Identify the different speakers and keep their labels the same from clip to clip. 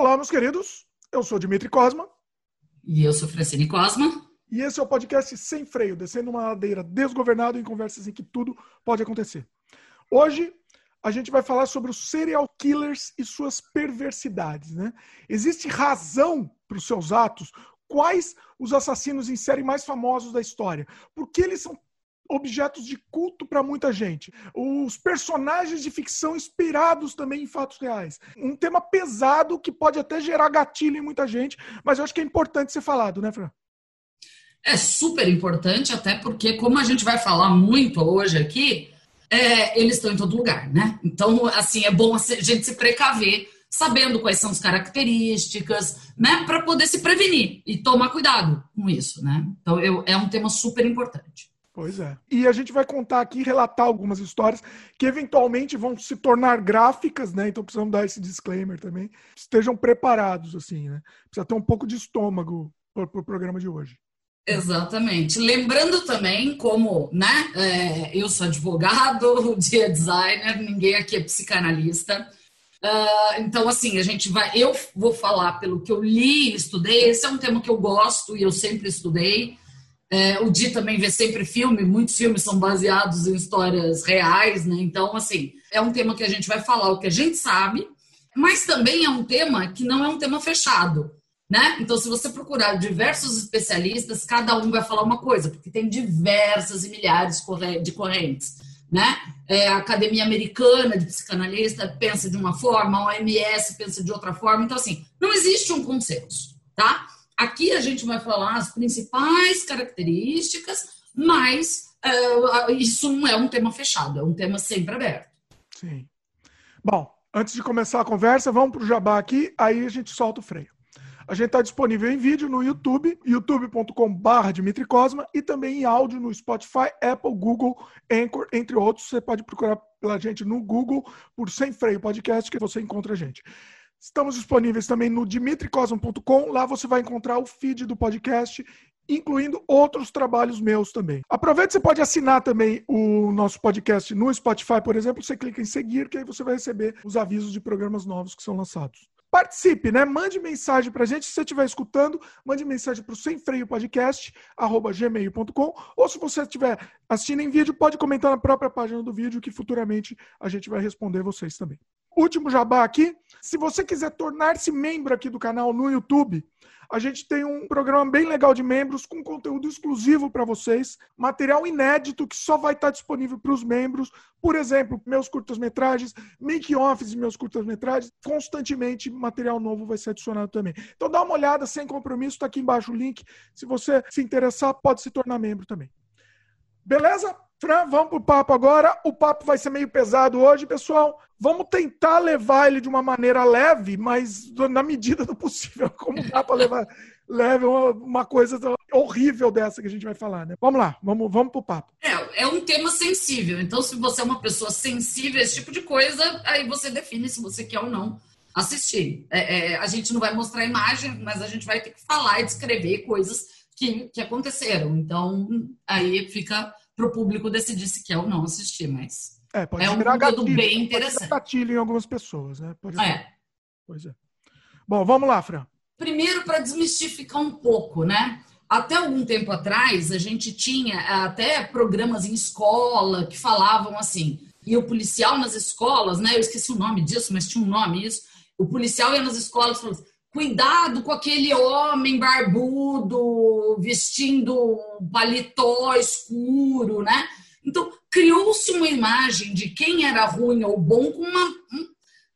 Speaker 1: Olá, meus queridos. Eu sou Dimitri Cosma.
Speaker 2: E eu sou Francine Cosma.
Speaker 1: E esse é o podcast Sem Freio, descendo uma ladeira desgovernado em conversas em que tudo pode acontecer. Hoje a gente vai falar sobre os serial killers e suas perversidades. Né? Existe razão para os seus atos? Quais os assassinos em série mais famosos da história? Por que eles são objetos de culto para muita gente. Os personagens de ficção inspirados também em fatos reais. Um tema pesado que pode até gerar gatilho em muita gente, mas eu acho que é importante ser falado, né, Fran?
Speaker 2: É super importante, até porque, como a gente vai falar muito hoje aqui, é, eles estão em todo lugar, né? Então, assim, é bom a gente se precaver, sabendo quais são as características, né? Para poder se prevenir e tomar cuidado com isso, né? Então, eu, é um tema super importante.
Speaker 1: Pois é. E a gente vai contar aqui, relatar algumas histórias que eventualmente vão se tornar gráficas, né? Então precisamos dar esse disclaimer também. Estejam preparados, assim, né? Precisa ter um pouco de estômago para o pro programa de hoje.
Speaker 2: Exatamente. Lembrando também, como né, é, eu sou advogado, dia é designer, ninguém aqui é psicanalista. Uh, então, assim, a gente vai. Eu vou falar pelo que eu li e estudei. Esse é um tema que eu gosto e eu sempre estudei. É, o Di também vê sempre filme, muitos filmes são baseados em histórias reais, né? Então, assim, é um tema que a gente vai falar o que a gente sabe, mas também é um tema que não é um tema fechado, né? Então, se você procurar diversos especialistas, cada um vai falar uma coisa, porque tem diversas e milhares de correntes, né? É, a Academia Americana de Psicanalista pensa de uma forma, a OMS pensa de outra forma, então, assim, não existe um consenso, tá? Aqui a gente vai falar as principais características, mas uh, isso não é um tema fechado, é um tema sempre aberto.
Speaker 1: Sim. Bom, antes de começar a conversa, vamos para o jabá aqui, aí a gente solta o freio. A gente está disponível em vídeo no YouTube, youtube.com.br Dimitri Cosma, e também em áudio no Spotify, Apple, Google, Anchor, entre outros. Você pode procurar pela gente no Google por Sem Freio Podcast, que você encontra a gente. Estamos disponíveis também no dimitricosmo.com. Lá você vai encontrar o feed do podcast, incluindo outros trabalhos meus também. Aproveite, você pode assinar também o nosso podcast no Spotify, por exemplo. Você clica em seguir, que aí você vai receber os avisos de programas novos que são lançados. Participe, né? Mande mensagem pra gente. Se você estiver escutando, mande mensagem para o Sem Freio Podcast, arroba gmail.com. Ou se você estiver assistindo em vídeo, pode comentar na própria página do vídeo, que futuramente a gente vai responder vocês também. Último jabá aqui. Se você quiser tornar-se membro aqui do canal no YouTube, a gente tem um programa bem legal de membros com conteúdo exclusivo para vocês, material inédito que só vai estar disponível para os membros. Por exemplo, meus curtas-metragens, make-offs de meus curtas-metragens, constantemente material novo vai ser adicionado também. Então dá uma olhada sem compromisso, está aqui embaixo o link. Se você se interessar, pode se tornar membro também. Beleza? Fran, vamos pro papo agora. O papo vai ser meio pesado hoje, pessoal. Vamos tentar levar ele de uma maneira leve, mas na medida do possível. Como dá para levar leve uma, uma, coisa horrível dessa que a gente vai falar, né? Vamos lá, vamos, vamos pro papo.
Speaker 2: É, é um tema sensível. Então, se você é uma pessoa sensível a esse tipo de coisa, aí você define se você quer ou não assistir. É, é, a gente não vai mostrar imagem, mas a gente vai ter que falar e descrever coisas que, que aconteceram. Então, aí fica para o público decidir se quer ou não assistir, mas
Speaker 1: é, pode é um conteúdo bem interessante. Pode gatilho em algumas pessoas, né? Pode
Speaker 2: é.
Speaker 1: Pois é. Bom, vamos lá, Fran.
Speaker 2: Primeiro, para desmistificar um pouco, né? Até algum tempo atrás, a gente tinha até programas em escola que falavam assim, e o policial nas escolas, né? Eu esqueci o nome disso, mas tinha um nome isso. O policial ia nas escolas e falava assim, cuidado com aquele homem barbudo vestindo paletó escuro, né? Então, criou-se uma imagem de quem era ruim ou bom com, uma,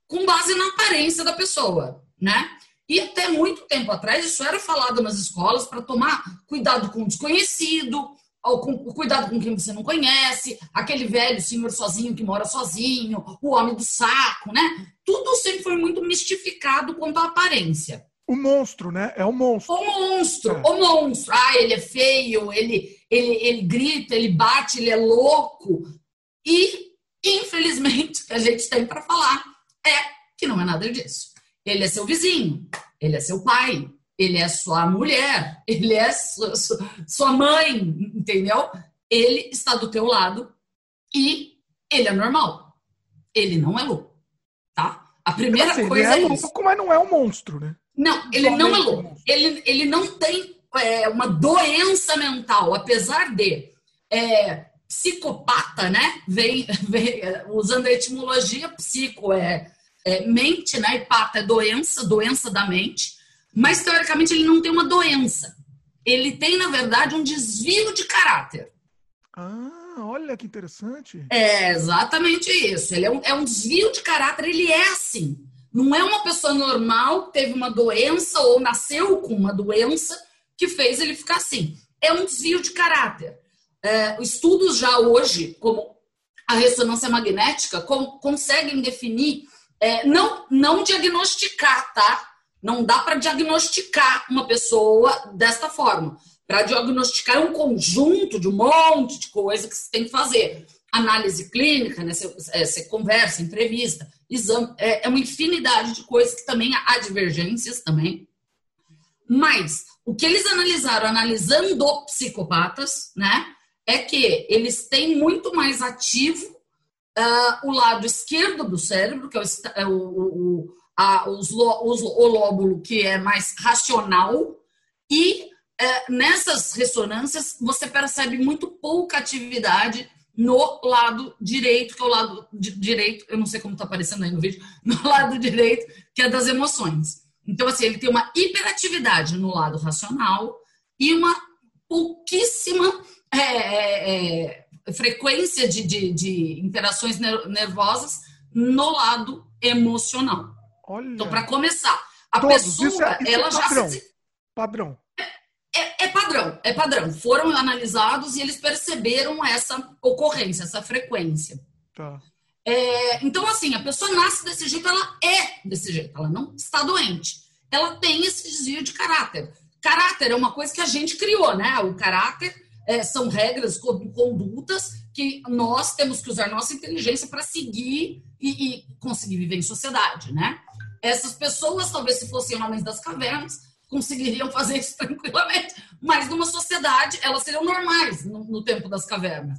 Speaker 2: com base na aparência da pessoa, né? E até muito tempo atrás isso era falado nas escolas para tomar cuidado com o desconhecido, com, cuidado com quem você não conhece, aquele velho senhor sozinho que mora sozinho, o homem do saco, né? Tudo sempre foi muito mistificado quanto à aparência.
Speaker 1: O monstro, né? É o monstro.
Speaker 2: O monstro, é. o monstro. Ah, ele é feio, ele, ele, ele grita, ele bate, ele é louco. E, infelizmente, o que a gente tem para falar é que não é nada disso. Ele é seu vizinho, ele é seu pai, ele é sua mulher, ele é sua, sua mãe, entendeu? Ele está do teu lado e ele é normal. Ele não é louco, tá? A primeira
Speaker 1: Assim,
Speaker 2: coisa
Speaker 1: ele é
Speaker 2: é
Speaker 1: louco,
Speaker 2: isso.
Speaker 1: mas não é um monstro, né?
Speaker 2: Não, ele não é louco. Ele, ele não tem é, uma doença mental, apesar de é, psicopata, né? Vem, vem, é, usando a etimologia, psico é, é mente, né? E pata é doença, doença da mente. Mas teoricamente ele não tem uma doença. Ele tem, na verdade, um desvio de caráter.
Speaker 1: Ah, olha que interessante.
Speaker 2: É exatamente isso. Ele é um, é um desvio de caráter, ele é assim. Não é uma pessoa normal que teve uma doença ou nasceu com uma doença que fez ele ficar assim. É um desvio de caráter. É, estudos já hoje, como a ressonância magnética, com- conseguem definir, é, não, não diagnosticar, tá? Não dá para diagnosticar uma pessoa desta forma. Para diagnosticar um conjunto de um monte de coisa que você tem que fazer. Análise clínica, né? Você, é, você conversa, entrevista, exame, é, é uma infinidade de coisas que também há divergências também. Mas o que eles analisaram, analisando psicopatas, né, é que eles têm muito mais ativo ah, o lado esquerdo do cérebro, que é o, é o, a- os os- o lóbulo que é mais racional, e eh, nessas ressonâncias você percebe muito pouca atividade no lado direito, que é o lado di- direito, eu não sei como está aparecendo aí no vídeo, no lado direito, que é das emoções. Então, assim, ele tem uma hiperatividade no lado racional e uma pouquíssima é, é, é, frequência de, de, de interações ner- nervosas no lado emocional.
Speaker 1: Olha.
Speaker 2: Então, para começar, a
Speaker 1: Todos,
Speaker 2: pessoa,
Speaker 1: isso é- isso é
Speaker 2: ela já
Speaker 1: padrão.
Speaker 2: se
Speaker 1: Padrão.
Speaker 2: é, é padrão, é padrão. Foram analisados e eles perceberam essa ocorrência, essa frequência.
Speaker 1: Tá.
Speaker 2: É, então, assim, a pessoa nasce desse jeito, ela é desse jeito, ela não está doente. Ela tem esse desvio de caráter. Caráter é uma coisa que a gente criou, né? O caráter é, são regras, co- condutas que nós temos que usar nossa inteligência para seguir e, e conseguir viver em sociedade, né? Essas pessoas, talvez se fossem homens das cavernas, conseguiriam fazer isso tranquilamente, mas numa sociedade elas seriam normais no, no tempo das cavernas.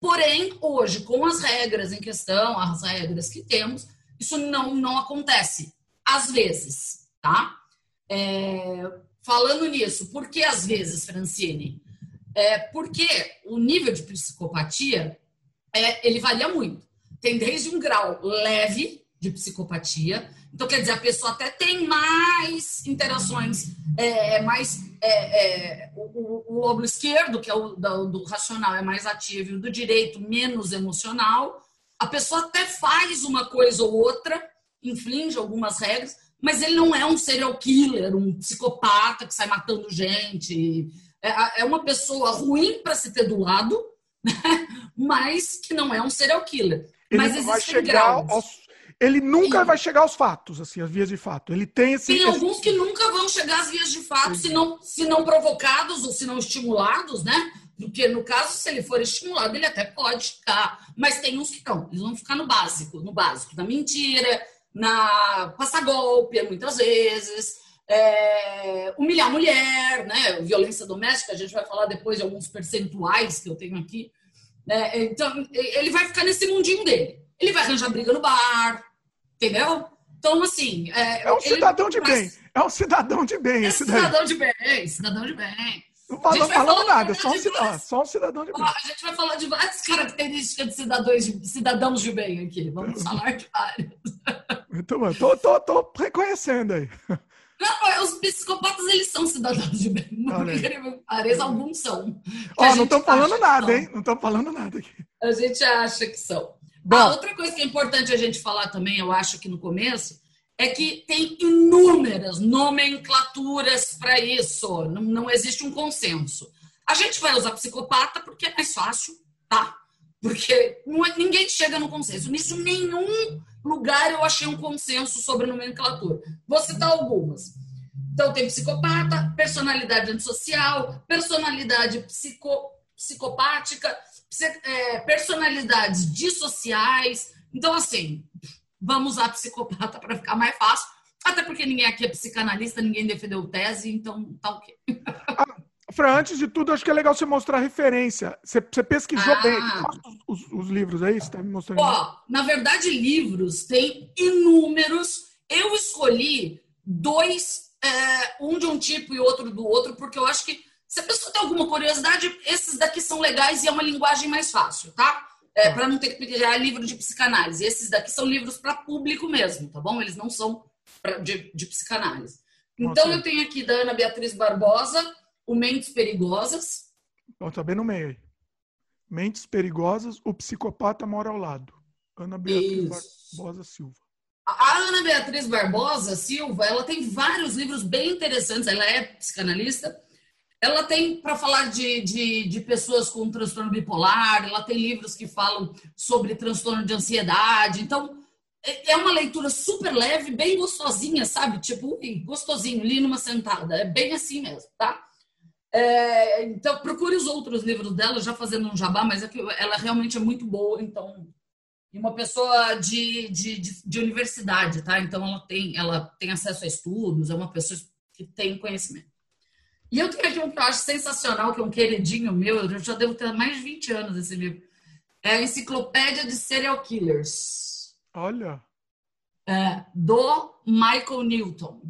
Speaker 2: Porém, hoje, com as regras em questão, as regras que temos, isso não, não acontece. Às vezes, tá? É, falando nisso, por que às vezes, Francine? É porque o nível de psicopatia é, ele varia muito. Tem desde um grau leve de psicopatia, então quer dizer, a pessoa até tem mais interações, é, mais é, é, o, o- o lóbulo esquerdo, que é o do, do racional, é mais ativo, e o do direito menos emocional. A pessoa até faz uma coisa ou outra, infringe algumas regras, mas ele não é um serial killer, um psicopata que sai matando gente. É, é uma pessoa ruim para se ter do lado, né? mas que não é um serial killer.
Speaker 1: Ele
Speaker 2: mas
Speaker 1: não vai chegar
Speaker 2: graus.
Speaker 1: aos. Ele nunca
Speaker 2: Sim.
Speaker 1: vai chegar aos fatos, assim, às vias de fato. Ele tem esse.
Speaker 2: Tem
Speaker 1: esse-
Speaker 2: alguns que nunca vão chegar às vias de fato, se não, se não provocados ou se não estimulados, né? Porque no caso, se ele for estimulado, ele até pode ficar. Mas tem uns que não, eles vão ficar no básico, no básico, na mentira, na passar golpe, muitas vezes, é, humilhar a mulher, né? Violência doméstica, a gente vai falar depois de alguns percentuais que eu tenho aqui. né? Então, ele vai ficar nesse mundinho dele. Ele vai arranjar briga no bar, entendeu? Então, assim. É,
Speaker 1: É um
Speaker 2: ele-
Speaker 1: cidadão de bem. É um cidadão de bem,
Speaker 2: é
Speaker 1: esse daí.
Speaker 2: cidadão de bem, cidadão de bem.
Speaker 1: Não fala- não falando nada, é só um, cidadão, só um cidadão de bem.
Speaker 2: a gente vai falar de várias características de cidadãos de, cidadãos de bem aqui. Vamos falar de vários.
Speaker 1: Muito bom. Tô, tô, tô reconhecendo aí.
Speaker 2: Não, é, os psicopatas, eles são cidadãos de bem. Incrível que pareça, alguns são.
Speaker 1: Ó, não estão falando nada, hein? Não estão falando nada aqui.
Speaker 2: A gente acha que são.
Speaker 1: Bom.
Speaker 2: Ah, outra coisa que é importante a gente falar também, eu acho que no começo, é que tem inúmeras nomenclaturas para isso. Não, não existe um consenso. A gente vai usar psicopata porque é mais fácil, tá? Porque não é- ninguém chega no consenso. Nisso, nenhum lugar eu achei um consenso sobre nomenclatura. Vou citar algumas. Então, tem psicopata, personalidade antissocial, personalidade psico, psicopática, psi- personalidades dissociais. Então, assim, vamos usar psicopata para ficar mais fácil. Até porque ninguém aqui é psicanalista, ninguém defendeu tese, então tá ok.
Speaker 1: Fran, antes de tudo, acho que é legal você mostrar referência. Você, você pesquisou
Speaker 2: Ah.
Speaker 1: bem. Os, os livros aí, você tá me mostrando.
Speaker 2: Ó, na verdade, livros tem inúmeros. Eu escolhi dois, é, um de um tipo e outro do outro, porque eu acho que se a pessoa tem alguma curiosidade, esses daqui são legais e é uma linguagem mais fácil, tá? É,
Speaker 1: Tá.
Speaker 2: para não ter que criar livro de psicanálise. Esses daqui são livros para público mesmo, tá bom? Eles não são pra- de, de psicanálise. Então,
Speaker 1: Ok.
Speaker 2: eu tenho aqui da Ana Beatriz Barbosa, O Mentes Perigosas.
Speaker 1: Ó, tá bem no meio aí. Mentes Perigosas, o psicopata mora ao lado. Ana Beatriz
Speaker 2: Isso.
Speaker 1: Barbosa Silva.
Speaker 2: A Ana Beatriz Barbosa Silva, ela tem vários livros bem interessantes. Ela é psicanalista. Ela tem para falar de, de, de pessoas com transtorno bipolar. Ela tem livros que falam sobre transtorno de ansiedade. Então, é é uma leitura super leve, bem gostosinha, sabe? Tipo, gostosinho, li numa sentada. É bem assim mesmo, tá? É, então, procure os outros livros dela, já fazendo um jabá, mas é que ela realmente é muito boa. Então, e uma pessoa de, de, de, de universidade, tá? Então ela tem, ela tem acesso a estudos, é uma pessoa que tem conhecimento. E eu tenho aqui um que eu acho sensacional, que é um queridinho meu, eu já devo ter mais de 20 anos esse livro. É a Enciclopédia de Serial Killers,
Speaker 1: Olha.
Speaker 2: é, do Michael Newton.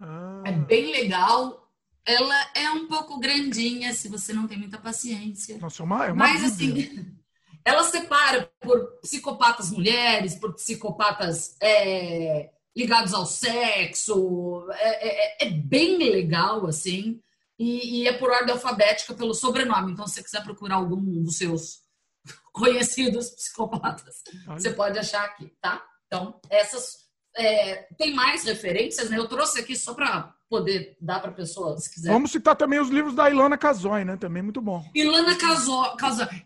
Speaker 1: Ah,
Speaker 2: É bem legal. Ela é um pouco grandinha, se você não tem muita paciência.
Speaker 1: Nossa, é uma, é uma
Speaker 2: Mas
Speaker 1: bíblia.
Speaker 2: assim, ela separa por psicopatas mulheres, por psicopatas é, ligados ao sexo. É, é- é bem legal, assim. E, e é por ordem alfabética pelo sobrenome. Então, se você quiser procurar algum dos seus conhecidos psicopatas,
Speaker 1: Olha.
Speaker 2: você pode achar aqui, tá? Então, essas. é, tem mais referências, né? Eu trouxe aqui só para poder dar para pessoa, se quiser.
Speaker 1: Vamos citar também os livros da Ilana Casoy, né? Também muito bom.
Speaker 2: Ilana casou.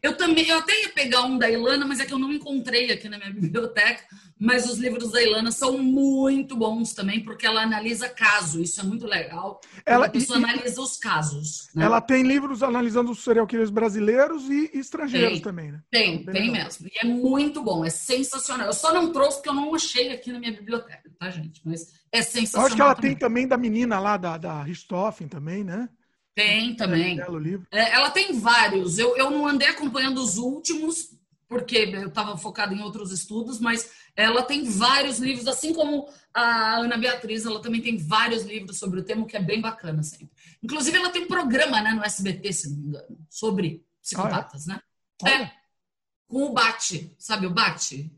Speaker 2: Eu também, eu até ia pegar um da Ilana, mas é que eu não encontrei aqui na minha biblioteca. Mas os livros da Ilana são muito bons também, porque ela analisa caso. Isso é muito legal.
Speaker 1: Ela-
Speaker 2: a pessoa
Speaker 1: e-
Speaker 2: analisa os casos. né?
Speaker 1: Ela tem livros analisando os serial killers brasileiros e estrangeiros
Speaker 2: Tem.
Speaker 1: também, né?
Speaker 2: Tem,
Speaker 1: Bem
Speaker 2: tem
Speaker 1: legal.
Speaker 2: mesmo. E é muito bom, é sensacional. Eu só não trouxe porque eu não achei aqui na minha biblioteca, tá, gente? Mas é
Speaker 1: Eu
Speaker 2: sensacional.
Speaker 1: acho que ela
Speaker 2: também.
Speaker 1: tem também da menina lá, da, da Richthofen também, né?
Speaker 2: Tem também.
Speaker 1: Belo livro.
Speaker 2: É, ela tem vários. Eu, eu não andei acompanhando os últimos, porque eu estava focada em outros estudos, mas ela tem vários livros, assim como a Ana Beatriz, ela também tem vários livros sobre o tema, o que é bem bacana sempre. Inclusive, ela tem um programa né, no SBT, se não me engano, sobre psicopatas, né?
Speaker 1: Olha.
Speaker 2: É, com o Bate, sabe o Bate?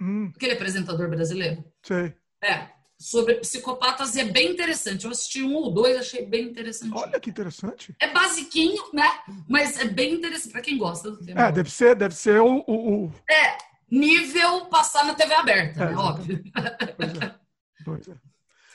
Speaker 1: Hum,
Speaker 2: Aquele apresentador brasileiro.
Speaker 1: sei.
Speaker 2: É, sobre psicopatas e é bem interessante. Eu assisti um ou dois, achei bem interessante.
Speaker 1: Olha que interessante.
Speaker 2: É basiquinho, né? Mas é bem interessante para quem gosta do tema.
Speaker 1: É, deve ser, deve ser o. o, o-
Speaker 2: Nível passar na TV aberta,
Speaker 1: É,
Speaker 2: né? Óbvio.
Speaker 1: Pois é. Pois é.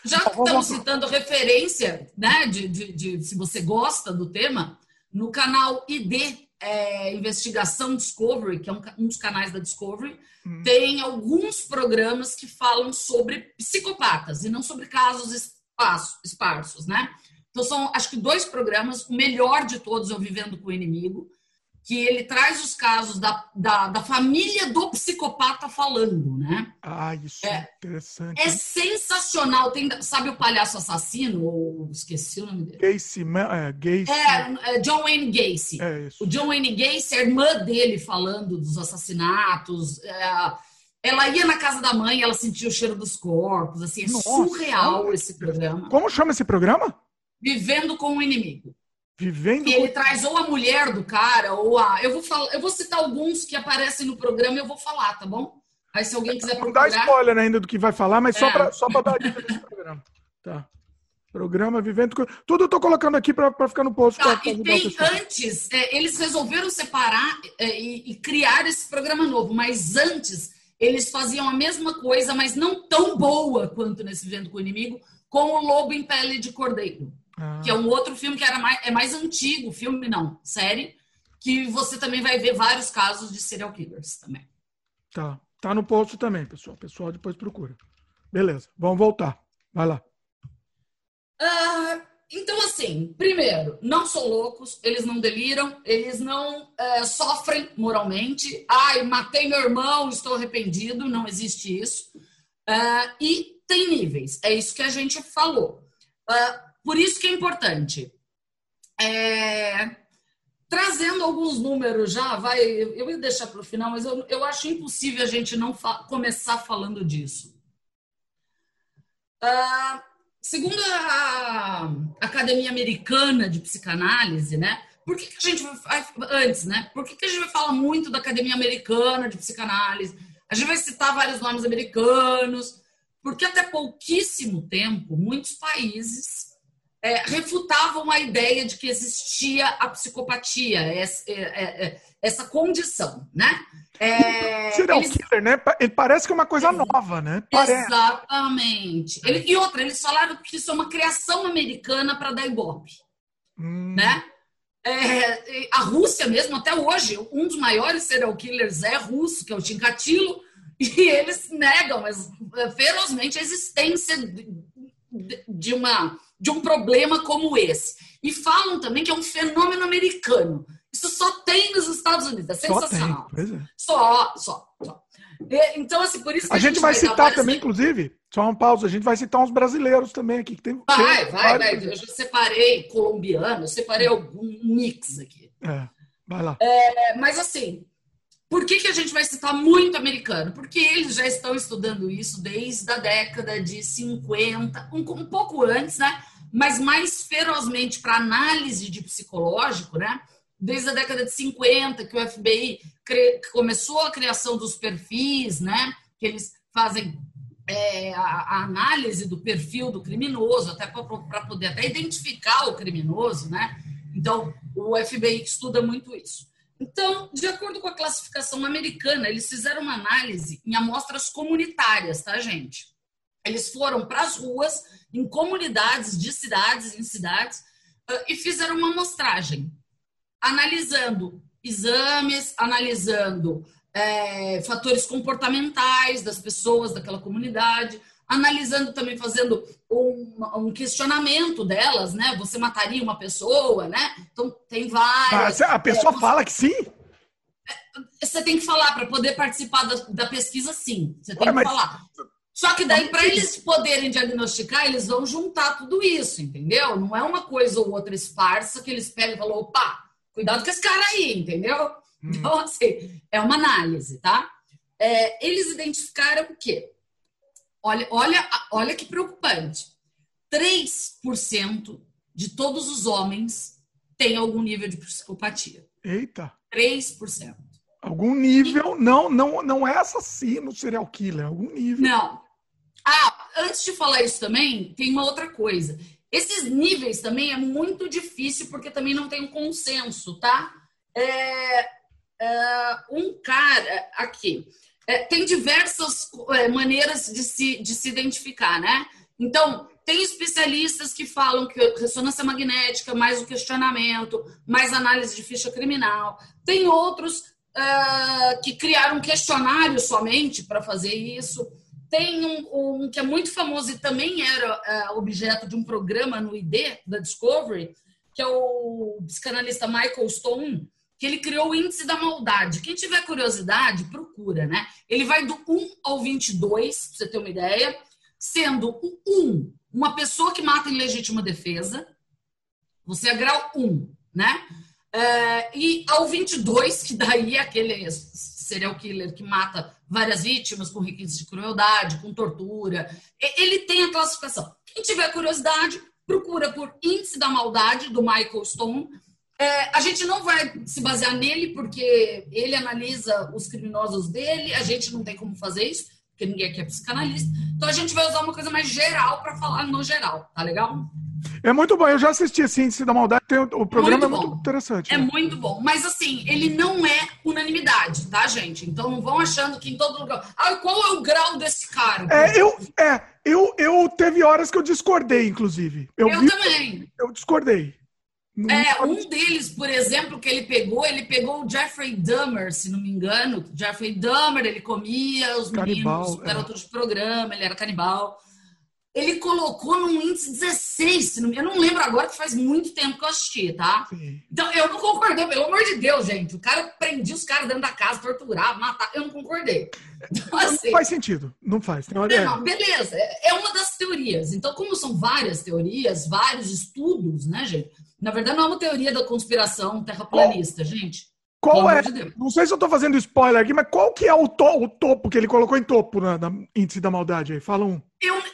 Speaker 2: Já que
Speaker 1: Bom, vamos
Speaker 2: estamos citando referência, né? De, de, de- se você gosta do tema, no canal ID é, Investigação Discovery, que é um, um dos canais da Discovery,
Speaker 1: Hum.
Speaker 2: tem alguns programas que falam sobre psicopatas e não sobre casos espaço- esparsos, né? Então são, acho que dois programas, o melhor de todos é o Vivendo com o Inimigo, que ele traz os casos da, da, da família do psicopata falando, né?
Speaker 1: Ah, isso
Speaker 2: É.
Speaker 1: é interessante.
Speaker 2: É sensacional. Tem, sabe o palhaço assassino? Ou esqueci o nome dele.
Speaker 1: Gacy, é, Gacy.
Speaker 2: É, é John Wayne Gacy.
Speaker 1: É isso.
Speaker 2: O John Wayne Gacy, a irmã dele falando dos assassinatos. é, ela ia na casa da mãe, ela sentia o cheiro dos corpos. Assim, é
Speaker 1: Nossa,
Speaker 2: surreal esse programa.
Speaker 1: Como chama esse programa?
Speaker 2: Vivendo com o inimigo.
Speaker 1: Vivendo
Speaker 2: E ele
Speaker 1: com...
Speaker 2: traz ou a mulher do cara, ou a. Eu vou, falar, eu vou citar alguns que aparecem no programa e eu vou falar, tá bom? Aí se alguém quiser
Speaker 1: Não dá
Speaker 2: procurar.
Speaker 1: spoiler ainda do que vai falar, mas só
Speaker 2: É.
Speaker 1: para só pra dar a dica desse programa. Tá. Programa Vivendo com... Tudo eu tô colocando aqui para ficar no post
Speaker 2: Tá, e tem antes, é, eles resolveram separar é, e, e criar esse programa novo, mas antes eles faziam a mesma coisa, mas não tão boa quanto nesse Vendo com o Inimigo, com o Lobo em Pele de Cordeiro,
Speaker 1: Ah,
Speaker 2: que é um outro filme que era mais, é mais antigo, filme não, série, que você também vai ver vários casos de serial killers também.
Speaker 1: Tá. Tá no post também, pessoal. O pessoal depois procura. Beleza. Vamos voltar. Vai lá.
Speaker 2: Ah, então, assim, primeiro, não são loucos, eles não deliram, eles não é, sofrem moralmente. Ai, matei meu irmão, estou arrependido, não existe isso. Ah, e tem níveis, é isso que a gente falou. Ah, por isso que é importante. É, trazendo alguns números já, vai, eu ia deixar para o final, mas eu, eu acho impossível a gente não fa começar falando disso. Uh, segundo a Academia Americana de Psicanálise, né? Por que, que a gente vai, antes, né? Por que, que a gente vai falar muito da Academia Americana de Psicanálise? A gente vai citar vários nomes americanos, porque até pouquíssimo tempo, muitos países é, refutavam a ideia de que existia a psicopatia, essa, é, é, é, essa condição, né?
Speaker 1: É, serial eles... killer, né? Ele parece que é uma coisa nova, né?
Speaker 2: Parece. Exatamente. Ele, e outra, eles falaram que isso é uma criação americana para dar ibope, hum. né? É, a Rússia mesmo, até hoje, um dos maiores serial killers é russo, que é o Tincatilo, e eles negam mas, ferozmente a existência de uma de um problema como esse. E falam também que é um fenômeno americano. Isso só tem nos Estados Unidos. É sensacional. Só, tem, é. só, só, só. Então, assim, por isso que
Speaker 1: a, a gente, vai citar também, inclusive, só uma pausa, a gente vai citar uns brasileiros também aqui que tem.
Speaker 2: Vai, tem vai, vai. Eu já separei colombiano, eu separei algum mix aqui.
Speaker 1: É, vai lá.
Speaker 2: É, mas assim, por que, que a gente vai citar muito americano? Porque eles já estão estudando isso desde a década de 50, um, um pouco antes, né? Mas mais ferozmente para análise de psicológico, né? Desde a década de 50, que o FBI começou a criação dos perfis, né? Que eles fazem é, a, a, análise do perfil do criminoso, até para poder até identificar o criminoso, né? Então, o FBI estuda muito isso. Então, de acordo com a classificação americana, eles fizeram uma análise em amostras comunitárias, tá, gente? Eles foram para as ruas em comunidades de cidades, em cidades, e fizeram uma amostragem, analisando exames, analisando é, fatores comportamentais das pessoas daquela comunidade, analisando também, fazendo um, um, questionamento delas, né? Você mataria uma pessoa, né? Então, tem várias.
Speaker 1: a pessoa é, fala que sim?
Speaker 2: É, você tem que falar para poder participar da, da, pesquisa, sim. Você tem Ué, que falar. Só que daí, para eles poderem diagnosticar, eles vão juntar tudo isso, entendeu? Não é uma coisa ou outra esparsa que eles pegam e falam, opa, cuidado com esse cara aí, entendeu? Hum. Então, assim, é uma análise, tá? É, eles identificaram o quê? Olha, olha, olha que preocupante. 3% de todos os homens têm algum nível de psicopatia.
Speaker 1: Eita!
Speaker 2: 3%.
Speaker 1: Algum nível, não, não, não é assassino, serial killer, algum nível.
Speaker 2: Não. Ah, antes de falar isso também, tem uma outra coisa. Esses níveis também é muito difícil porque também não tem um consenso, tá? É, é um cara aqui é, tem diversas é, maneiras de se, de se identificar, né? Então, tem especialistas que falam que ressonância magnética, mais o questionamento, mais análise de ficha criminal. Tem outros uh, que criaram um questionário somente para fazer isso. Tem um, um, que é muito famoso e também era uh, objeto de um programa no ID da Discovery, que é o psicanalista Michael Stone, que ele criou o índice da maldade. Quem tiver curiosidade, procura, né? Ele vai do 1 ao 22, pra você ter uma ideia, sendo o 1 uma pessoa que mata em legítima defesa, você é grau 1, né? É, e ao 22, que daí é aquele serial killer que mata várias vítimas com requisitos de crueldade, com tortura. Ele tem a classificação. Quem tiver curiosidade, procura por Índice da Maldade, do Michael Stone. É, a gente não vai se basear nele, porque ele analisa os criminosos dele, a gente não tem como fazer isso, porque ninguém aqui é psicanalista. Então a gente vai usar uma coisa mais geral para falar no geral, tá legal?
Speaker 1: É muito bom, eu já assisti esse Índice da Maldade, tem, o programa muito é muito interessante.
Speaker 2: É né? muito bom, mas assim, ele não é unanimidade, tá, gente? Então não vão achando que em todo lugar. Ah, qual é o grau desse cara?
Speaker 1: É, eu, é, eu, eu teve horas que eu discordei, inclusive.
Speaker 2: Eu, eu vi, também.
Speaker 1: Eu discordei.
Speaker 2: é, um deles, por exemplo, que ele pegou, ele pegou o Jeffrey Dahmer, se não me engano. Jeffrey Dahmer, ele comia os canibal, meninos, é. garotos de programa, ele era canibal. Ele colocou num índice 16, eu não lembro agora, que faz muito tempo que eu assisti, tá? Sim. Então, eu não concordei, pelo amor de Deus, gente. O cara prendia os caras dentro da casa, torturava, matava. Eu não concordei.
Speaker 1: Então, assim, não faz sentido, não faz.
Speaker 2: Não, não, beleza, é uma das teorias. Então, como são várias teorias, vários estudos, né, gente? Na verdade, não é uma teoria da conspiração terraplanista, gente.
Speaker 1: Qual é? De não sei se eu tô fazendo spoiler aqui, mas qual que é o, to, o topo que ele colocou em topo na, na índice da maldade aí? Fala um.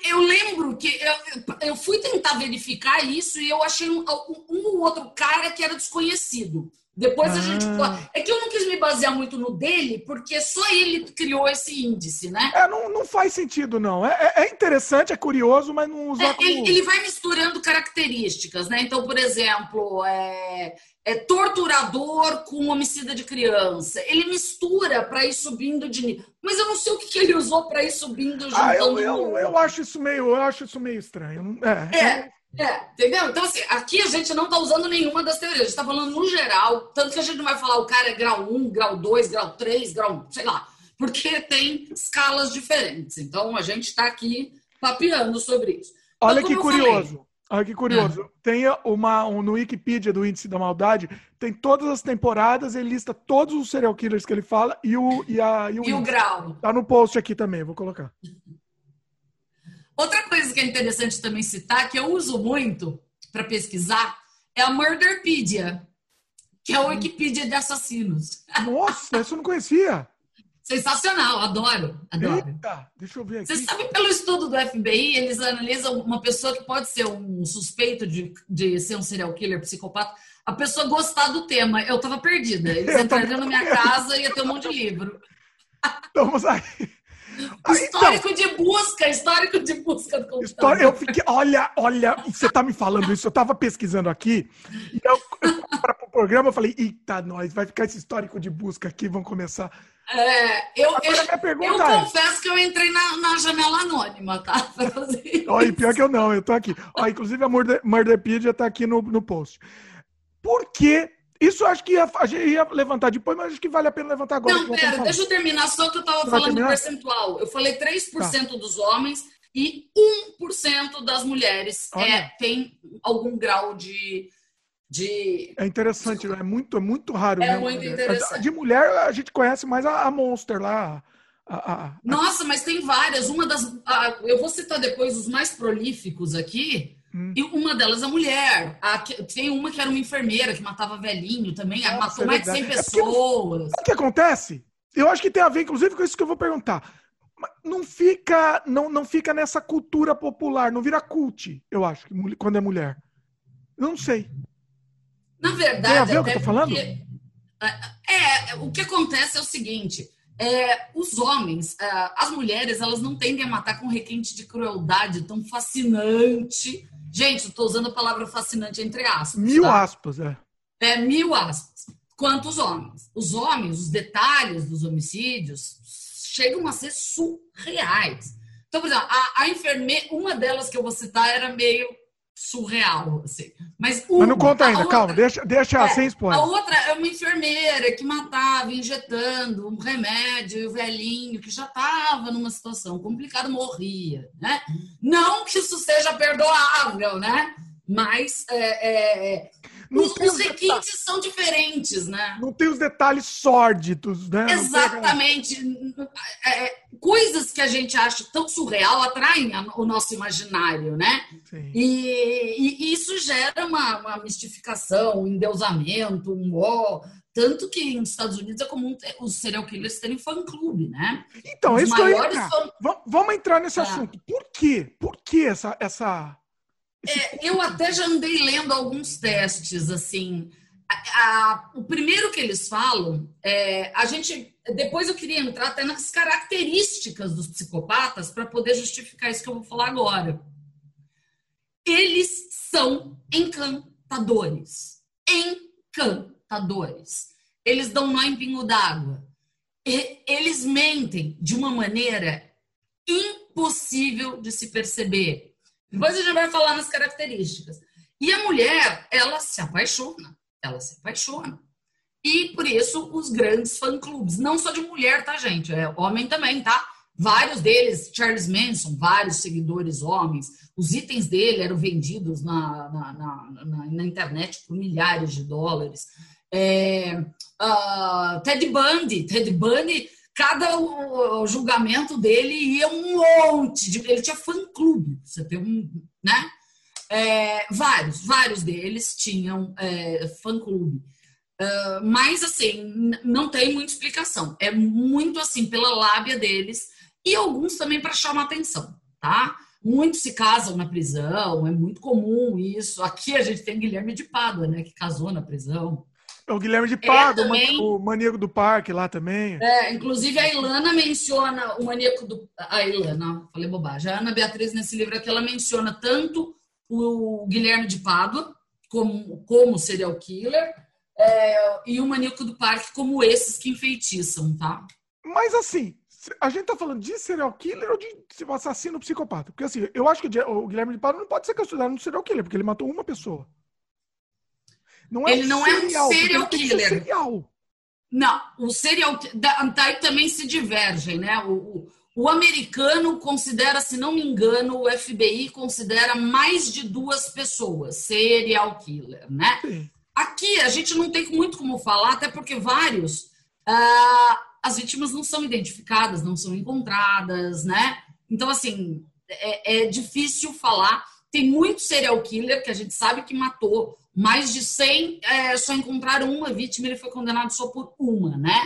Speaker 2: Eu, lembro que eu, eu fui tentar verificar isso e eu achei um, um, um outro cara que era desconhecido. Depois ah. a gente. Ah. É que eu não quis me basear muito no dele, porque só ele criou esse índice, né?
Speaker 1: É, não, não faz sentido, não. É, é, é interessante, é curioso, mas não usa. É,
Speaker 2: como... ele, ele, vai misturando características, né? Então, por exemplo, é, é, torturador com homicida de criança. Ele mistura para ir subindo de nível. Mas eu não sei o que, que ele usou para ir subindo juntando.
Speaker 1: Ah, eu, eu, eu, acho isso meio, eu acho isso meio estranho.
Speaker 2: É, é, é, entendeu? Então, assim, aqui a gente não está usando nenhuma das teorias. A gente está falando no geral. Tanto que a gente não vai falar o cara é grau 1, grau 2, grau 3, grau, sei lá. Porque tem escalas diferentes. Então, a gente está aqui papeando sobre isso.
Speaker 1: Olha então, que curioso. Falei, Olha que curioso. É. Tem uma um, no Wikipedia do Índice da Maldade, tem todas as temporadas, ele lista todos os serial killers que ele fala e o e, a,
Speaker 2: e o, e o grau.
Speaker 1: Tá no post aqui também, vou colocar.
Speaker 2: Outra coisa que é interessante também citar, que eu uso muito para pesquisar, é a Murderpedia, que é a Wikipedia de assassinos.
Speaker 1: Nossa, isso eu não conhecia.
Speaker 2: Sensacional, adoro, adoro.
Speaker 1: Eita, deixa eu ver aqui.
Speaker 2: Você sabe, pelo estudo do FBI, eles analisam uma pessoa que pode ser um suspeito de, de ser um serial killer, psicopata, a pessoa gostar do tema. Eu tava perdida. Eles entrariam na minha casa e ia ter um monte de livro.
Speaker 1: Vamos aí.
Speaker 2: Histórico então, de busca, histórico de busca do
Speaker 1: computador. Eu fiquei, olha, olha, você tá me falando isso, eu tava pesquisando aqui, e eu, para o programa eu falei, eita, nós, vai ficar esse histórico de busca aqui, vão começar
Speaker 2: é, eu, eu, eu é, confesso que eu entrei na, na janela anônima, tá?
Speaker 1: Olha, pior que eu não, eu tô aqui. Ó, inclusive a Murder, Murderpedia tá aqui no, no post. Por que isso acho que ia, a gente ia levantar depois, mas acho que vale a pena levantar agora.
Speaker 2: Não, pera, deixa eu terminar só que eu estava falando do percentual. Eu falei 3% tá. dos homens e 1% das mulheres é, tem algum grau de de.
Speaker 1: É interessante, é muito, é muito raro.
Speaker 2: É né? muito interessante.
Speaker 1: De mulher, a gente conhece mais a, a Monster lá. A, a,
Speaker 2: Nossa, mas tem várias. Uma das. eu vou citar depois os mais prolíficos aqui. Hum. E uma delas é mulher. tem uma que era uma enfermeira que matava velhinho também. Nossa, matou é mais de 100 é pessoas.
Speaker 1: É o que acontece? Eu acho que tem a ver, inclusive, com isso que eu vou perguntar. Não fica, não, não fica nessa cultura popular, não vira cult, eu acho, quando é mulher. Não sei.
Speaker 2: Na verdade. Tem a
Speaker 1: ver o que eu tô falando?
Speaker 2: Porque, é, é, o que acontece é o seguinte: é, os homens, é, as mulheres, elas não tendem a matar com requinte de crueldade tão fascinante. Gente, estou usando a palavra fascinante entre aspas.
Speaker 1: Mil tá? aspas, é.
Speaker 2: É, mil aspas. Quanto os homens. Os homens, os detalhes dos homicídios chegam a ser surreais. Então, por exemplo, a, a enfermeira, uma delas que eu vou citar era meio surreal, assim. Mas, uma,
Speaker 1: Mas não conta ainda, outra, calma, deixa, deixa
Speaker 2: é,
Speaker 1: sem spoiler.
Speaker 2: A outra é uma enfermeira que matava injetando um remédio e o velhinho que já estava numa situação complicada morria, né? Não que isso seja perdoável, né? Mas é, é, os, os requintes são diferentes, né?
Speaker 1: Não tem os detalhes sórdidos, né?
Speaker 2: Exatamente. É, é, coisas que a gente acha tão surreal atraem o nosso imaginário, né? E, e, isso gera uma, uma mistificação, um endeusamento, um ó. Tanto que nos Estados Unidos é comum os serial killers terem fã-clube, né?
Speaker 1: Então, os isso que eu ia entrar. Fã... Vamos entrar nesse é. assunto. Por quê? Por que essa, essa
Speaker 2: é, eu até já andei lendo alguns testes, assim. A, a, o primeiro que eles falam, é, a gente. Depois eu queria entrar até nas características dos psicopatas para poder justificar isso que eu vou falar agora. Eles são encantadores. Encantadores. Eles dão nó em pingo d'água. Eles mentem de uma maneira impossível de se perceber. Depois a gente vai falar nas características. E a mulher, ela se apaixona. Ela se apaixona. E por isso os grandes fã-clubes. Não só de mulher, tá, gente? É homem também, tá? Vários deles, Charles Manson, vários seguidores homens, os itens dele eram vendidos na, na, na, na, na internet por milhares de dólares. É, uh, Ted Bundy, Ted Bundy, cada o, o julgamento dele ia um monte de. Ele tinha fã-clube, você tem um. né? É, vários, vários deles tinham é, fã-clube. Uh, mas, assim, não tem muita explicação. É muito, assim, pela lábia deles e alguns também para chamar atenção, tá? Muitos se casam na prisão, é muito comum isso. Aqui a gente tem Guilherme de Pádua, né, que casou na prisão.
Speaker 1: É o Guilherme de Pádua, é também, o Maníaco do Parque lá também.
Speaker 2: É, inclusive a Ilana menciona o Maníaco do... A Ilana, falei bobagem. A Ana Beatriz, nesse livro aqui, ela menciona tanto o Guilherme de Pádua como, como serial killer é, e o Maníaco do Parque como esses que enfeitiçam, tá?
Speaker 1: Mas assim, a gente tá falando de serial killer ou de assassino psicopata? Porque assim, eu acho que o Guilherme de Pádua não pode ser considerado um serial killer, porque ele matou uma pessoa.
Speaker 2: Não é ele um não serial, é um serial killer. Serial. Não, o serial daí também se divergem, né? O, o, o americano considera, se não me engano, o FBI considera mais de duas pessoas serial killer, né? Sim. Aqui a gente não tem muito como falar, até porque vários ah, as vítimas não são identificadas, não são encontradas, né? Então, assim, é, é difícil falar. Tem muito serial killer que a gente sabe que matou mais de 100, é, só encontraram uma vítima, ele foi condenado só por uma, né?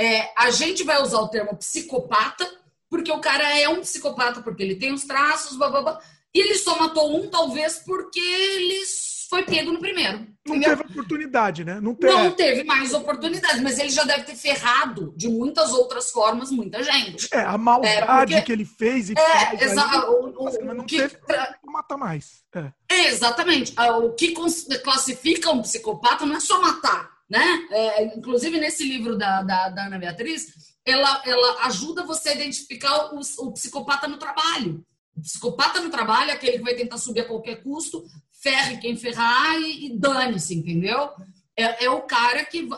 Speaker 2: É, a gente vai usar o termo psicopata, porque o cara é um psicopata, porque ele tem os traços, blá, e ele só matou um, talvez, porque ele foi pego no primeiro.
Speaker 1: Não entendeu? teve oportunidade, né?
Speaker 2: Não teve. não teve mais oportunidade, mas ele já deve ter ferrado de muitas outras formas muita gente.
Speaker 1: É, a maldade é, porque... que ele fez e
Speaker 2: é, exato. O,
Speaker 1: mas não que... teve matar mais.
Speaker 2: É. é. exatamente. Ah, o que classifica um psicopata não é só matar, né? É, inclusive, nesse livro da, da, da, Ana Beatriz, ela, ela ajuda você a identificar o, o psicopata no trabalho. O psicopata no trabalho é aquele que vai tentar subir a qualquer custo, ferre quem ferrar e, e dane-se, entendeu? É, é, o cara que,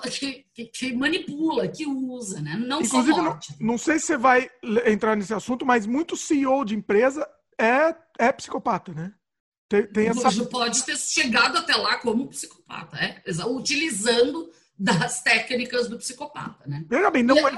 Speaker 2: que, que, manipula, que usa, né? Não
Speaker 1: Inclusive. Não, não sei se você vai entrar nesse assunto, mas muito CEO de empresa é, é psicopata, né?
Speaker 2: Tem, tem essa... Pode ter chegado até lá como psicopata, é? utilizando das técnicas do psicopata, né?
Speaker 1: Veja bem, não é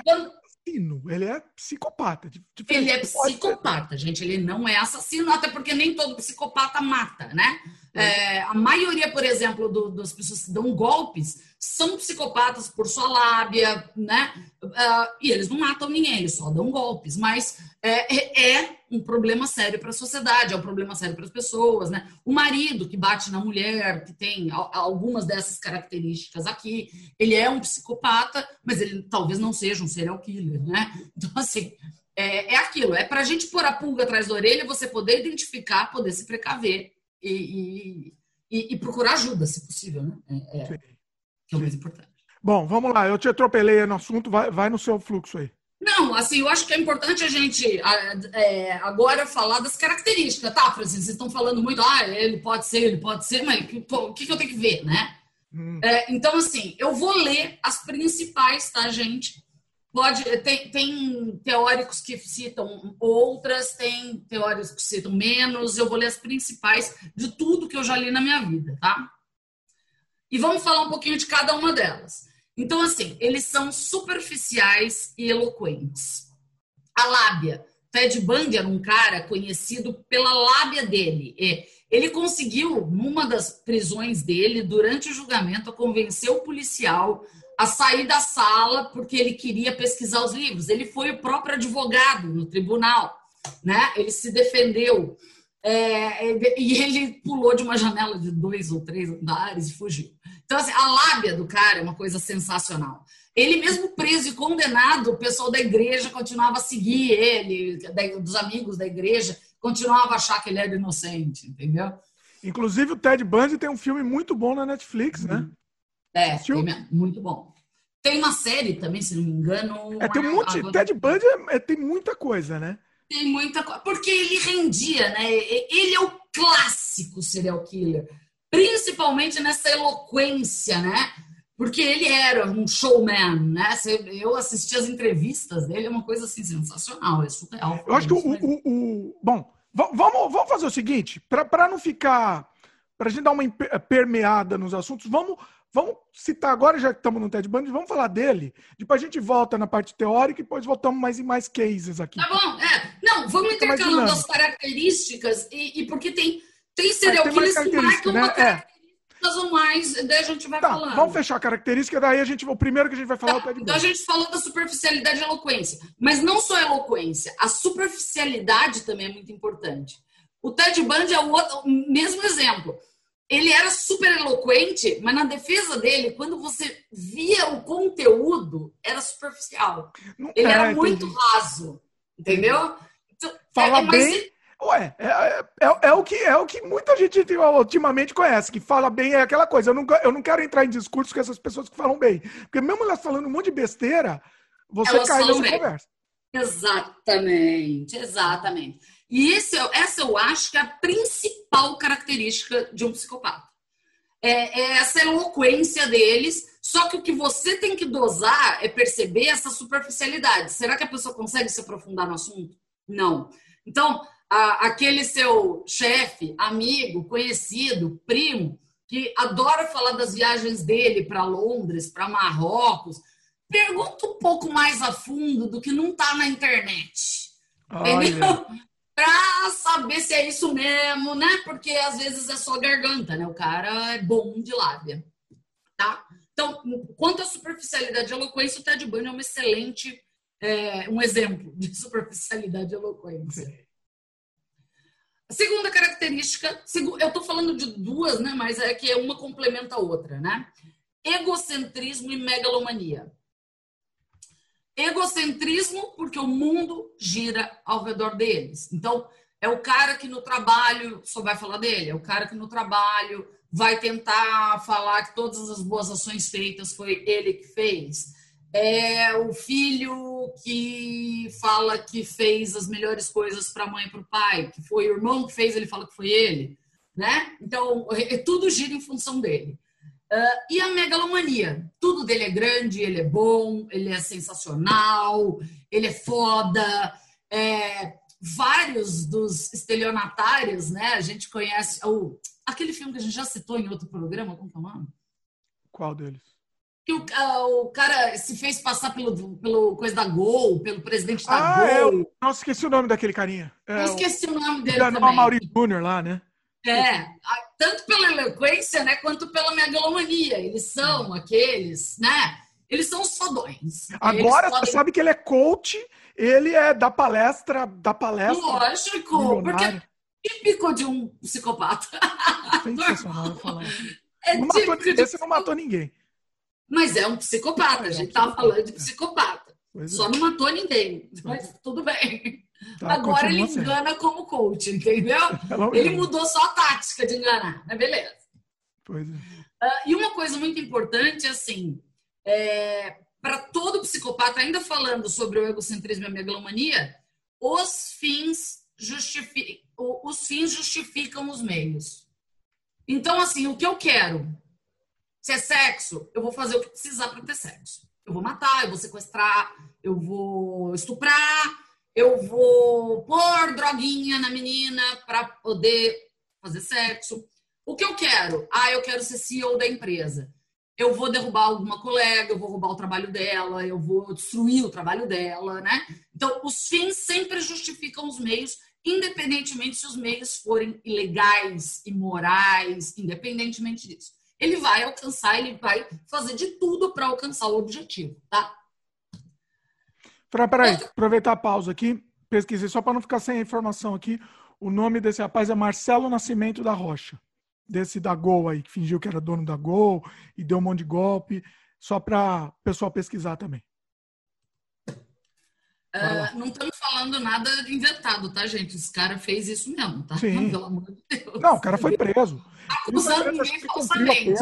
Speaker 1: assassino, ele é psicopata.
Speaker 2: Ele é psicopata, gente, ele não é assassino, até porque nem todo psicopata mata, né? É, a maioria, por exemplo, do, das pessoas que dão golpes são psicopatas por sua lábia, né? Uh, e eles não matam ninguém, eles só dão golpes. Mas é, é, é um problema sério para a sociedade, é um problema sério para as pessoas, né? O marido que bate na mulher, que tem algumas dessas características aqui, ele é um psicopata, mas ele talvez não seja um serial killer, né? Então, assim, é, é aquilo, é para a gente pôr a pulga atrás da orelha, você poder identificar, poder se precaver e, e, e, procurar ajuda, se possível, né? É, é, que é o mais importante.
Speaker 1: Bom, vamos lá, eu te atropelei no assunto, vai, vai no seu fluxo aí.
Speaker 2: Não, assim, eu acho que é importante a gente é, agora falar das características, tá, Francisco? Vocês estão falando muito, ah, ele pode ser, ele pode ser, mas o que, que eu tenho que ver, né? Hum. É, então, assim, eu vou ler as principais, tá, gente? Pode, tem, tem teóricos que citam outras, tem teóricos que citam menos. Eu vou ler as principais de tudo que eu já li na minha vida, tá? E vamos falar um pouquinho de cada uma delas. Então, assim, eles são superficiais e eloquentes. A lábia. Ted Bundy era um cara conhecido pela lábia dele. Ele conseguiu, numa das prisões dele, durante o julgamento, convencer o policial a sair da sala porque ele queria pesquisar os livros. Ele foi o próprio advogado no tribunal, né? Ele se defendeu. É, e ele pulou de uma janela de dois ou três andares e fugiu. Então, assim, a lábia do cara é uma coisa sensacional. Ele mesmo preso e condenado, o pessoal da igreja continuava a seguir ele, dos amigos da igreja, continuava a achar que ele era inocente, entendeu?
Speaker 1: Inclusive, o Ted Bundy tem um filme muito bom na Netflix, né?
Speaker 2: É, tem, muito bom. Tem uma série também, se não me engano.
Speaker 1: É, tem um monte. Agora... Ted Bundy é, é, tem muita coisa, né?
Speaker 2: Tem muita coisa. Porque ele rendia, né? Ele é o clássico serial killer. Principalmente nessa eloquência, né? porque ele era um showman, né? Eu assisti as entrevistas dele, é uma coisa assim sensacional, é surreal.
Speaker 1: Eu acho que o, o, o, Bom, vamos, vamos fazer o seguinte, para não ficar. Para a gente dar uma permeada nos assuntos, vamos, vamos citar agora, já que estamos no TED Bundy, vamos falar dele. Depois a gente volta na parte teórica e depois voltamos mais em mais cases aqui.
Speaker 2: Tá bom, é. Não, vamos intercalando as características e, e porque tem, tem serial killers que marcam né? uma característica. É ou mais, daí a gente vai tá, falando.
Speaker 1: Vamos fechar a característica, daí a gente, o primeiro que a gente vai falar tá, é o
Speaker 2: Ted Então a gente falou da superficialidade e eloquência. Mas não só a eloquência, a superficialidade também é muito importante. O Ted Bundy é o, outro, o mesmo exemplo. Ele era super eloquente, mas na defesa dele, quando você via o conteúdo, era superficial. Não, ele é, era muito entendi. raso, entendeu?
Speaker 1: Então, Fala é, bem, Ué, é, é, é, é, o que, é o que muita gente ultimamente conhece, que fala bem, é aquela coisa. Eu não, eu não quero entrar em discurso com essas pessoas que falam bem. Porque mesmo elas falando um monte de besteira, você elas cai nessa conversa.
Speaker 2: Exatamente, exatamente. E esse, essa eu acho que é a principal característica de um psicopata. É, é essa eloquência deles, só que o que você tem que dosar é perceber essa superficialidade. Será que a pessoa consegue se aprofundar no assunto? Não. Então, a, aquele seu chefe, amigo, conhecido, primo, que adora falar das viagens dele para Londres, para Marrocos, pergunta um pouco mais a fundo do que não está na internet. Para saber se é isso mesmo, né? Porque às vezes é só garganta, né? O cara é bom de lábia, tá? Então, quanto à superficialidade e eloquência, o Ted Bundy é um excelente, é, um exemplo de superficialidade e eloquência. Segunda característica, eu estou falando de duas, né? Mas é que uma complementa a outra, né? Egocentrismo e megalomania. Egocentrismo, porque o mundo gira ao redor deles. Então, é o cara que no trabalho só vai falar dele, é o cara que no trabalho vai tentar falar que todas as boas ações feitas foi ele que fez é o filho que fala que fez as melhores coisas para a mãe e para o pai, que foi o irmão que fez, ele fala que foi ele, né? Então, é, tudo gira em função dele. Uh, e a megalomania, tudo dele é grande, ele é bom, ele é sensacional, ele é foda. É, vários dos estelionatários, né? A gente conhece o, aquele filme que a gente já citou em outro programa, como que é o nome?
Speaker 1: Qual deles?
Speaker 2: Que o, uh, o, cara se fez passar pelo, pelo coisa da Gol, pelo presidente da ah, é Gol.
Speaker 1: É, nossa, esqueci o nome daquele carinha.
Speaker 2: É, eu esqueci o nome dele também.
Speaker 1: O Maurício Júnior lá, né?
Speaker 2: É, tanto pela eloquência, né, quanto pela megalomania. Eles são aqueles, né? Eles são os fodões.
Speaker 1: Agora, podem... você sabe que ele é coach, ele é da palestra, da palestra.
Speaker 2: Lógico, porque é típico de um psicopata.
Speaker 1: Sensacional falar. É esse não matou ninguém.
Speaker 2: Mas é um psicopata, a gente estava falando de psicopata. Só é. não matou ninguém, mas tudo bem. Tá, Agora ele engana como coach, entendeu? ele mudou só a tática de enganar, mas beleza.
Speaker 1: Pois é.
Speaker 2: Uh, e uma coisa muito importante, assim, é, para todo psicopata, ainda falando sobre o egocentrismo e a megalomania, os fins, os fins justificam os meios. Então, assim, o que eu quero? Se é sexo, eu vou fazer o que precisar para ter sexo. Eu vou matar, eu vou sequestrar, eu vou estuprar, eu vou pôr droguinha na menina para poder fazer sexo. O que eu quero? Ah, eu quero ser CEO da empresa. Eu vou derrubar alguma colega, eu vou roubar o trabalho dela, eu vou destruir o trabalho dela, né? Então, os fins sempre justificam os meios, independentemente se os meios forem ilegais, imorais, independentemente disso ele vai alcançar, ele vai fazer de tudo para alcançar o objetivo, tá?
Speaker 1: Fran, peraí, aproveitar a pausa aqui, pesquisei só para não ficar sem informação aqui. O nome desse rapaz é Marcelo Nascimento da Rocha, desse da Gol aí, que fingiu que era dono da Gol e deu um monte de golpe, só para o pessoal pesquisar também.
Speaker 2: Uh, não estamos falando nada inventado, tá, gente? Esse cara fez isso mesmo, tá?
Speaker 1: Sim. Pelo amor de Deus. Não, o cara foi preso.
Speaker 2: Acusando ninguém falsamente.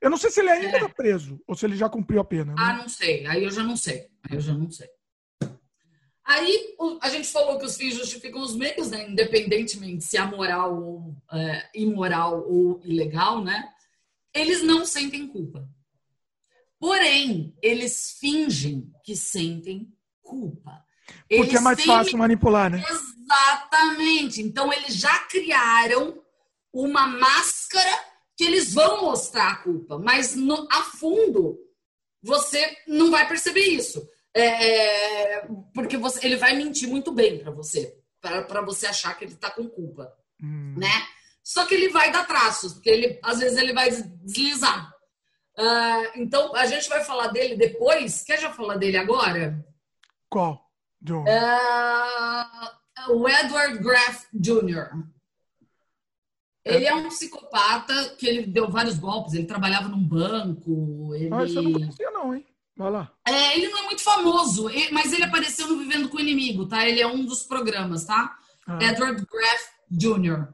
Speaker 1: Eu não sei se ele ainda está é. preso ou se ele já cumpriu a pena.
Speaker 2: Né? Ah, não sei. Aí eu já não sei. Aí eu já não sei. Aí a gente falou que os fins justificam os meios, né? Independentemente se é moral ou é, imoral ou ilegal, né? Eles não sentem culpa. Porém, eles fingem que sentem culpa.
Speaker 1: Porque é
Speaker 2: Eles
Speaker 1: é mais
Speaker 2: têm-
Speaker 1: fácil manipular, né?
Speaker 2: Exatamente. Então, eles já criaram uma máscara que eles vão mostrar a culpa, mas no, a fundo você não vai perceber isso. É, porque você, ele vai mentir muito bem para você, para você achar que ele está com culpa,
Speaker 1: Hum.
Speaker 2: né? Só que ele vai dar traços, porque ele, às vezes ele vai deslizar. Ah, então, a gente vai falar dele depois. Quer já falar dele agora?
Speaker 1: Qual?
Speaker 2: Ah, o Edward Graff Jr. Ele é um psicopata que ele deu vários golpes. Ele trabalhava num banco. Ele,
Speaker 1: Ah, isso eu não conhecia, não, hein? Vai lá.
Speaker 2: É, ele não é muito famoso, mas ele apareceu no Vivendo com o Inimigo, tá? Ele é um dos programas, tá?
Speaker 1: Ah.
Speaker 2: Edward Graff Jr.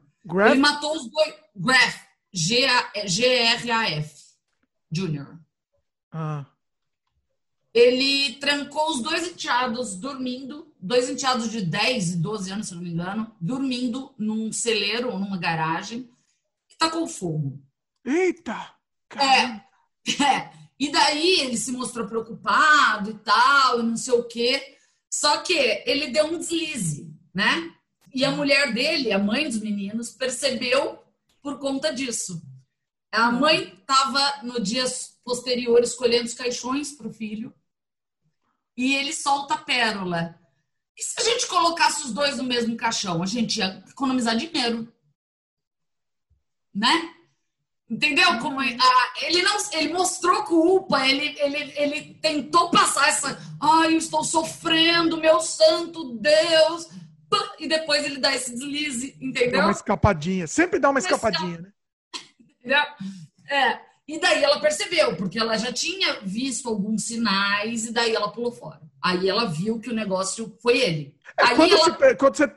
Speaker 2: Ele matou os dois. Graff, G-R-A-F Jr.
Speaker 1: Ah.
Speaker 2: Ele trancou os dois enteados dormindo, dois enteados de 10 e 12 anos, se não me engano, dormindo num celeiro ou numa garagem, que tacou fogo.
Speaker 1: Eita! Caramba.
Speaker 2: É. E daí ele se mostrou preocupado e tal, e não sei o quê. Só que ele deu um deslize, né? E a mulher dele, a mãe dos meninos, percebeu por conta disso. A mãe estava no dia posterior escolhendo os caixões para o filho e ele solta a pérola. E se a gente colocasse os dois no mesmo caixão? A gente ia economizar dinheiro. Né? Entendeu? Como é- ah, ele não, ele mostrou culpa, ele, ele, ele tentou passar essa, ai, eu estou sofrendo, meu santo Deus, e depois ele dá esse deslize,
Speaker 1: Dá
Speaker 2: entendeu?
Speaker 1: uma escapadinha. Sempre dá uma escapadinha, né?
Speaker 2: Entendeu? É. E daí ela percebeu, porque ela já tinha visto alguns sinais, e daí ela pulou fora. Aí ela viu que o negócio foi ele.
Speaker 1: É,
Speaker 2: Aí
Speaker 1: quando,
Speaker 2: ela-
Speaker 1: se- quando você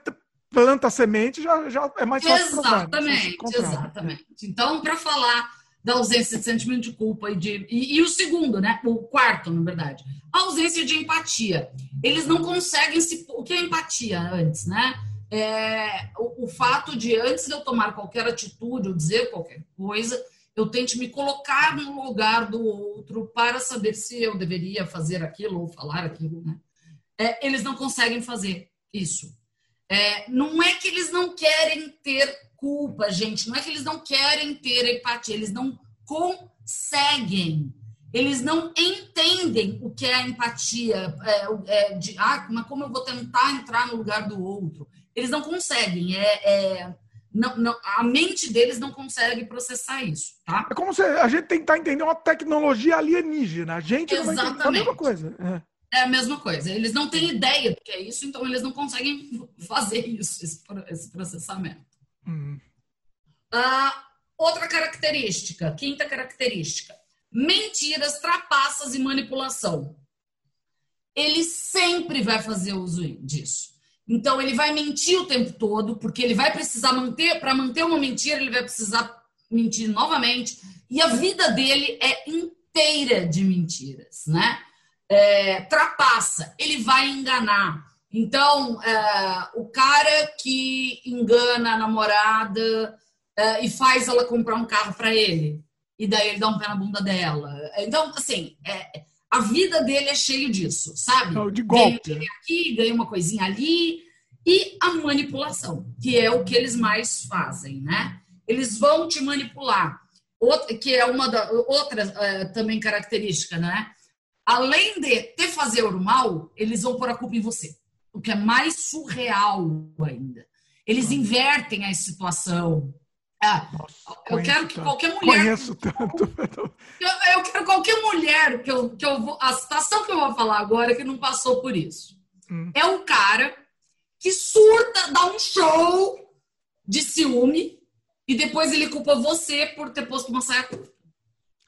Speaker 1: planta a semente, já, já é mais fácil provar, né?
Speaker 2: Exatamente,
Speaker 1: Encontrar.
Speaker 2: exatamente. Então, para falar da ausência de sentimento de culpa e de. E, e o segundo, né? O quarto, na verdade. A ausência de empatia. Eles não conseguem se. O que é empatia antes, né? É, o, o fato de, antes de eu tomar qualquer atitude ou dizer qualquer coisa, eu tente me colocar no lugar do outro para saber se eu deveria fazer aquilo ou falar aquilo, né? É, eles não conseguem fazer isso. É, não é que eles não querem ter culpa, gente. Não é que eles não querem ter empatia. Eles não conseguem. Eles não entendem o que é empatia. É, é, de, ah, mas como eu vou tentar entrar no lugar do outro? Eles não conseguem. É, é, não, não, a mente deles não consegue processar isso, tá?
Speaker 1: É como se a gente tentar entender uma tecnologia alienígena. A gente não vai entender. É a
Speaker 2: Exatamente.
Speaker 1: mesma coisa. É.
Speaker 2: É a mesma coisa. Eles não têm ideia do que é isso, então eles não conseguem fazer isso, esse processamento.
Speaker 1: Hum.
Speaker 2: Ah, outra característica, quinta característica: mentiras, trapaças e manipulação. Ele sempre vai fazer uso disso. Então ele vai mentir o tempo todo, porque ele vai precisar manter, para manter uma mentira, ele vai precisar mentir novamente. E a vida dele é inteira de mentiras, né? É, trapaça, ele vai enganar. Então, é, o cara que engana a namorada é, e faz ela comprar um carro para ele, e daí ele dá um pé na bunda dela. Então, assim, é, a vida dele é cheio disso, sabe?
Speaker 1: De
Speaker 2: Ganha
Speaker 1: golpe,
Speaker 2: um dinheiro aqui, ganha uma coisinha ali, e a manipulação, que é o que eles mais fazem, né? Eles vão te manipular, outra, que é uma da, outra é, também característica, né? Além de te fazer o mal, eles vão pôr a culpa em você, o que é mais surreal ainda. Eles invertem a situação. Ah,
Speaker 1: Nossa,
Speaker 2: eu quero que
Speaker 1: tanto.
Speaker 2: qualquer mulher
Speaker 1: Conheço tanto.
Speaker 2: eu, eu quero qualquer mulher que eu, que eu vou. A situação que eu vou falar agora que não passou por isso.
Speaker 1: Hum.
Speaker 2: É um cara que surta, dá um show de ciúme e depois ele culpa você por ter posto uma saia curta.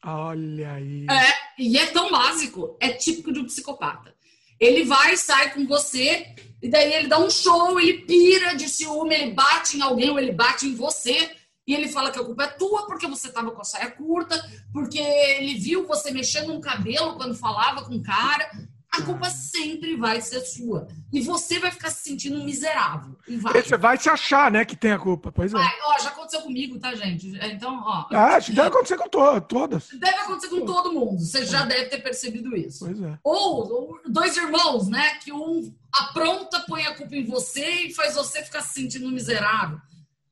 Speaker 1: Olha aí.
Speaker 2: É, e é tão básico, é típico de um psicopata. Ele vai, sai com você, e daí ele dá um show, ele pira de ciúme, ele bate em alguém ou ele bate em você, e ele fala que a culpa é tua porque você tava com a saia curta, porque ele viu você mexendo no cabelo quando falava com o cara. a culpa sempre vai ser sua. E você vai ficar se sentindo miserável. Vai.
Speaker 1: Você vai se achar, né, que tem a culpa. Pois é.
Speaker 2: Vai, ó, já aconteceu comigo, tá, gente? Então, ó.
Speaker 1: Ah, deve acontecer com to todas.
Speaker 2: Deve acontecer com todo mundo. Você já deve ter percebido isso.
Speaker 1: Pois é.
Speaker 2: Ou, ou dois irmãos, né? Que um apronta, põe a culpa em você e faz você ficar se sentindo miserável.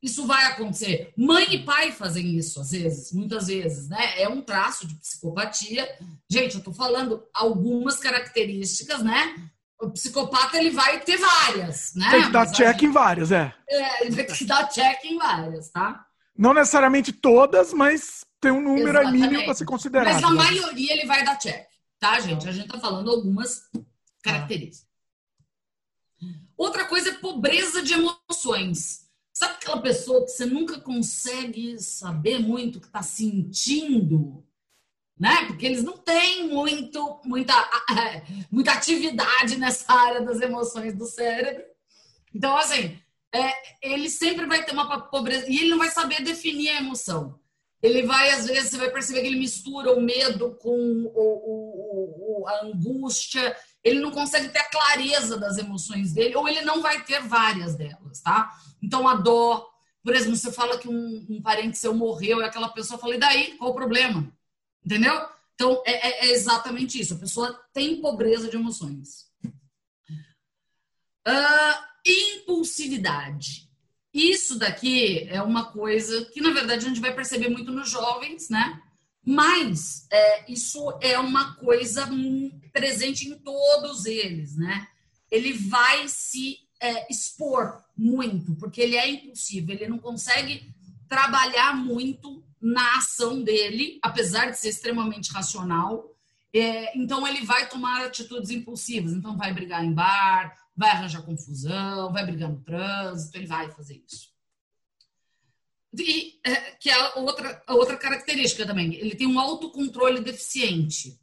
Speaker 2: Isso vai acontecer. Mãe e pai fazem isso, às vezes, muitas vezes, né? É um traço de psicopatia. Gente, eu tô falando algumas características, né? O psicopata, ele vai ter várias, né?
Speaker 1: Tem que dar
Speaker 2: Mas
Speaker 1: check
Speaker 2: gente-
Speaker 1: em várias, é.
Speaker 2: É, ele vai ter que dar check em várias, tá?
Speaker 1: Não necessariamente todas, mas tem um número aí mínimo
Speaker 2: Exatamente.
Speaker 1: para ser considerado.
Speaker 2: Mas na
Speaker 1: né?
Speaker 2: maioria ele vai dar check, tá, gente? A gente tá falando algumas características. Outra coisa é pobreza de emoções. Sabe aquela pessoa que você nunca consegue saber muito o que está sentindo? Né? Porque eles não têm muito, muita, muita atividade nessa área das emoções do cérebro. Então, assim, é, ele sempre vai ter uma pobreza. E ele não vai saber definir a emoção. Ele vai, às vezes, você vai perceber que ele mistura o medo com o, o, o, a angústia. Ele não consegue ter a clareza das emoções dele, ou ele não vai ter várias delas, tá? Então, a dó, por exemplo, você fala que um, um parente seu morreu e aquela pessoa fala, e daí? Qual o problema? Entendeu? Então, é, é, é exatamente isso. A pessoa tem pobreza de emoções. Uh, impulsividade. Isso daqui é uma coisa que, na verdade, a gente vai perceber muito nos jovens, né? Mas é, isso é uma coisa presente em todos eles, né? Ele vai se é, expor muito, porque ele é impulsivo, ele não consegue trabalhar muito na ação dele, apesar de ser extremamente racional. É, então, ele vai tomar atitudes impulsivas. Então, vai brigar em bar, vai arranjar confusão, vai brigar no trânsito, ele vai fazer isso. E, é, que é outra, outra característica também, ele tem um autocontrole deficiente.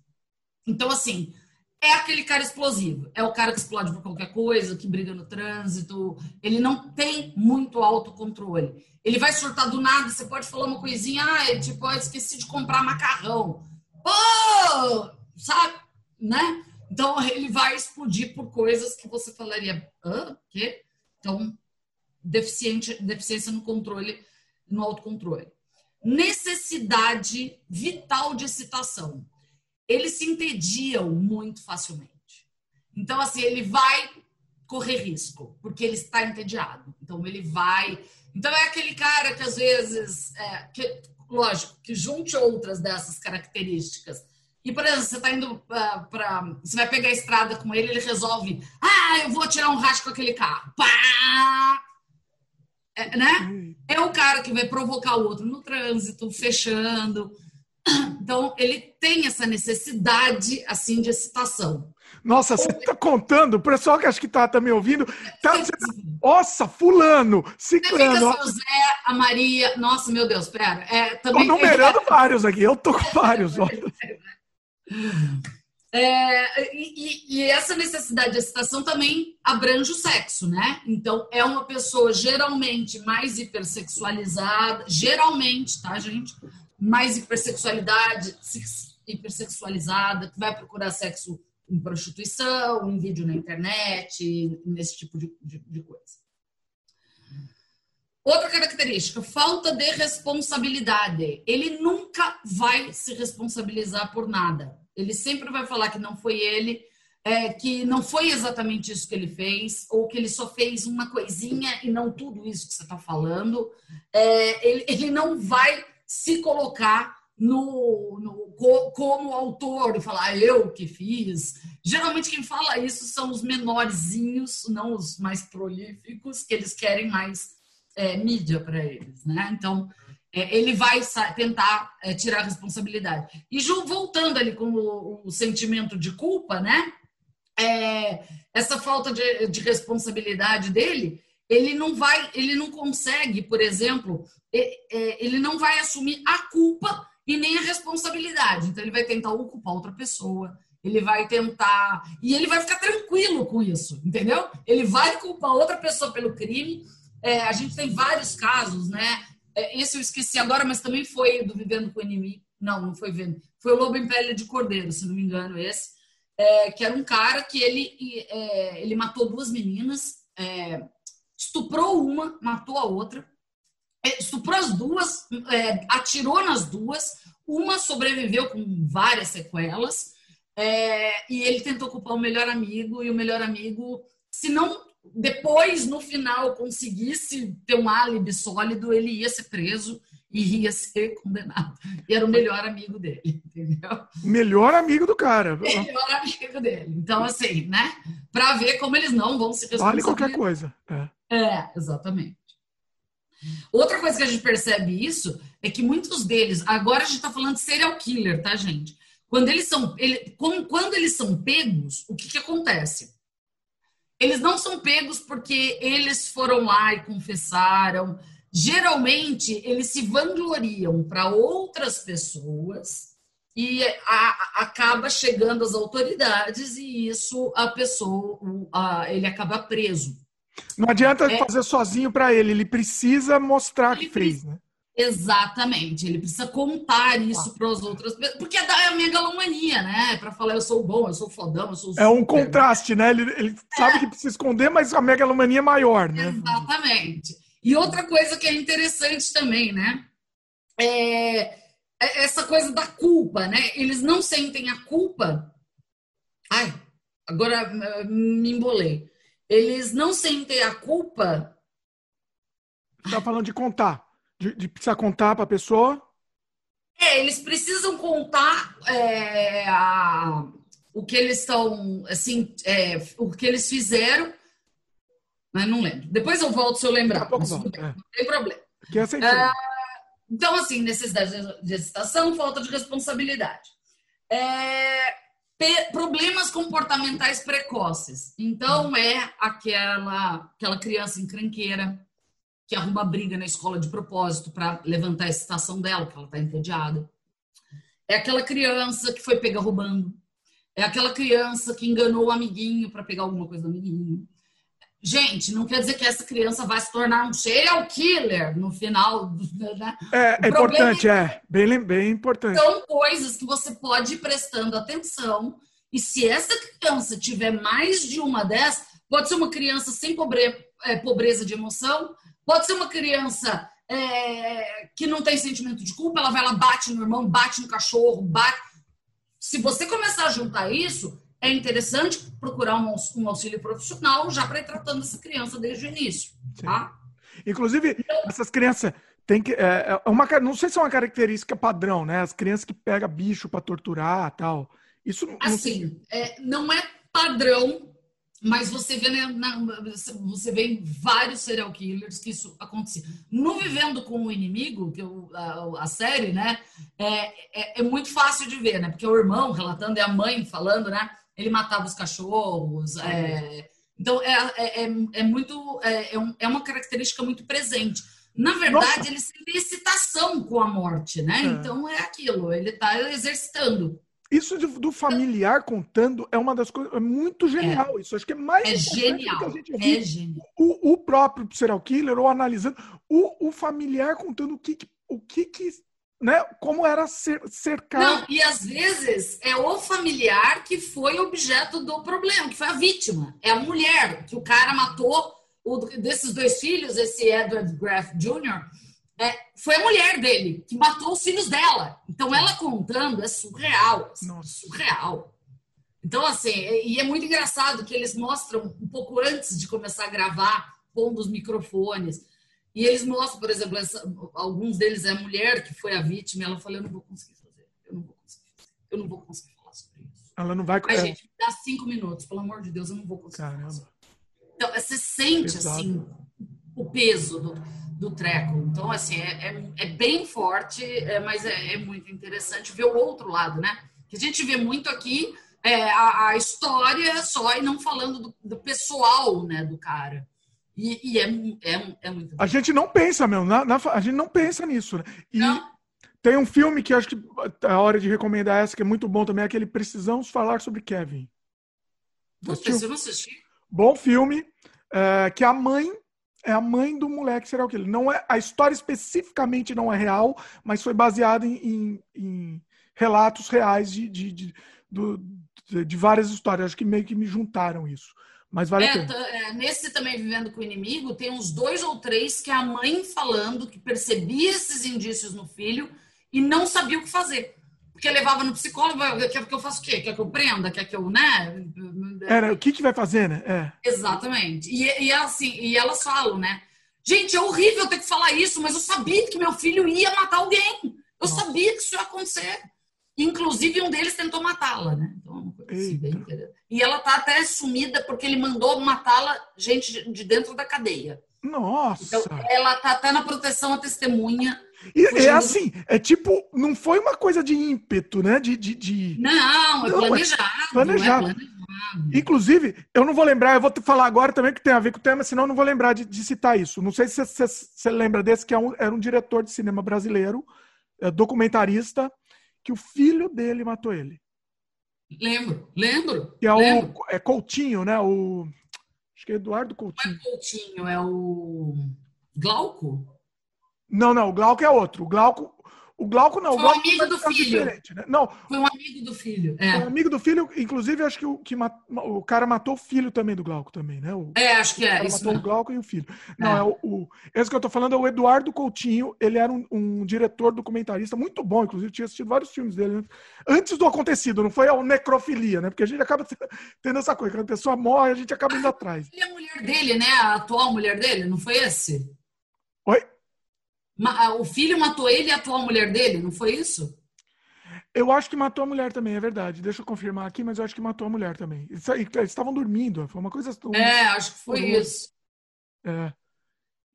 Speaker 2: Então, assim, é aquele cara explosivo, é o cara que explode por qualquer coisa, que briga no trânsito, ele não tem muito autocontrole. Ele vai surtar do nada, você pode falar uma coisinha, ah, tipo, eu esqueci de comprar macarrão. Oh! Sabe? Né? Então, ele vai explodir por coisas que você falaria, hã? Quê? Então, deficiente, deficiência no controle, no autocontrole. Necessidade vital de excitação. Eles se entediam muito facilmente. Então, assim, ele vai correr risco, porque ele está entediado. Então, ele vai. Então, é aquele cara que às vezes, é, que, lógico, que junte outras dessas características. E, por exemplo, você está indo para. Você vai pegar a estrada com ele, ele resolve. Ah, eu vou tirar um rastro com aquele carro. Pá! É, né? É o cara que vai provocar o outro no trânsito, fechando. Então, ele tem essa necessidade, assim, de excitação.
Speaker 1: Nossa, você tá contando, o pessoal que acho que tá, tá me ouvindo, tá, tá, nossa, fulano, ciclano.
Speaker 2: Você fica, o Zé, a Maria, nossa, meu Deus, pera. É, também,
Speaker 1: tô numerando é, vários aqui, eu tô com vários.
Speaker 2: É, e, e, essa necessidade de excitação também abrange o sexo, né? Então, é uma pessoa geralmente mais hipersexualizada, geralmente, tá, gente? Mais hipersexualidade, hipersexualizada, que vai procurar sexo em prostituição, em vídeo na internet, nesse tipo de, de, de coisa. Outra característica, falta de responsabilidade. Ele nunca vai se responsabilizar por nada. Ele sempre vai falar que não foi ele, é, que não foi exatamente isso que ele fez, ou que ele só fez uma coisinha e não tudo isso que você está falando. É, ele, ele não vai se colocar no, no, como autor e falar eu que fiz. Geralmente quem fala isso são os menorzinhos, não os mais prolíficos, que eles querem mais é, mídia para eles, né? Então ele vai tentar é, tirar a responsabilidade. E voltando ali com o, sentimento de culpa, né? É, essa falta de, de, responsabilidade dele, ele não vai, ele não consegue, por exemplo, ele não vai assumir a culpa e nem a responsabilidade. Então ele vai tentar ocupar outra pessoa, ele vai tentar e ele vai ficar tranquilo com isso, entendeu? Ele vai culpar outra pessoa pelo crime. É, a gente tem vários casos, né? Esse eu esqueci agora, mas também foi do Vivendo com o Inimigo. Não, não foi Vivendo. Foi o Lobo em Pele de Cordeiro, se não me engano, esse. é, que era um cara que ele, é, ele matou duas meninas, é, estuprou uma, matou a outra, é, estuprou as duas, é, atirou nas duas, uma sobreviveu com várias sequelas, é, e ele tentou culpar o melhor amigo, e o melhor amigo, se não depois, no final, conseguisse ter um álibi sólido, ele ia ser preso e ia ser condenado. E era o melhor amigo dele, entendeu?
Speaker 1: Melhor amigo do cara.
Speaker 2: Melhor amigo dele. Então, assim, né? Para ver como eles não vão se
Speaker 1: responsabilizar. Vale qualquer coisa.
Speaker 2: É. é, exatamente. Outra coisa que a gente percebe isso é que muitos deles, agora a gente está falando de serial killer, tá, gente? Quando eles são, ele, quando eles são pegos, o que, que acontece? Eles não são pegos porque eles foram lá e confessaram. Geralmente, eles se vangloriam para outras pessoas e a, acaba chegando às autoridades e isso a pessoa, a, ele acaba preso.
Speaker 1: Não adianta é, fazer sozinho para ele, ele precisa mostrar que fez, né?
Speaker 2: Exatamente, ele precisa contar isso ah. para as outras pessoas, porque é a megalomania, né? Para falar eu sou bom, eu sou fodão, eu sou.
Speaker 1: É um contraste, né? Ele, ele é. sabe que precisa esconder, mas a megalomania é maior, né?
Speaker 2: Exatamente. E outra coisa que é interessante também, né? É, é essa coisa da culpa, né? Eles não sentem a culpa. Ai, agora me embolei. Eles não sentem a culpa.
Speaker 1: Está falando de contar. De, de precisar contar para a pessoa?
Speaker 2: É, eles precisam contar é, a, o que eles estão, assim, é, o que eles fizeram, mas não lembro. Depois eu volto se eu lembrar. Não, é. não tem problema.
Speaker 1: Que é, é
Speaker 2: então, assim, necessidade de excitação, falta de responsabilidade. É, problemas comportamentais precoces. Então, é aquela, aquela criança encrenqueira, que arruma briga na escola de propósito para levantar a excitação dela, porque ela está entediada. É aquela criança que foi pega roubando. É aquela criança que enganou o amiguinho para pegar alguma coisa do amiguinho. Gente, não quer dizer que essa criança vai se tornar um serial killer no final.
Speaker 1: Né? É, é importante, é, é bem, bem importante.
Speaker 2: São coisas que você pode ir prestando atenção. E se essa criança tiver mais de uma dessas, pode ser uma criança sem pobre, é, pobreza de emoção, Pode ser uma criança é, que não tem sentimento de culpa, ela vai lá, bate no irmão, bate no cachorro, bate. Se você começar a juntar isso, é interessante procurar um, um auxílio profissional já para ir tratando essa criança desde o início. Tá?
Speaker 1: Inclusive, então, essas crianças tem que. É, é, uma, não sei se é uma característica padrão, né? As crianças que pegam bicho para torturar tal. Isso
Speaker 2: assim, não, é, não é padrão mas você vê, né, na, você vê em vários serial killers que isso acontecia. No Vivendo com o Inimigo, que eu, a, a, série, né, é, é, é, muito fácil de ver, né? Porque é o irmão relatando, é a mãe falando, né? Ele matava os cachorros. É, então, é, é, é, é muito. É, um, é, uma característica muito presente. Na verdade, Nossa. ele sente excitação com a morte, né? Então, é aquilo, ele está exercitando.
Speaker 1: Isso de, do familiar contando é uma das coisas. É muito genial. É. Isso acho que é mais
Speaker 2: é genial. que a gente é genial.
Speaker 1: O, o, próprio serial killer, ou analisando, o, o familiar contando o que, o que, que né, como era ser, cercado. Não,
Speaker 2: e às vezes é o familiar que foi objeto do problema, que foi a vítima. É a mulher que o cara matou o, desses dois filhos, esse Edward Graff Jr., é, foi a mulher dele que matou os filhos dela. Então ela contando é surreal. Assim, Nossa. Surreal. Então, assim, e é muito engraçado que eles mostram um pouco antes de começar a gravar, pondo os microfones. E eles mostram, por exemplo, essa, alguns deles é a mulher que foi a vítima, e ela fala: Eu não vou conseguir fazer, eu não vou conseguir fazer, eu não vou conseguir falar sobre isso.
Speaker 1: Ela não vai.
Speaker 2: Mas, é... gente, dá cinco minutos, pelo amor de Deus, eu não vou conseguir. Caramba. Então, você sente, Pesado. assim, o peso do do treco. Então, assim, é, é, é bem forte, é, mas é, é, muito interessante ver o outro lado, né? Que a gente vê muito aqui é, a, a, história só e não falando do, do pessoal, né, do cara. E, e é, é, muito.
Speaker 1: A gente não pensa, meu, na, na, a gente não pensa nisso, né? E não. tem um filme que acho que é a hora de recomendar essa, que é muito bom também, é aquele Precisamos Falar sobre Kevin.
Speaker 2: Puta, eu não assisti.
Speaker 1: Bom filme, é, que a mãe é a mãe do moleque será o que Não é a história especificamente não é real, mas foi baseada em, em, em relatos reais de, de, de do, de várias histórias. Acho que meio que me juntaram isso. Mas vale
Speaker 2: é,
Speaker 1: a pena.
Speaker 2: É, nesse também Vivendo com o Inimigo, tem uns dois ou três que a mãe falando que percebia esses indícios no filho e não sabia o que fazer. Porque levava no psicólogo, quer que eu faça o quê? Quer que eu prenda? Quer que eu, né?
Speaker 1: Era, o que, que vai fazer, né? É.
Speaker 2: Exatamente. E, e assim, e elas falam, né? Gente, é horrível ter que falar isso, mas eu sabia que meu filho ia matar alguém. Eu Nossa. sabia que isso ia acontecer. Inclusive, um deles tentou matá-la, né? Então, assim, bem e ela tá até sumida porque ele mandou matá-la gente de dentro da cadeia.
Speaker 1: Nossa! Então,
Speaker 2: ela tá até na proteção à testemunha.
Speaker 1: E é assim, é tipo, não foi uma coisa de ímpeto, né? De, de, de...
Speaker 2: Não, é não, planejado. É
Speaker 1: planejado. É planejado. Inclusive, eu não vou lembrar, eu vou te falar agora também que tem a ver com o tema, senão eu não vou lembrar de, de citar isso. Não sei se você, você lembra desse, que é um, era um diretor de cinema brasileiro, é, documentarista, que o filho dele matou ele.
Speaker 2: Lembro, lembro.
Speaker 1: Que é
Speaker 2: lembro.
Speaker 1: o é Coutinho, né? O acho que é Eduardo Coutinho.
Speaker 2: Não é Coutinho, é o Glauco?
Speaker 1: Não, não, o Glauco é outro. O Glauco, o Glauco não.
Speaker 2: Foi um amigo do filho. Né?
Speaker 1: Não.
Speaker 2: Foi um amigo do filho. É.
Speaker 1: Foi um amigo do filho, inclusive acho que o, que mat... o cara matou o filho também do Glauco também, né? O...
Speaker 2: É, acho que é.
Speaker 1: O matou mesmo. o Glauco e o filho. Não, é, é o, o, Esse que eu tô falando é o Eduardo Coutinho. Ele era um, um, diretor documentarista muito bom, inclusive tinha assistido vários filmes dele antes do acontecido, não foi a necrofilia, né? Porque a gente acaba tendo essa coisa, quando a pessoa morre, a gente acaba indo atrás.
Speaker 2: Ele é a mulher dele, né? A atual mulher dele, não foi esse?
Speaker 1: Oi?
Speaker 2: O filho matou ele e a atual mulher dele, não foi isso?
Speaker 1: Eu acho que matou a mulher também, é verdade. Deixa eu confirmar aqui, mas eu acho que matou a mulher também. Eles estavam dormindo, foi uma coisa.
Speaker 2: É, acho que foi isso.
Speaker 1: É.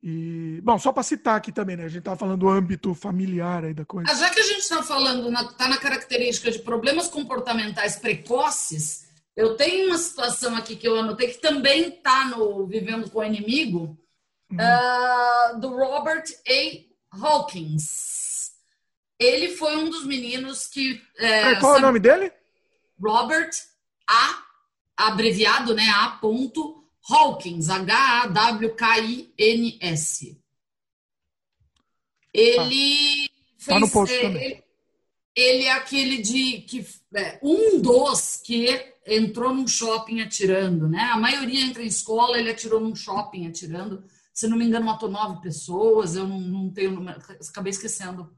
Speaker 1: E, bom, só para citar aqui também, né? A gente estava falando do âmbito familiar aí da coisa.
Speaker 2: Ah, já que a gente está falando, na, tá na característica de problemas comportamentais precoces, eu tenho uma situação aqui que eu anotei que também está no Vivendo com o Inimigo, uhum. uh, do Robert A. Hawkins. Ele foi um dos meninos que.
Speaker 1: É, qual é o nome dele?
Speaker 2: Robert A. Abreviado, né? A. Ponto, Hawkins. H-A-W-K-I-N-S. Ele.
Speaker 1: Ah, fez, tá no post é, também.
Speaker 2: Ele, ele é aquele de que é, um dos que entrou num shopping atirando, né? A maioria entra em escola, ele atirou num shopping atirando se não me engano, matou nove pessoas, eu não, não tenho número, acabei esquecendo.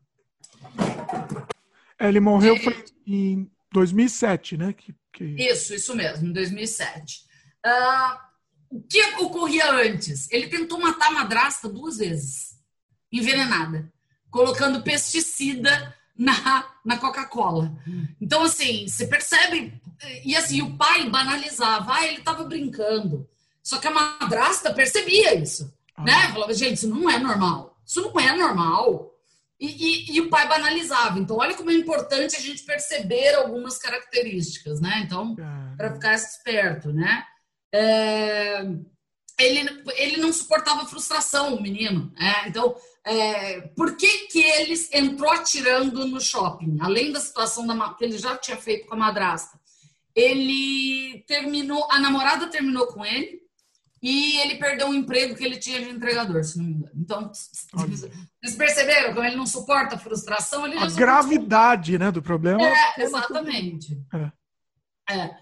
Speaker 1: É, ele morreu é, em 2007, né? Que, que...
Speaker 2: Isso, isso mesmo, em 2007. Uh, ah, o que ocorria antes? Ele tentou matar a madrasta duas vezes, envenenada, colocando pesticida na, na Coca-Cola. Então, assim, você percebe. E assim, o pai banalizava, ah, ele estava brincando. Só que a madrasta percebia isso. Né? Falava, gente, isso não é normal. Isso não é normal. E, e, e, o pai banalizava. Então, olha como é importante a gente perceber algumas características, né? Então, para ficar esperto, né? É, ele, ele não suportava frustração, o menino. É, então, é, por que, que ele entrou atirando no shopping? Além da situação da, que ele já tinha feito com a madrasta. Ele terminou, a namorada terminou com ele, e ele perdeu um emprego que ele tinha de entregador, se não me engano. Então, vocês perceberam como ele não suporta a frustração? Ele
Speaker 1: a gravidade né, do problema.
Speaker 2: É, exatamente. É. é.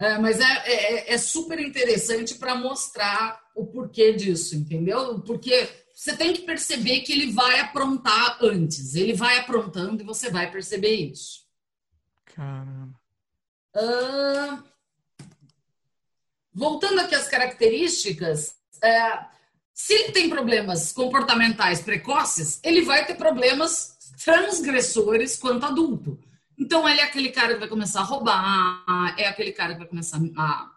Speaker 2: é mas é, é, é super interessante para mostrar o porquê disso, entendeu? Porque você tem que perceber que ele vai aprontar antes. Ele vai aprontando e você vai perceber isso.
Speaker 1: Caramba.
Speaker 2: Uh, voltando aqui às características, é, se ele tem problemas comportamentais precoces, ele vai ter problemas transgressores quanto adulto. Então, ele é aquele cara que vai começar a roubar, é aquele cara que vai começar a,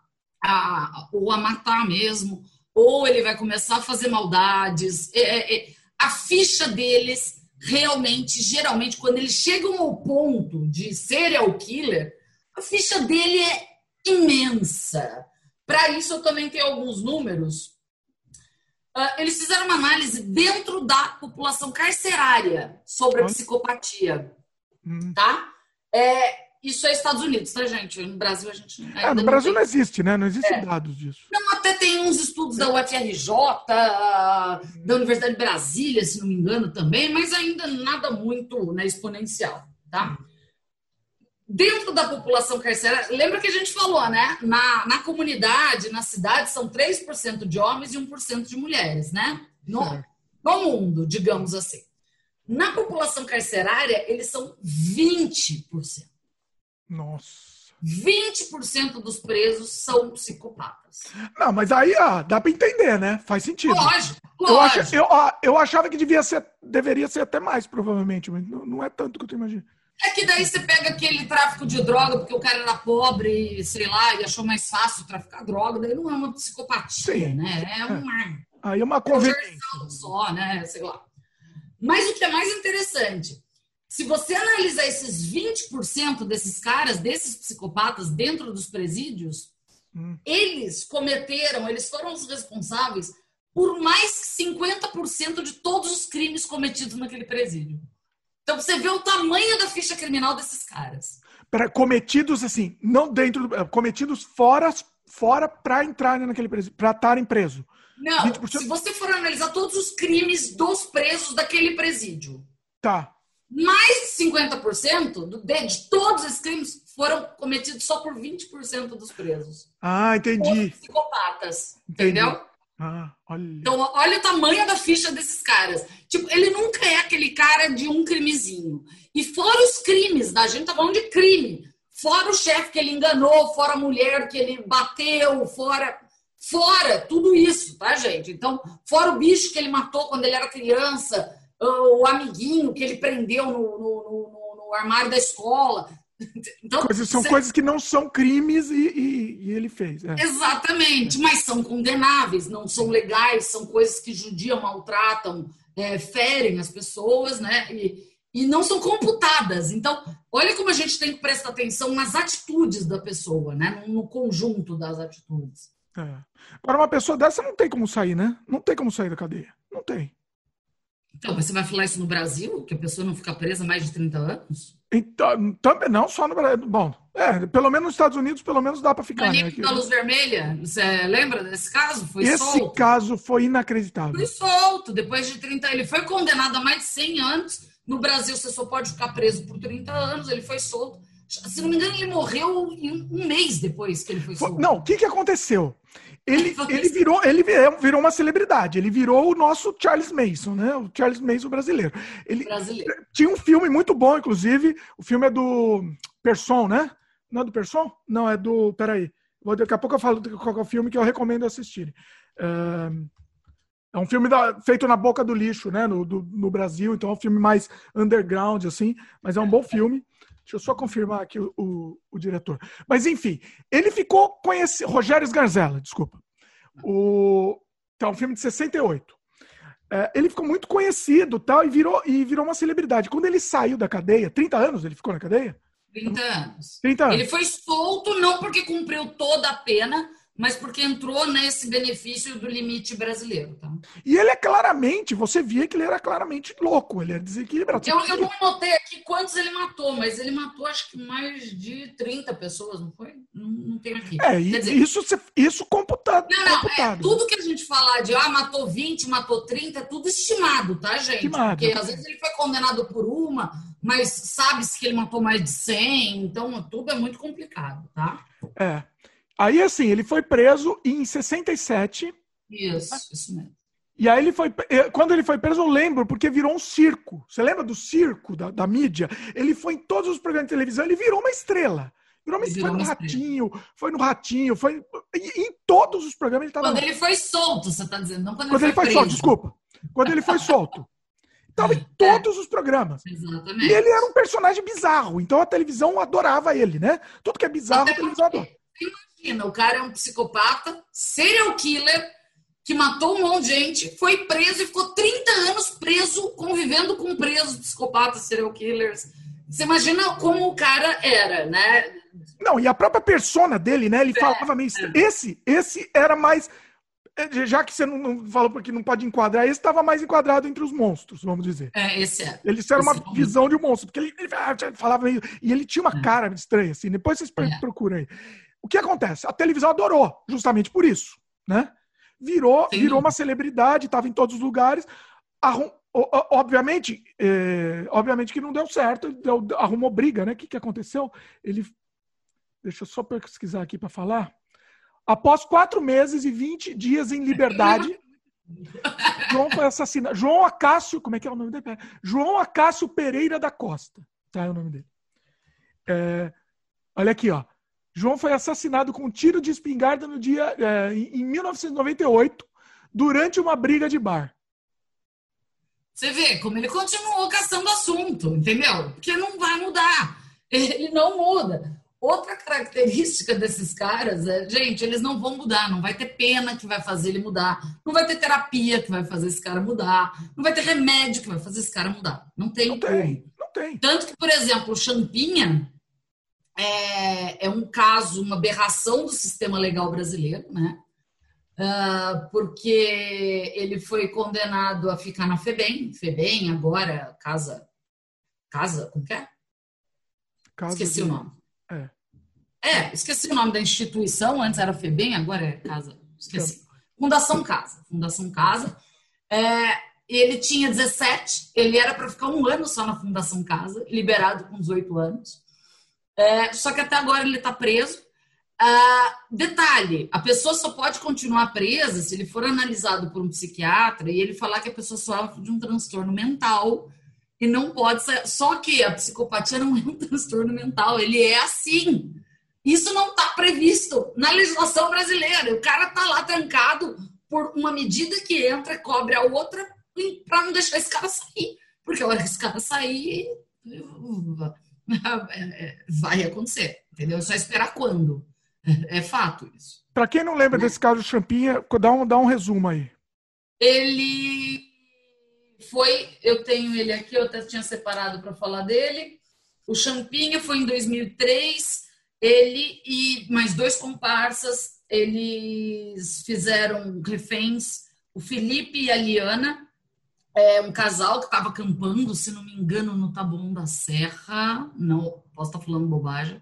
Speaker 2: a, ou a matar mesmo, ou ele vai começar a fazer maldades. É, é, é a ficha deles, realmente, geralmente, quando eles chegam ao ponto de serial killer, a ficha dele é imensa. Para isso, eu também tenho alguns números. Uh, eles fizeram uma análise dentro da população carcerária sobre a psicopatia. Hum. Tá? É, isso é Estados Unidos, tá, gente? No Brasil a gente.
Speaker 1: É, no Brasil não, não existe, né? Não existe é. dados disso.
Speaker 2: Não, até tem uns estudos da UFRJ, da Universidade de Brasília, se não me engano, também, mas ainda nada muito né, exponencial, tá? Dentro da população carcerária, lembra que a gente falou, né? Na, na comunidade, na cidade, são 3% de homens e 1% de mulheres, né? No, no mundo, digamos assim. Na população carcerária, eles são 20%.
Speaker 1: Nossa.
Speaker 2: 20% dos presos são psicopatas.
Speaker 1: Não, mas aí ó, dá para entender, né? Faz sentido.
Speaker 2: Lógico,
Speaker 1: Eu,
Speaker 2: lógico.
Speaker 1: ach, eu, eu achava que devia ser, deveria ser até mais, provavelmente, mas não, não é tanto que eu imaginando.
Speaker 2: É que daí você pega aquele tráfico de droga porque o cara era pobre, sei lá, e achou mais fácil traficar droga, daí não é uma psicopatia,
Speaker 1: Sim.
Speaker 2: né? É uma
Speaker 1: Aí é uma conveniência.
Speaker 2: conversão só, né? Sei lá. Mas o que é mais interessante, se você analisar esses 20% desses caras, desses psicopatas dentro dos presídios,
Speaker 1: Hum.
Speaker 2: eles cometeram, eles foram os responsáveis por mais que 50% de todos os crimes cometidos naquele presídio. Então você vê o tamanho da ficha criminal desses caras.
Speaker 1: Pera, cometidos assim, não dentro do. Cometidos fora, fora para entrarem naquele presídio, para estarem presos.
Speaker 2: Não,
Speaker 1: 20%?
Speaker 2: se você for analisar todos os crimes dos presos daquele presídio,
Speaker 1: Tá.
Speaker 2: mais de 50% do- de, de todos esses crimes foram cometidos só por 20% dos presos.
Speaker 1: Ah, entendi.
Speaker 2: Os psicopatas,
Speaker 1: Entendi.
Speaker 2: entendeu?
Speaker 1: Ah, olha.
Speaker 2: Então, olha o tamanho da ficha desses caras. Tipo, ele nunca é aquele cara de um crimezinho. E fora os crimes, né? a gente tá falando de crime. Fora o chefe que ele enganou, fora a mulher que ele bateu, fora. Fora tudo isso, tá, gente? Então, fora o bicho que ele matou quando ele era criança, o amiguinho que ele prendeu no, no- no- no- no armário da escola. Então,
Speaker 1: Coisas, são
Speaker 2: cê-
Speaker 1: coisas que não são crimes e, e- e ele fez. é.
Speaker 2: Exatamente, mas são condenáveis, não são legais, são coisas que judiam, maltratam, é, ferem as pessoas, né? E, e não são computadas. Então, olha como a gente tem que prestar atenção nas atitudes da pessoa, né? No, no conjunto das atitudes.
Speaker 1: É. Agora, uma pessoa dessa não tem como sair, né? Não tem como sair da cadeia. Não tem.
Speaker 2: Então, você vai falar isso no Brasil? Que a pessoa não fica presa mais de 30 anos?
Speaker 1: Então, também não só no Brasil. Bom, é, pelo menos nos Estados Unidos, pelo menos dá para ficar. Né?
Speaker 2: Da Luz Vermelha, você lembra desse caso? Foi
Speaker 1: Esse
Speaker 2: solto.
Speaker 1: caso foi inacreditável.
Speaker 2: Foi solto, depois de 30 Ele foi condenado a mais de 100 anos. No Brasil, você só pode ficar preso por 30 anos. Ele foi solto. Se não me engano, ele morreu um mês depois que ele foi
Speaker 1: Foi-
Speaker 2: solto.
Speaker 1: não, o que, que aconteceu? Ele, ele, virou, ele virou virou uma celebridade. Ele virou o nosso Charles Mason, né? O Charles Mason brasileiro. Ele
Speaker 2: Brasileiro.
Speaker 1: tinha um filme muito bom, inclusive. O filme é do Person, né? Não é do Person? Não, é do. Peraí. Daqui a pouco eu falo qual é o filme que eu recomendo assistirem. É, é um filme da- feito na boca do lixo, né? No, do- no Brasil, então é um filme mais underground, assim, mas é um bom filme. Deixa eu só confirmar aqui o, o- o diretor. Mas enfim, ele ficou conhecido. Rogério Sgarzella, desculpa. O, então, um filme de 68. É, ele ficou muito conhecido tal, e, virou, e virou uma celebridade. Quando ele saiu da cadeia, 30 anos ele ficou na cadeia?
Speaker 2: 30 anos.
Speaker 1: 30 anos.
Speaker 2: Ele foi solto não porque cumpriu toda a pena, mas porque entrou nesse benefício do limite brasileiro. Tá?
Speaker 1: E ele é claramente, você via que ele era claramente louco, ele era desequilibrado.
Speaker 2: Eu, eu não anotei aqui quantos ele matou, mas ele matou acho que mais de 30 pessoas, não foi? Não, não tem aqui.
Speaker 1: É,
Speaker 2: dizer,
Speaker 1: isso, isso computado.
Speaker 2: Não, não, é,
Speaker 1: computado.
Speaker 2: tudo que a gente falar de ah, matou 20, matou 30, é tudo estimado, tá, gente?
Speaker 1: Estimado.
Speaker 2: Porque às vezes ele foi condenado por uma, mas sabe-se que ele matou mais de 100, então tudo é muito complicado, tá?
Speaker 1: É. Aí, assim, ele foi preso em 67.
Speaker 2: Isso, isso mesmo.
Speaker 1: E aí ele foi. eh, Quando ele foi preso, eu lembro, porque virou um circo. Você lembra do circo da, da mídia? Ele foi em todos os programas de televisão, ele virou uma estrela. Virou uma
Speaker 2: Ele
Speaker 1: estrela. Foi
Speaker 2: virou
Speaker 1: no Ratinho, foi no Ratinho, foi. Em todos os programas ele estava
Speaker 2: Quando ele foi solto, você tá dizendo, não quando,
Speaker 1: Quando ele foi
Speaker 2: preso.
Speaker 1: solto, desculpa. Quando ele foi solto. Estava em todos os programas.
Speaker 2: Exatamente.
Speaker 1: E ele era um personagem bizarro, então a televisão adorava ele, né? Tudo que é bizarro,
Speaker 2: Até
Speaker 1: a televisão
Speaker 2: porque-
Speaker 1: adora.
Speaker 2: Imagina, o cara é um psicopata, serial killer, que matou um monte de gente, foi preso e ficou 30 anos preso, convivendo com presos, psicopatas, serial killers. Você imagina como o cara era, né?
Speaker 1: Não, e a própria persona dele, né? Ele falava meio. estranho. Esse, esse era mais. eh, Já que você não, não falou porque não pode enquadrar, esse estava mais enquadrado entre os monstros, vamos dizer.
Speaker 2: É, esse é.
Speaker 1: Ele era uma
Speaker 2: é
Speaker 1: visão de um monstro, porque ele, ele falava meio. E ele tinha uma
Speaker 2: É.
Speaker 1: cara estranha, assim. Depois vocês
Speaker 2: É.
Speaker 1: procuram aí. O que acontece? A televisão adorou, justamente por isso, né? Virou,
Speaker 2: Sim.
Speaker 1: virou uma celebridade, estava em todos os lugares. Arrum- obviamente, é, obviamente que não deu certo, deu, arrumou briga, né? O que, que aconteceu? Ele. Deixa eu só pesquisar aqui para falar. Após quatro meses e 20 dias em liberdade, João foi assassinado. João Acácio, como é que é o nome dele? João Acácio Pereira da Costa. Tá, é o nome dele. É, olha aqui, ó. João foi assassinado com um tiro de espingarda no dia é, em 1998 durante uma briga de bar.
Speaker 2: Você vê como ele continuou caçando assunto, entendeu? Porque não vai mudar. Ele não muda. Outra característica desses caras é, gente, eles não vão mudar, não vai ter pena que vai fazer ele mudar, não vai ter terapia que vai fazer esse cara mudar, não vai ter remédio que vai fazer esse cara mudar. Não tem.
Speaker 1: Não tem, não tem.
Speaker 2: Tanto que, por exemplo, o Champinha é, é um caso, uma aberração do sistema legal brasileiro, né? Uh, porque ele foi condenado a ficar na FEBEM, FEBEM agora, casa, casa, como que é? Casa Esqueci de... o nome. É. é, esqueci o nome da instituição, antes era FEBEM, agora é casa, esqueci. É. Fundação Casa, Fundação Casa. É, ele tinha 17, ele era para ficar um ano só na Fundação Casa, liberado com 18 anos. É, só que até agora ele está preso ah, detalhe: a pessoa só pode continuar presa se ele for analisado por um psiquiatra e ele falar que a pessoa sofre de um transtorno mental e não pode ser. Só que a psicopatia não é um transtorno mental, ele é assim. Isso não está previsto na legislação brasileira. O cara está lá trancado por uma medida que entra, cobre a outra, para não deixar esse cara sair. Porque a hora que esse cara sair, vai acontecer. Entendeu? É só esperar quando. É fato isso.
Speaker 1: Para quem não lembra desse caso do Champinha, dá um, dá um resumo aí.
Speaker 2: Ele foi, eu tenho ele aqui, eu até tinha separado para falar dele. O Champinha foi em 2003, ele e mais dois comparsas, eles fizeram reféns, o Felipe e a Liana, é um casal que estava acampando, se não me engano, no Taboão da Serra, não, posso estar falando bobagem,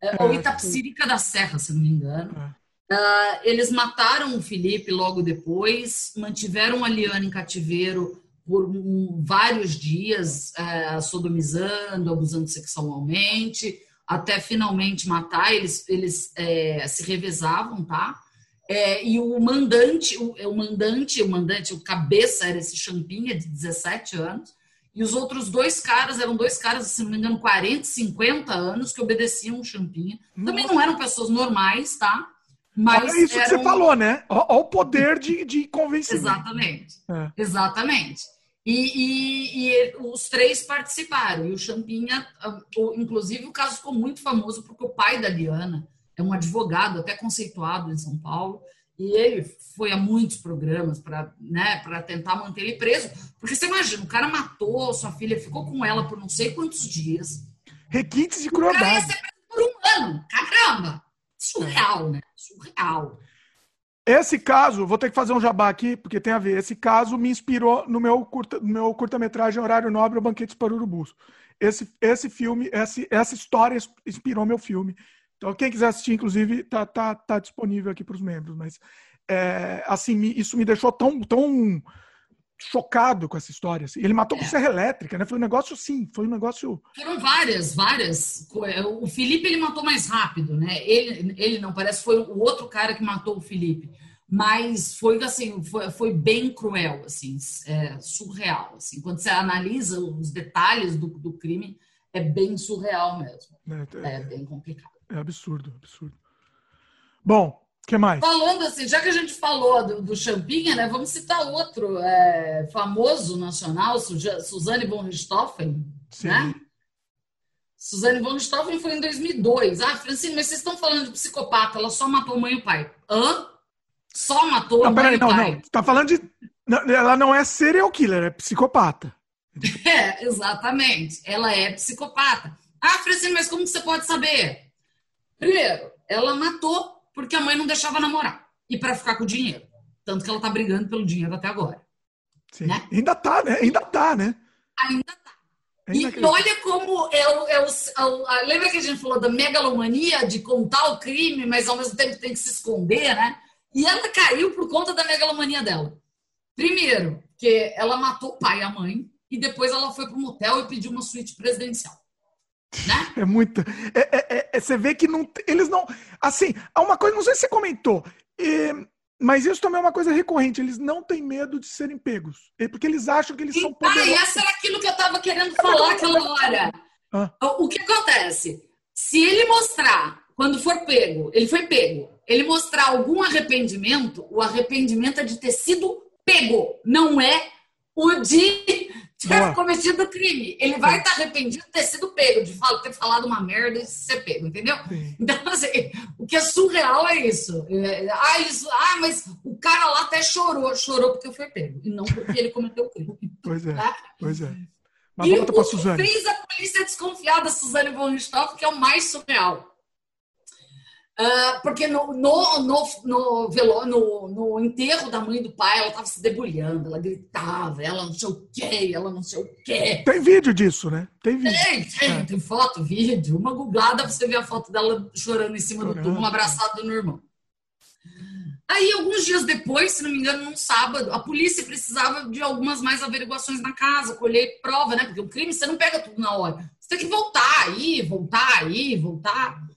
Speaker 2: é, ou Itapsirica da Serra, se não me engano. Uh, eles mataram o Felipe logo depois, mantiveram a Liana em cativeiro por um, vários dias, uh, sodomizando, abusando sexualmente, até finalmente matar. Eles, eles é, se revezavam, tá? É, e o mandante, o, o mandante, o mandante, o cabeça era esse Champinha, de 17 anos, e os outros dois caras eram dois caras, se não me engano, 40, 50 anos, que obedeciam o Champinha. Também não eram pessoas normais, tá?
Speaker 1: Mas Olha isso eram... que você falou, né? Olha o poder de, de convencimento.
Speaker 2: Exatamente. É. Exatamente. E, e, e, os três participaram. E o Champinha, ah, inclusive, o caso ficou muito famoso porque o pai da Liana é um advogado até conceituado em São Paulo. E ele foi a muitos programas para né, tentar manter ele preso. Porque você imagina, o cara matou sua filha, ficou com ela por não sei quantos dias.
Speaker 1: Requintes de crueldade. O cara ia ser preso
Speaker 2: por um ano. Caramba! Surreal, né? Surreal.
Speaker 1: Esse caso, vou ter que fazer um jabá aqui, porque tem a ver. Esse caso me inspirou no meu, curta, no meu curta-metragem Horário Nobre, O Banquetes para Urubus. Esse, esse filme, esse, essa história inspirou meu filme. Então, quem quiser assistir, inclusive, tá, tá, tá disponível aqui para os membros. Mas, é, assim, isso me deixou tão, tão chocado com essa história. Assim. Ele matou é. com serra elétrica, né? Foi um negócio assim, foi um negócio.
Speaker 2: Foram várias, várias. O Felipe ele matou mais rápido, né? Ele, ele não parece foi o outro cara que matou o Felipe, mas foi assim, foi, foi bem cruel, assim, é, surreal. Assim, quando você analisa os detalhes do, do crime, é bem surreal mesmo. É, é, é bem complicado.
Speaker 1: É absurdo, absurdo. Bom, o que mais?
Speaker 2: Falando assim, já que a gente falou do, do Champinha, né? Vamos citar outro é, famoso nacional, Suzane von Richthofen, Sim. né? Suzane von Richthofen foi em 2002. Ah, Francine, mas vocês estão falando de psicopata, ela só matou mãe e pai. Hã? Só matou não, mãe e não, pai. Não,
Speaker 1: tá falando de... Ela não é serial killer, é psicopata.
Speaker 2: É, exatamente. Ela é psicopata. Ah, Francine, mas como você pode saber? Primeiro, ela matou porque a mãe não deixava namorar e para ficar com o dinheiro. Tanto que ela tá brigando pelo dinheiro até agora.
Speaker 1: Sim. Né? Ainda tá, né? Ainda tá, né?
Speaker 2: Ainda tá. Ainda e olha como é o, é, o, é o, Lembra que a gente falou da megalomania de contar o crime, mas ao mesmo tempo tem que se esconder, né? E ela caiu por conta da megalomania dela. Primeiro, Porque ela matou o pai e a mãe, e depois ela foi para um motel e pediu uma suíte presidencial. Né?
Speaker 1: É muita. É, é, é, você vê que não, eles não. Assim, há uma coisa, não sei se você comentou, mas isso também é uma coisa recorrente. Eles não têm medo de serem pegos. Porque eles acham que eles são
Speaker 2: poderosos. Ah, e essa era aquilo que eu estava querendo falar aquela hora. Ah. O que acontece? Se ele mostrar, quando for pego, ele foi pego, ele mostrar algum arrependimento, o arrependimento é de ter sido pego, não é o de ter cometido o crime. Ele vai estar arrependido de ter sido pego, de ter falado uma merda e ser pego, entendeu? Sim. Então, assim, o que é surreal é isso. É, ah, isso. ah, mas o cara lá até chorou. Chorou porque foi pego, e não porque ele cometeu o crime.
Speaker 1: Pois é, tá? pois é. Mas e volta para Suzane.
Speaker 2: fez a polícia desconfiar da Suzane von Richthofen, que é o mais surreal. Uh, porque no, no, no, no, veló, no, no enterro da mãe do pai, ela estava se debulhando, ela gritava, ela não sei o quê, ela não sei o quê.
Speaker 1: Tem vídeo disso, né? Tem vídeo.
Speaker 2: Tem, tem, é. tem foto, vídeo. Uma googlada você ver a foto dela chorando em cima chorando. do túmulo, abraçada no irmão. Aí, alguns dias depois, se não me engano, num sábado, a polícia precisava de algumas mais averiguações na casa, colher prova, né? Porque o crime você não pega tudo na hora. Você tem que voltar aí, voltar aí, voltar.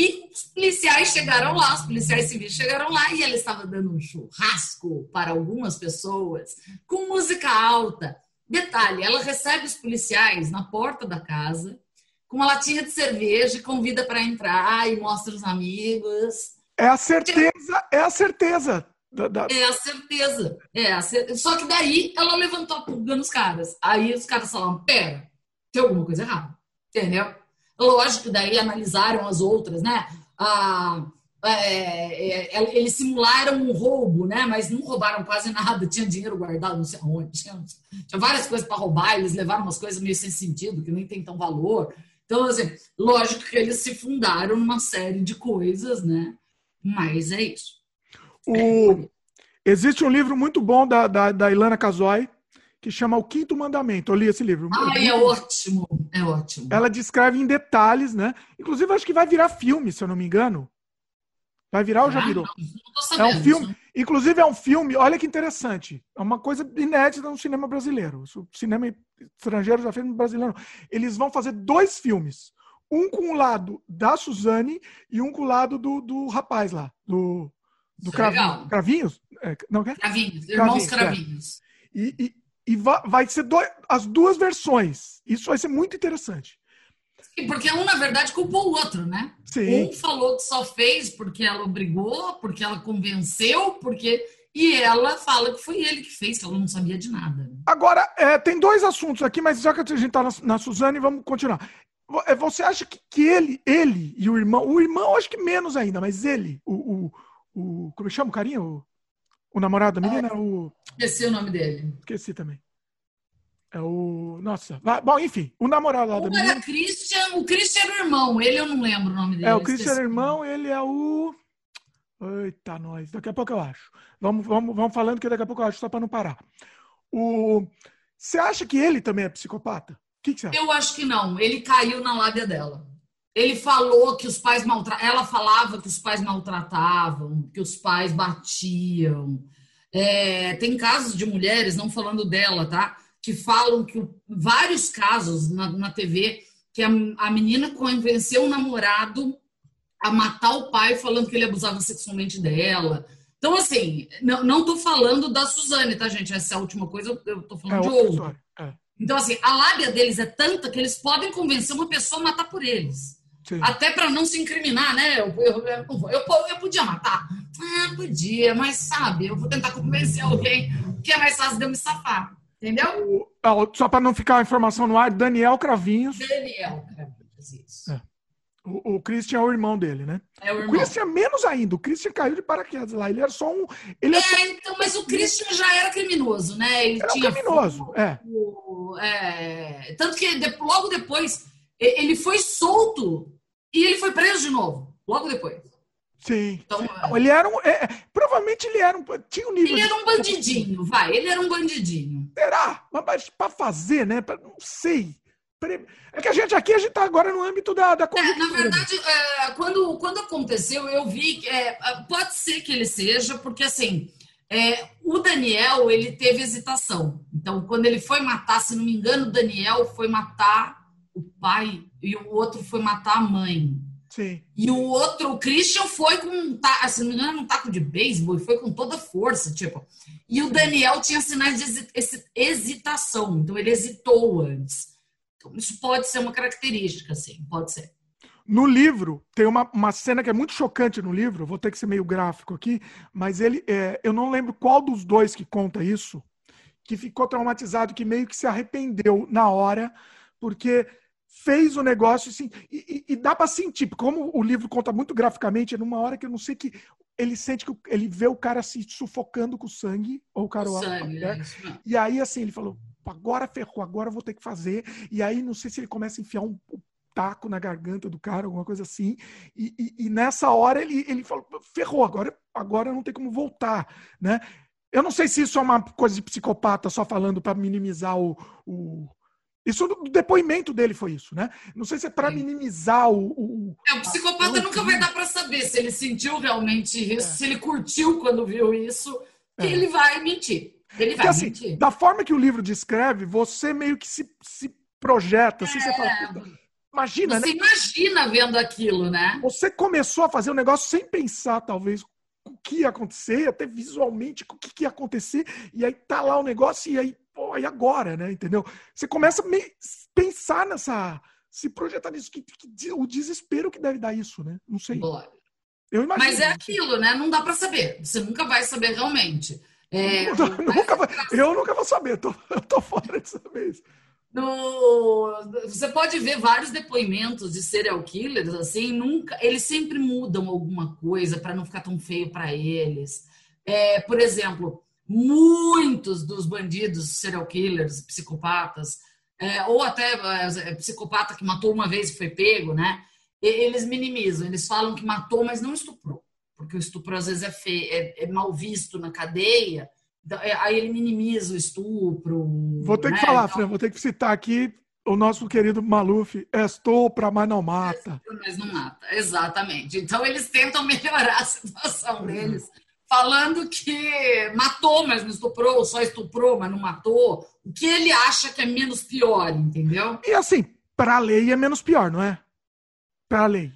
Speaker 2: E os policiais chegaram lá, os policiais civis chegaram lá e ela estava dando um churrasco para algumas pessoas com música alta. Detalhe, ela recebe os policiais na porta da casa com uma latinha de cerveja e convida para entrar e mostra os amigos.
Speaker 1: É a certeza, é a certeza.
Speaker 2: Da, da... É a certeza. É a cer... Só que daí ela levantou a pulga nos caras. Aí os caras falaram: pera, tem alguma coisa errada. Entendeu? Lógico que daí analisaram as outras, né? Ah, é, é, eles simularam um roubo, né? Mas não roubaram quase nada. Tinha dinheiro guardado, não sei aonde. Tinha, tinha várias coisas para roubar. Eles levaram umas coisas meio sem sentido, que nem tem tão valor. Então, assim, lógico que eles se fundaram numa série de coisas, né? Mas é isso.
Speaker 1: O... Existe um livro muito bom da, da, da Ilana Casoy, que chama O Quinto Mandamento. Eu li esse livro.
Speaker 2: Ah, é, é ótimo, é ótimo.
Speaker 1: Ela descreve em detalhes, né? Inclusive, acho que vai virar filme, se eu não me engano. Vai virar ou já ah, virou? Não, não é um filme. Inclusive, é um filme, olha que interessante. É uma coisa inédita no cinema brasileiro. O cinema estrangeiro já fez no brasileiro. Eles vão fazer dois filmes. Um com o lado da Suzane e um com o lado do, do rapaz lá, do, do Cravinho, Cravinhos. É, não,
Speaker 2: quer? Cravinhos, irmãos Cravinhos. É. Cravinhos.
Speaker 1: É. E, e, e vai, vai ser do, as duas versões. Isso vai ser muito interessante.
Speaker 2: Sim, porque um, na verdade, culpou o outro, né? Sim. Um falou que só fez porque ela obrigou, porque ela convenceu, porque. E ela fala que foi ele que fez, que ela não sabia de nada.
Speaker 1: Agora, é, tem dois assuntos aqui, mas já que a gente está na, na Suzane, vamos continuar. É, você acha que, que ele, ele e o irmão, o irmão acho que menos ainda, mas ele, o, o, o como chama o carinha? O, o namorado da menina? É, o...
Speaker 2: Esqueci o nome dele.
Speaker 1: Esqueci também. É o. Nossa. Bom, enfim, o namorado lá
Speaker 2: o
Speaker 1: da menina.
Speaker 2: Era Christian, o Christian era o irmão, ele eu não lembro o nome dele.
Speaker 1: É, o Christian era o irmão, ele é o. Eita, nós. Daqui a pouco eu acho. Vamos, vamos, vamos falando que daqui a pouco eu acho, só para não parar. O... Você acha que ele também é psicopata? O que, que, você acha?
Speaker 2: Eu acho que não. Ele caiu na lábia dela. Ele falou que os pais maltratavam. Ela falava que os pais maltratavam, que os pais batiam. É, tem casos de mulheres, não falando dela, tá? Que falam que vários casos na, na TV que a, a menina convenceu o namorado a matar o pai falando que ele abusava sexualmente dela. Então, assim, não, não tô falando da Suzane, tá, gente? Essa é a última coisa, eu tô falando é de outro. É. Então, assim, a lábia deles é tanta que eles podem convencer uma pessoa a matar por eles. Sim. Até para não se incriminar, né? Eu, eu, eu, eu, podia matar? Ah, podia, mas sabe, eu vou tentar convencer alguém que é mais fácil de eu me safar. Entendeu?
Speaker 1: Só para não ficar a informação no ar, Daniel Cravinhos.
Speaker 2: Daniel Cravinhos, isso. É.
Speaker 1: O, o, Christian é o irmão dele, né?
Speaker 2: É o,
Speaker 1: irmão. o Christian menos ainda. O Christian caiu de paraquedas lá. Ele era só um. Ele
Speaker 2: é, só... então, mas o Christian já era criminoso, né? Ele
Speaker 1: era criminoso, é.
Speaker 2: é. Tanto que logo depois ele foi solto e ele foi preso de novo, logo depois.
Speaker 1: Sim. Então, Não, ele era um. É, provavelmente ele era um. Tinha um nível.
Speaker 2: Ele era um bandidinho, vai. Ele era um bandidinho.
Speaker 1: Será? Mas para fazer, né? Pra, não sei. É que a gente aqui, a gente está agora no âmbito da, da
Speaker 2: é, Na verdade, é, quando, quando aconteceu, eu vi que é, pode ser que ele seja, porque assim, É, o Daniel, ele teve hesitação. Então, quando ele foi matar, se não me engano, o Daniel foi matar o pai e o outro foi matar a mãe.
Speaker 1: Sim.
Speaker 2: E o outro, o Christian, foi com um, se não me engano, um taco de beisebol e foi com toda força, tipo. E o Daniel tinha sinais de hesitação, então ele hesitou antes. Então, isso pode ser uma característica, sim, pode ser.
Speaker 1: No livro, tem uma, uma cena que é muito chocante no livro, vou ter que ser meio gráfico aqui, mas ele, é, eu não lembro qual dos dois que conta isso, que ficou traumatizado, que meio que se arrependeu na hora, porque fez o negócio assim, e, e, e dá para sentir, como o livro conta muito graficamente, é numa hora que eu não sei que ele sente que ele vê o cara se sufocando com sangue, ou o cara o sangue, é e aí assim ele falou, agora ferrou, agora eu vou ter que fazer, e aí não sei se ele começa a enfiar um taco na garganta do cara, alguma coisa assim, e, e, e nessa hora ele, ele falou, ferrou, agora, agora não tem como voltar, né? Eu não sei se isso é uma coisa de psicopata só falando para minimizar o, o isso no depoimento dele foi isso, né? Não sei se é para minimizar o, o.
Speaker 2: É, o psicopata a... nunca vai dar para saber se ele sentiu realmente isso, é. se ele curtiu quando viu isso, é. ele vai mentir. Ele vai Porque, assim, mentir.
Speaker 1: Da forma que o livro descreve, você meio que se, se projeta, assim, você fala. É. Imagina,
Speaker 2: você
Speaker 1: né?
Speaker 2: imagina vendo aquilo, né?
Speaker 1: Você começou a fazer o um negócio sem pensar, talvez, o que ia acontecer, até visualmente o que ia acontecer, e aí tá lá o negócio, e aí pô, e agora, né? Entendeu? Você começa a pensar nessa. Se projetar nisso, que, que, o desespero que deve dar isso, né? Não sei.
Speaker 2: Boa. Eu imagino. Mas é aquilo, né? Não dá para saber. Você nunca vai saber realmente. É,
Speaker 1: eu, nunca vai, eu nunca vou saber, tô, eu tô fora de saber isso.
Speaker 2: No, você pode ver vários depoimentos de serial killers, assim, nunca, eles sempre mudam alguma coisa para não ficar tão feio para eles. É, por exemplo, muitos dos bandidos, serial killers, psicopatas, é, ou até é, psicopata que matou uma vez e foi pego, né? Eles minimizam, eles falam que matou, mas não estuprou, porque o estupro às vezes é, feio, é, é mal visto na cadeia. Então, é, aí ele minimiza o estupro.
Speaker 1: Vou ter
Speaker 2: né?
Speaker 1: que falar, então, Fran, vou ter que citar aqui o nosso querido Maluf, estupra, mas não mata.
Speaker 2: Mas não mata, exatamente. Então eles tentam melhorar a situação deles falando que matou, mas não estuprou, só estuprou, mas não matou. O que ele acha que é menos pior, entendeu?
Speaker 1: E assim, para a lei é menos pior, não é? Para a lei.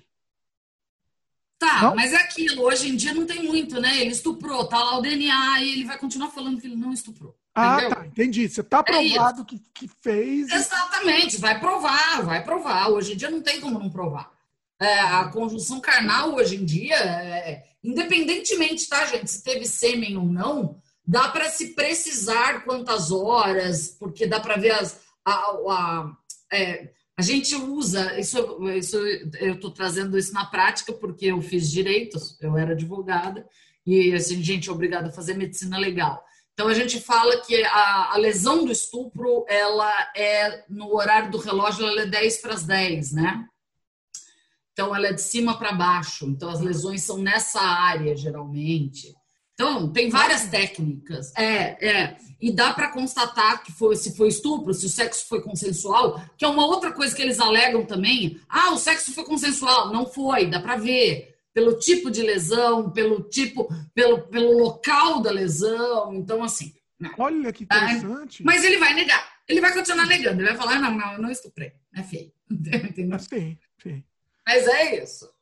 Speaker 2: Tá, não? mas é aquilo. Hoje em dia não tem muito, né? Ele estuprou, tá lá o DNA e ele vai continuar falando que ele não estuprou.
Speaker 1: Ah, entendeu? tá, entendi. Você tá é provado é que, que fez.
Speaker 2: Exatamente, vai provar, vai provar. Hoje em dia não tem como não provar. É, a conjunção carnal hoje em dia é, Independentemente, tá, gente, se teve sêmen ou não, dá para se precisar quantas horas, porque dá para ver as. A, a, é, a gente usa, isso, isso eu estou trazendo isso na prática porque eu fiz direitos, eu era advogada, e assim, gente é obrigada a fazer medicina legal. Então a gente fala que a, a, lesão do estupro, ela é no horário do relógio, ela é 10 para as 10, né? Então, ela é de cima para baixo. Então, as lesões são nessa área, geralmente. Então, tem várias técnicas. É, é. E dá para constatar que foi, se foi estupro, se o sexo foi consensual, que é uma outra coisa que eles alegam também. Ah, o sexo foi consensual. Não foi, dá para ver. Pelo tipo de lesão, pelo tipo, pelo, pelo local da lesão. Então, assim.
Speaker 1: Olha que interessante.
Speaker 2: Ah, mas ele vai negar. Ele vai continuar negando. Ele vai falar: não, não, eu não estuprei. É feio.
Speaker 1: Entendeu? Sim, sim.
Speaker 2: Mas é isso.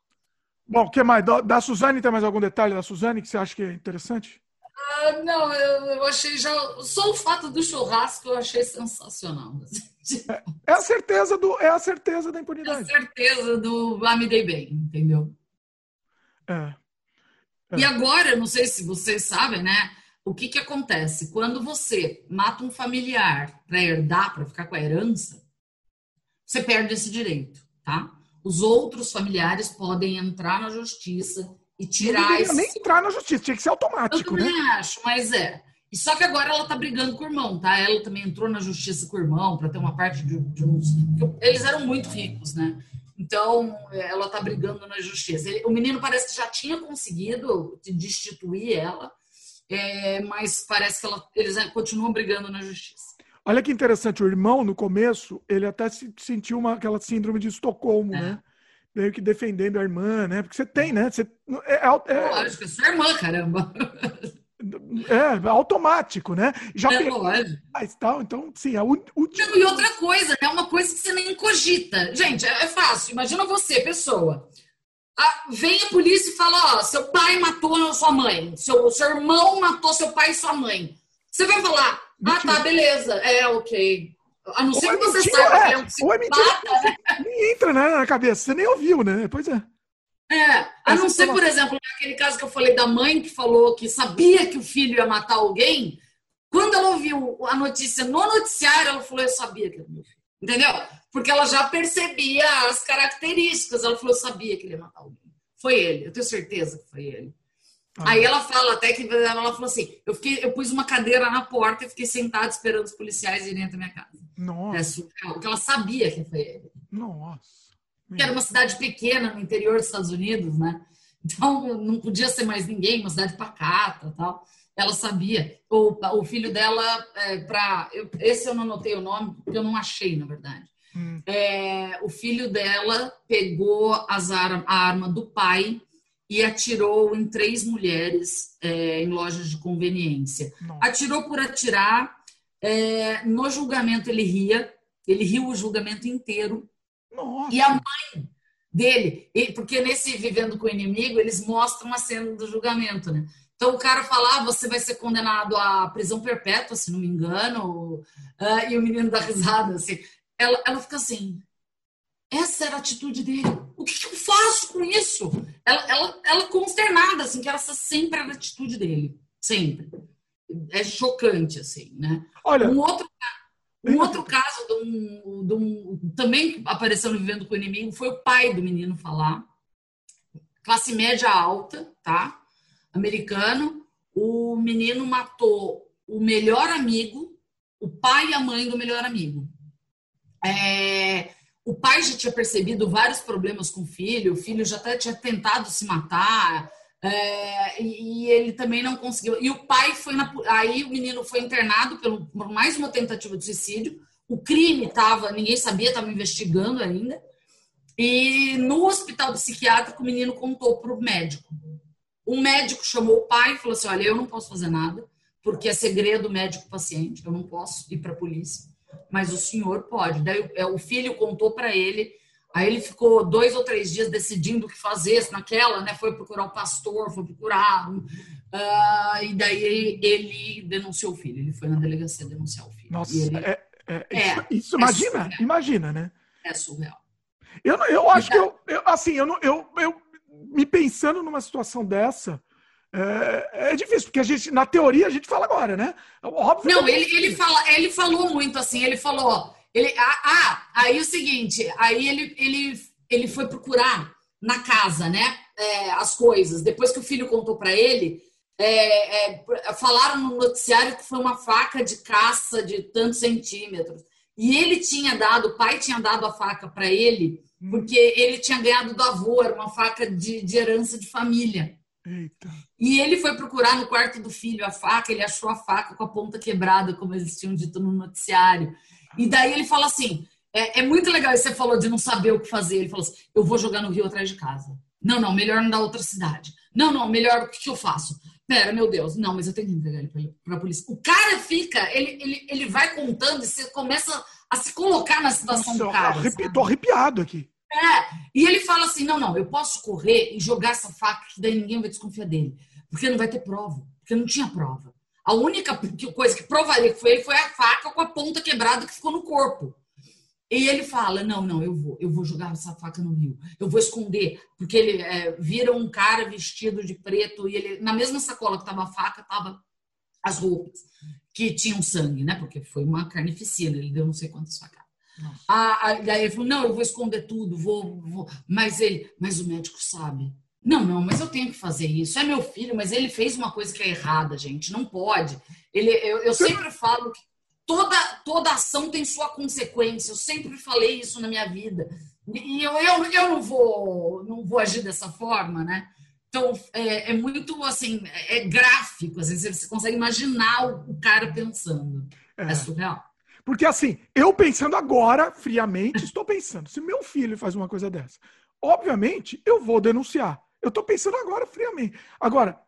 Speaker 1: Bom, o que mais? Da Suzane, tem mais algum detalhe da Suzane que você acha que é interessante?
Speaker 2: Ah, não, eu, eu, achei já. Só o fato do churrasco eu achei sensacional.
Speaker 1: É, é, a certeza do, é a certeza da impunidade.
Speaker 2: É a certeza do ah, me dei bem, entendeu?
Speaker 1: É.
Speaker 2: é. E agora, não sei se vocês sabem, né? O que, que acontece? Quando você mata um familiar para herdar, para ficar com a herança, você perde esse direito, tá? Os outros familiares podem entrar na justiça e tirar esse...
Speaker 1: nem entrar na justiça, tinha que ser automático,
Speaker 2: Eu
Speaker 1: também
Speaker 2: né? acho, mas é. E só que agora ela tá brigando com o irmão, tá? Ela também entrou na justiça com o irmão para ter uma parte de, de uns. Eles eram muito ricos, né? Então, ela tá brigando na justiça. Ele, o menino parece que já tinha conseguido destituir ela, é, mas parece que ela, eles continuam brigando na justiça.
Speaker 1: Olha que interessante, o irmão, no começo, ele até se sentiu uma, aquela síndrome de Estocolmo, é. né? Meio que defendendo a irmã, né? Porque você tem, né? Você,
Speaker 2: é, é, é, Lógico, é sua irmã, caramba.
Speaker 1: É, automático, né?
Speaker 2: Já é, pegou,
Speaker 1: tal, então, sim, a última...
Speaker 2: E outra coisa, é uma coisa que você nem cogita. Gente, é, é fácil. Imagina você, pessoa. Ah, vem a polícia e fala: ó, seu pai matou sua mãe, seu, seu irmão matou seu pai e sua mãe. Você vai falar: ah, tá, beleza, é ok. A não ser que é você mentira, saiba é, que é um
Speaker 1: Ou é mentira, né? nem entra né, na cabeça, você nem ouviu, né? Pois é.
Speaker 2: É, a não ser, por exemplo, naquele caso que eu falei da mãe que falou que sabia que o filho ia matar alguém, quando ela ouviu a notícia no noticiário, ela falou: Eu sabia que era meu filho. Entendeu? Porque ela já percebia as características. Ela falou: Eu sabia que ele ia matar alguém. Foi ele, eu tenho certeza que foi ele. Ah. Aí ela fala até que ela falou assim: eu, fiquei, eu pus uma cadeira na porta e fiquei sentada esperando os policiais irem até minha casa.
Speaker 1: Nossa.
Speaker 2: É surreal, porque ela sabia que foi ele.
Speaker 1: Nossa.
Speaker 2: Que era uma cidade pequena no interior dos Estados Unidos, né? Então não podia ser mais ninguém, uma cidade pacata tal. Ela sabia. O, o filho dela, é, para esse eu não anotei o nome, porque eu não achei, na verdade. Hum. É, o filho dela pegou as a arma do pai e atirou em três mulheres é, em lojas de conveniência. Atirou por atirar. É, no julgamento ele ria, ele riu o julgamento inteiro.
Speaker 1: Nossa.
Speaker 2: E a mãe dele, porque nesse Vivendo com o Inimigo, eles mostram a cena do julgamento, né? Então o cara fala, ah, você vai ser condenado à prisão perpétua, se não me engano, uh, e o menino dá risada, assim. Ela, ela fica assim, essa era a atitude dele. O que, que eu faço com isso? Ela, ela, ela consternada, assim, que essa sempre era a atitude dele. Sempre. É chocante, assim, né?
Speaker 1: Olha.
Speaker 2: Um outro, um outro caso de um, de um, também apareceu no Vivendo com o Inimigo foi o pai do menino falar. Classe média alta, tá? Americano. O menino matou o melhor amigo, o pai e a mãe do melhor amigo. É, o pai já tinha percebido vários problemas com o filho, o filho já até tinha tentado se matar, é, e, ele também não conseguiu. E o pai foi na. Aí o menino foi internado pelo, por mais uma tentativa de suicídio. O crime estava, ninguém sabia, estava investigando ainda. E no hospital psiquiátrico, o menino contou para o médico. O médico chamou o pai e falou assim: Olha, eu não posso fazer nada, porque é segredo médico-paciente, eu não posso ir para a polícia, mas o senhor pode. Daí é, o filho contou para ele Aí ele ficou dois ou três dias decidindo o que fazer naquela, né? Foi procurar o pastor, foi procurar. Uh, e daí ele, ele, denunciou o filho. Ele foi na delegacia denunciar o filho.
Speaker 1: Nossa,
Speaker 2: ele,
Speaker 1: é, é, é, isso, isso é imagina, imagina, né?
Speaker 2: É surreal.
Speaker 1: Eu, eu acho que eu, eu assim, eu, eu, eu me pensando numa situação dessa, é, é, difícil, porque a gente, na teoria, a gente fala agora, né?
Speaker 2: Óbvio Não, ele, ele, fala, ele falou muito assim, ele falou ele, ah, ah, aí o seguinte, aí ele, ele, ele foi procurar na casa, né, é, as coisas. Depois que o filho contou para ele, é, é, falaram no noticiário que foi uma faca de caça de tantos centímetros. E ele tinha dado, o pai tinha dado a faca para ele, hum. porque ele tinha ganhado do avô, era uma faca de, de herança de família.
Speaker 1: Eita.
Speaker 2: E ele foi procurar no quarto do filho a faca, ele achou a faca com a ponta quebrada, como eles tinham dito no noticiário. E daí ele fala assim: é, é muito legal. Você falou de não saber o que fazer. Ele falou assim: eu vou jogar no Rio atrás de casa. Não, não, melhor não dar outra cidade. Não, não, melhor o que, que eu faço? Pera, meu Deus, não, mas eu tenho que entregar ele para a polícia. O cara fica, ele, ele, ele vai contando e você começa a se colocar na situação Nossa, do cara.
Speaker 1: Arrepi, tô arrepiado aqui.
Speaker 2: É, e ele fala assim: não, não, eu posso correr e jogar essa faca, que daí ninguém vai desconfiar dele. Porque não vai ter prova. Porque não tinha prova. A única coisa que provaria que foi ele foi a faca com a ponta quebrada que ficou no corpo. E ele fala: Não, não, eu vou, eu vou jogar essa faca no rio, eu vou esconder, porque ele é, vira um cara vestido de preto e ele na mesma sacola que estava a faca tava as roupas que tinham sangue, né? Porque foi uma carnificina, ele deu não sei quantas facadas. Ah, daí ele falou: Não, eu vou esconder tudo, vou, vou. Mas ele, mas o médico sabe. Não, não, mas eu tenho que fazer isso. É meu filho, mas ele fez uma coisa que é errada, gente. Não pode. Ele, eu, eu sempre falo que toda, toda ação tem sua consequência. Eu sempre falei isso na minha vida. E eu, eu, eu não, vou, não vou agir dessa forma, né? Então, é, é muito, assim, é gráfico. Assim, você consegue imaginar o, o cara pensando. É. é surreal.
Speaker 1: Porque, assim, eu pensando agora, friamente, estou pensando, se meu filho faz uma coisa dessa, obviamente, eu vou denunciar. Eu estou pensando agora friamente. Agora,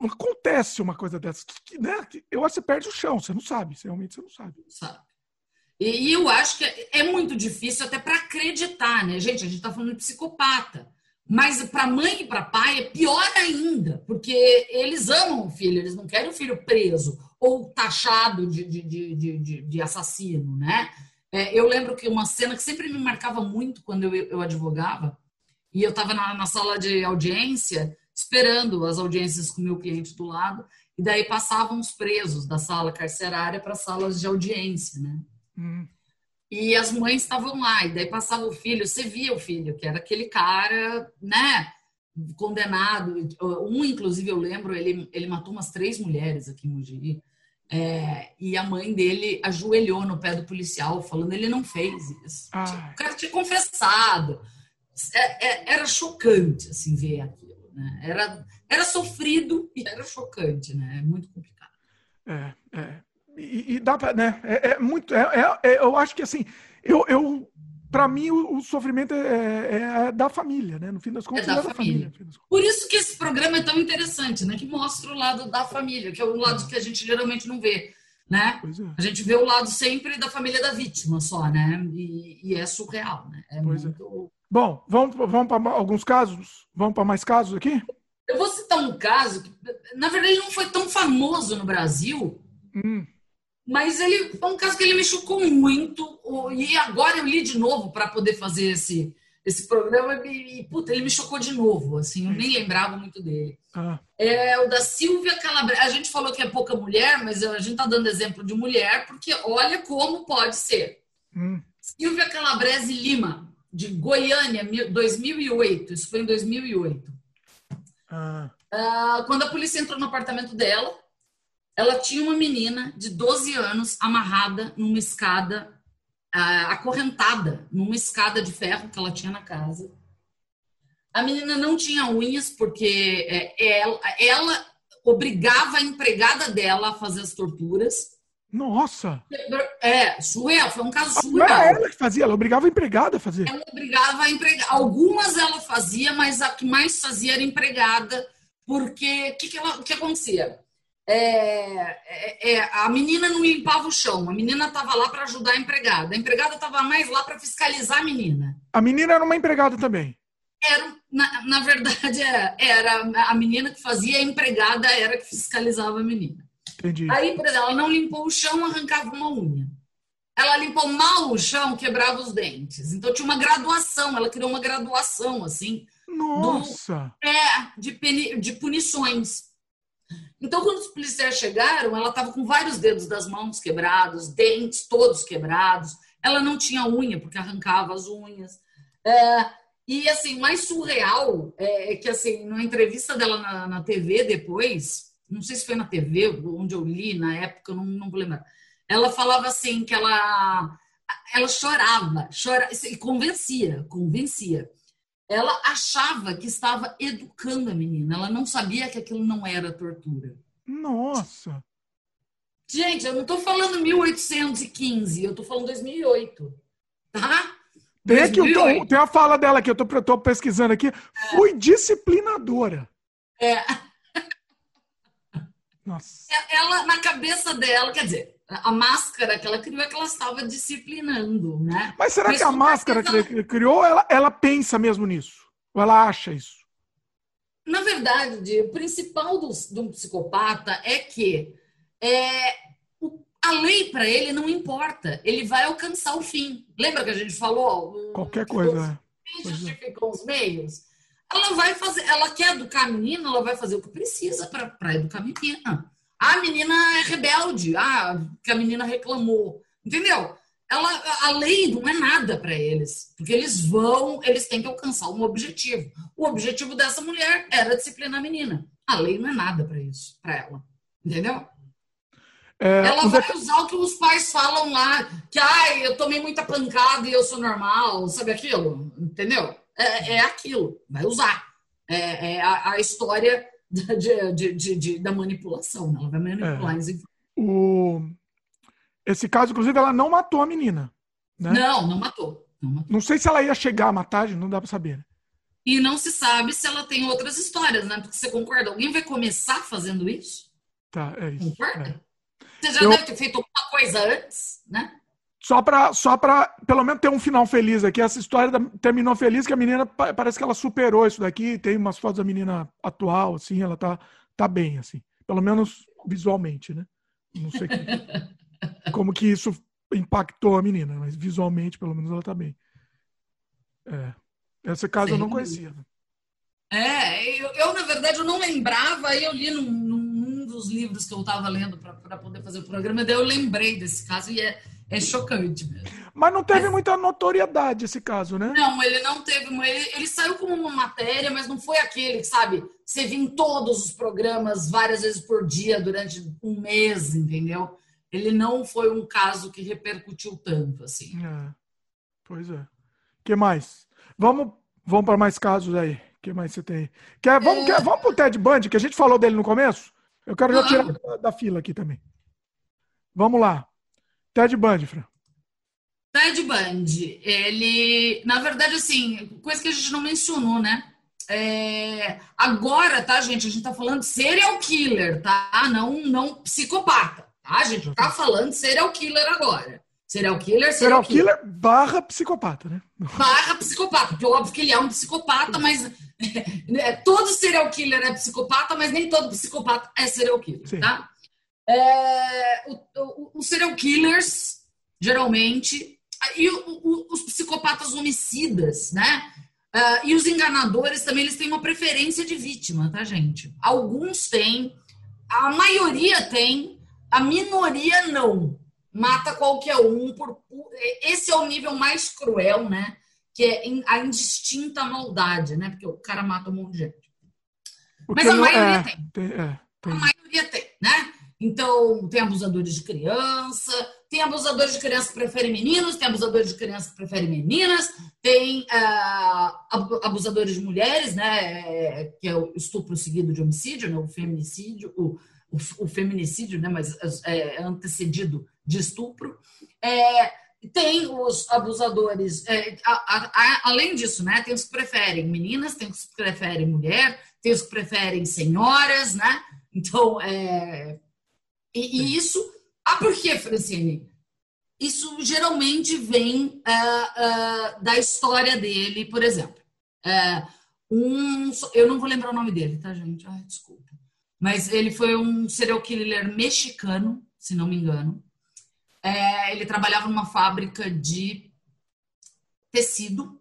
Speaker 1: acontece uma coisa dessa. Que, né? Eu acho que você perde o chão, você não sabe, você, realmente você não sabe.
Speaker 2: Sabe. E, eu acho que é, é muito difícil até para acreditar, né? Gente, a gente está falando de psicopata. Mas para mãe e para pai é pior ainda, porque eles amam o filho, eles não querem o filho preso ou taxado de, de, de, de, de assassino, né? É, eu lembro que uma cena que sempre me marcava muito quando eu, eu advogava, e eu estava na, na, sala de audiência, esperando as audiências com o meu cliente do lado, e daí passavam os presos da sala carcerária para salas de audiência, né? Hum. E as mães estavam lá, e daí passava o filho, você via o filho, que era aquele cara, né? Condenado. Um, inclusive, eu lembro, ele, ele matou umas três mulheres aqui em Mogi. É, e a mãe dele ajoelhou no pé do policial, falando ele não fez isso. Ah. O cara tinha confessado. É, é, era chocante, assim, ver aquilo. Né? Era, era sofrido e era chocante, né? É muito complicado.
Speaker 1: É, é. E, e dá pra, né? É, é muito. É, é, é, eu acho que assim, eu, eu para mim o, o sofrimento é, é, da família, né? No fim das contas, é da, família. família.
Speaker 2: Por isso que esse programa é tão interessante, né? Que mostra o lado da família, que é o lado que a gente geralmente não vê, né? A gente vê o lado sempre da família da vítima só, né? E, e é surreal, né? É muito...
Speaker 1: Bom, vamos, vamos para alguns casos? Vamos para mais casos aqui?
Speaker 2: Eu vou citar um caso que, na verdade, não foi tão famoso no Brasil. Hum mas ele foi um caso que ele me chocou muito. E agora eu li de novo para poder fazer esse, esse programa e, puta, ele me chocou de novo. Assim, eu nem lembrava muito dele. Ah. É o da Silvia Calabrese. A gente falou que é pouca mulher, mas a gente está dando exemplo de mulher porque olha como pode ser. Hum. Silvia Calabrese Lima, de Goiânia, 2008. Isso foi em 2008. Ah. Ah, quando a polícia entrou no apartamento dela, ela tinha uma menina de 12 anos amarrada numa escada, uh, acorrentada numa escada de ferro que ela tinha na casa. A menina não tinha unhas porque é, ela, ela obrigava a empregada dela a fazer as torturas.
Speaker 1: Nossa!
Speaker 2: É, surreal, foi um caso surreal.
Speaker 1: Não era ela que fazia, ela obrigava a empregada a fazer.
Speaker 2: Ela obrigava a empregada. Algumas ela fazia, mas a que mais fazia era empregada, porque o que, que, ela, que acontecia? É, é, é, a menina não limpava o chão, a menina estava lá para ajudar a empregada. A empregada estava mais lá para fiscalizar a menina.
Speaker 1: A menina era uma empregada também.
Speaker 2: Era, na, na verdade, era, era a menina que fazia, a empregada era que fiscalizava a menina.
Speaker 1: Entendi.
Speaker 2: Aí, por exemplo, ela não limpou o chão, arrancava uma unha. Ela limpou mal o chão, quebrava os dentes. Então tinha uma graduação, ela criou uma graduação, assim.
Speaker 1: Nossa!
Speaker 2: Do, é, de, de punições. Então, quando os policiais chegaram, ela estava com vários dedos das mãos quebrados, dentes todos quebrados. Ela não tinha unha, porque arrancava as unhas. É, e, assim, mais surreal é, é que, assim, na entrevista dela na, na, TV depois, não sei se foi na TV, onde eu li na época, eu não, não vou lembrar. Ela falava assim que ela, ela chorava, chorava e convencia, convencia ela achava que estava educando a menina. Ela não sabia que aquilo não era tortura.
Speaker 1: Nossa!
Speaker 2: Gente, eu não estou falando 1815, eu estou falando 2008. Tá?
Speaker 1: Tem, aqui, tô, tem a fala dela que eu estou pesquisando aqui. É. Fui disciplinadora.
Speaker 2: É.
Speaker 1: Nossa.
Speaker 2: É, ela, na cabeça dela, quer dizer, a máscara que ela criou é que ela estava disciplinando, né?
Speaker 1: Mas será Mas que a máscara que ela criou, ela, ela pensa mesmo nisso? Ou ela acha isso?
Speaker 2: Na verdade, o principal do, do psicopata é que é, a lei para ele não importa, ele vai alcançar o fim. Lembra que a gente falou?
Speaker 1: Qualquer coisa.
Speaker 2: Os fins é. justificam os meios. Ela vai fazer, ela quer educar a menina, ela vai fazer o que precisa para educar a menina. A menina é rebelde, ah, que a menina reclamou. Entendeu? Ela, a lei não é nada para eles, porque eles vão, eles têm que alcançar um objetivo. O objetivo dessa mulher era disciplinar a menina. A lei não é nada para isso, para ela. Entendeu? É, ela vai é... usar o que os pais falam lá, que ai, eu tomei muita pancada e eu sou normal, sabe aquilo? Entendeu? É, é aquilo, vai usar. É, é a, a história de, de, de, de, da manipulação. Né? Ela vai manipular é. as
Speaker 1: o... Esse caso, inclusive, ela não matou a menina. Né?
Speaker 2: Não, não matou. não matou.
Speaker 1: Não sei se ela ia chegar a matar, não dá para saber. Né?
Speaker 2: E não se sabe se ela tem outras histórias, né? Porque você concorda? Alguém vai começar fazendo isso?
Speaker 1: Tá, é isso.
Speaker 2: Concorda?
Speaker 1: É.
Speaker 2: Você já
Speaker 1: Eu-
Speaker 2: deve ter feito alguma coisa antes, né?
Speaker 1: Só pra, só pra, pelo menos, ter um final feliz aqui. Essa história da- terminou feliz, que a menina pa- parece que ela superou isso daqui. Tem umas fotos da menina atual, assim, ela tá, tá bem, assim. Pelo menos visualmente, né? Não sei que- como que isso impactou a menina, mas visualmente, pelo menos, ela tá bem. É. Esse caso eu não
Speaker 2: Sim.
Speaker 1: conhecia.
Speaker 2: É, eu, eu, na verdade eu não lembrava, aí eu li num, num dos livros que eu estava lendo para poder fazer o programa, daí eu lembrei desse caso e é, é chocante mesmo.
Speaker 1: Mas não teve muita notoriedade esse caso, né?
Speaker 2: Não, ele não teve. Ele, ele saiu como uma matéria, mas não foi aquele que, sabe, você viu em todos os programas várias vezes por dia durante um mês, entendeu? Ele não foi um caso que repercutiu tanto, assim.
Speaker 1: É. Pois é. que mais? Vamos, vamos para mais casos aí. Que mais você tem? Quer, vamos, quer, vamos pro Ted Bundy, que a gente falou dele no começo? Eu quero já tirar
Speaker 2: Vamos.
Speaker 1: da, da fila aqui também. Vamos lá. Ted Bundy, Fran.
Speaker 2: Ted Bundy, ele, na verdade, assim, coisa que a gente não mencionou, né? É, agora, tá, gente? A gente tá falando serial killer, tá? Não, não psicopata, tá? A gente tá falando serial killer agora. Serial killer,
Speaker 1: Serial killer barra psicopata, né?
Speaker 2: barra psicopata, porque óbvio que ele é um psicopata, mas é, todo serial killer é psicopata, mas nem todo psicopata é serial killer,
Speaker 1: Sim.
Speaker 2: tá? É, os serial killers, geralmente, e o- o- os psicopatas homicidas, né? Ah, e os enganadores também, eles têm uma preferência de vítima, tá, gente? Alguns têm, a maioria tem, a minoria não. Mata qualquer um por. por- Esse é o nível mais cruel, né? Que é a indistinta maldade, né? Porque o cara mata um monte de gente. Mas a maioria
Speaker 1: é,
Speaker 2: tem.
Speaker 1: tem. É,
Speaker 2: A
Speaker 1: tem.
Speaker 2: maioria tem, né? Então, tem abusadores de criança, tem abusadores de criança que preferem meninos, tem abusadores de criança que preferem meninas, tem abu- abusadores de mulheres, né? é, Que é o estupro seguido de homicídio, né? O feminicídio, o, o, o feminicídio, né? Mas é, é antecedido de estupro. É, tem os abusadores, é, a- a- além disso, né? Tem os que preferem meninas, tem os que preferem mulher, tem os que preferem senhoras, né? Então, é... E, e isso... Ah, por quê, Francine? Isso geralmente vem ah, ah, da história dele, por exemplo. É, um, eu não vou lembrar o nome dele, tá, gente? Ai, desculpa. Mas ele foi um serial killer mexicano, se não me engano. É, ele trabalhava numa fábrica de tecido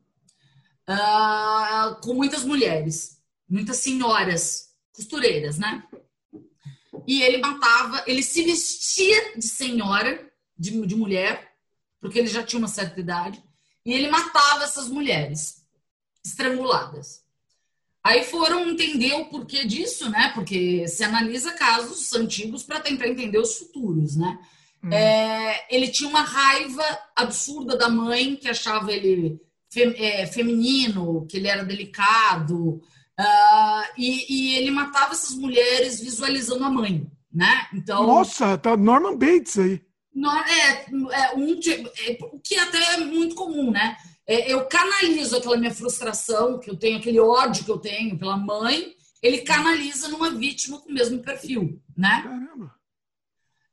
Speaker 2: ah, com muitas mulheres, muitas senhoras costureiras, né? E ele matava, ele se vestia de senhora, de, de mulher, porque ele já tinha uma certa idade, e ele matava essas mulheres estranguladas. Aí foram entender o porquê disso, né? Porque se analisa casos antigos para tentar entender os futuros, né?
Speaker 1: Hum.
Speaker 2: É, ele tinha uma raiva absurda da mãe, que achava ele fe- é, feminino, que ele era delicado, ah, e, e ele matava essas mulheres visualizando a mãe, né? Então,
Speaker 1: Nossa, tá Norman Bates aí.
Speaker 2: não- é, é um é, o que até é muito comum, né? É, eu canalizo aquela minha frustração que eu tenho, aquele ódio que eu tenho pela mãe, ele canaliza numa vítima com o mesmo perfil, né?
Speaker 1: Caramba.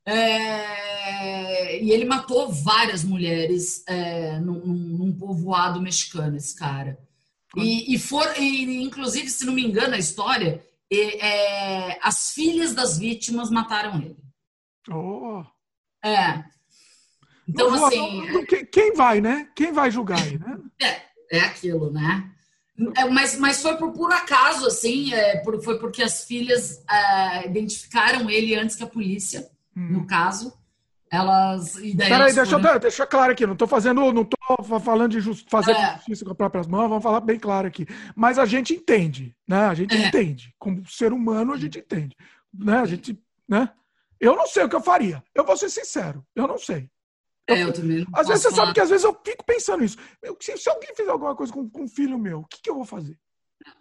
Speaker 2: É, e ele matou várias mulheres é, num, num- povoado mexicano, esse cara. E, e for, e, inclusive, se não me engano, a história, é, as filhas das vítimas mataram ele.
Speaker 1: Oh.
Speaker 2: É. Então,
Speaker 1: Não
Speaker 2: assim,
Speaker 1: não- quem, vai, né? Quem vai julgar aí, né?
Speaker 2: é aquilo, né? É, mas, mas foi por puro acaso, assim, é, por- foi porque as filhas é, identificaram ele antes que a polícia, no caso. Elas. E daí
Speaker 1: Hum. Peraí, deixa eu
Speaker 2: foram-
Speaker 1: deixar claro aqui. Não estou fazendo, não tô fa- falando de jus- fazer
Speaker 2: É.
Speaker 1: justiça com as próprias mãos, vamos falar bem claro aqui. Mas a gente entende, né? A gente
Speaker 2: É.
Speaker 1: entende. Como ser humano, a gente entende. Né? A gente, né? Eu não sei o que eu faria. Eu vou ser sincero. Eu não sei.
Speaker 2: É, eu também não
Speaker 1: Às vezes você sabe que às vezes eu fico pensando nisso. Eu- se, se alguém fizer alguma coisa com, com um filho meu, o que, que eu vou fazer?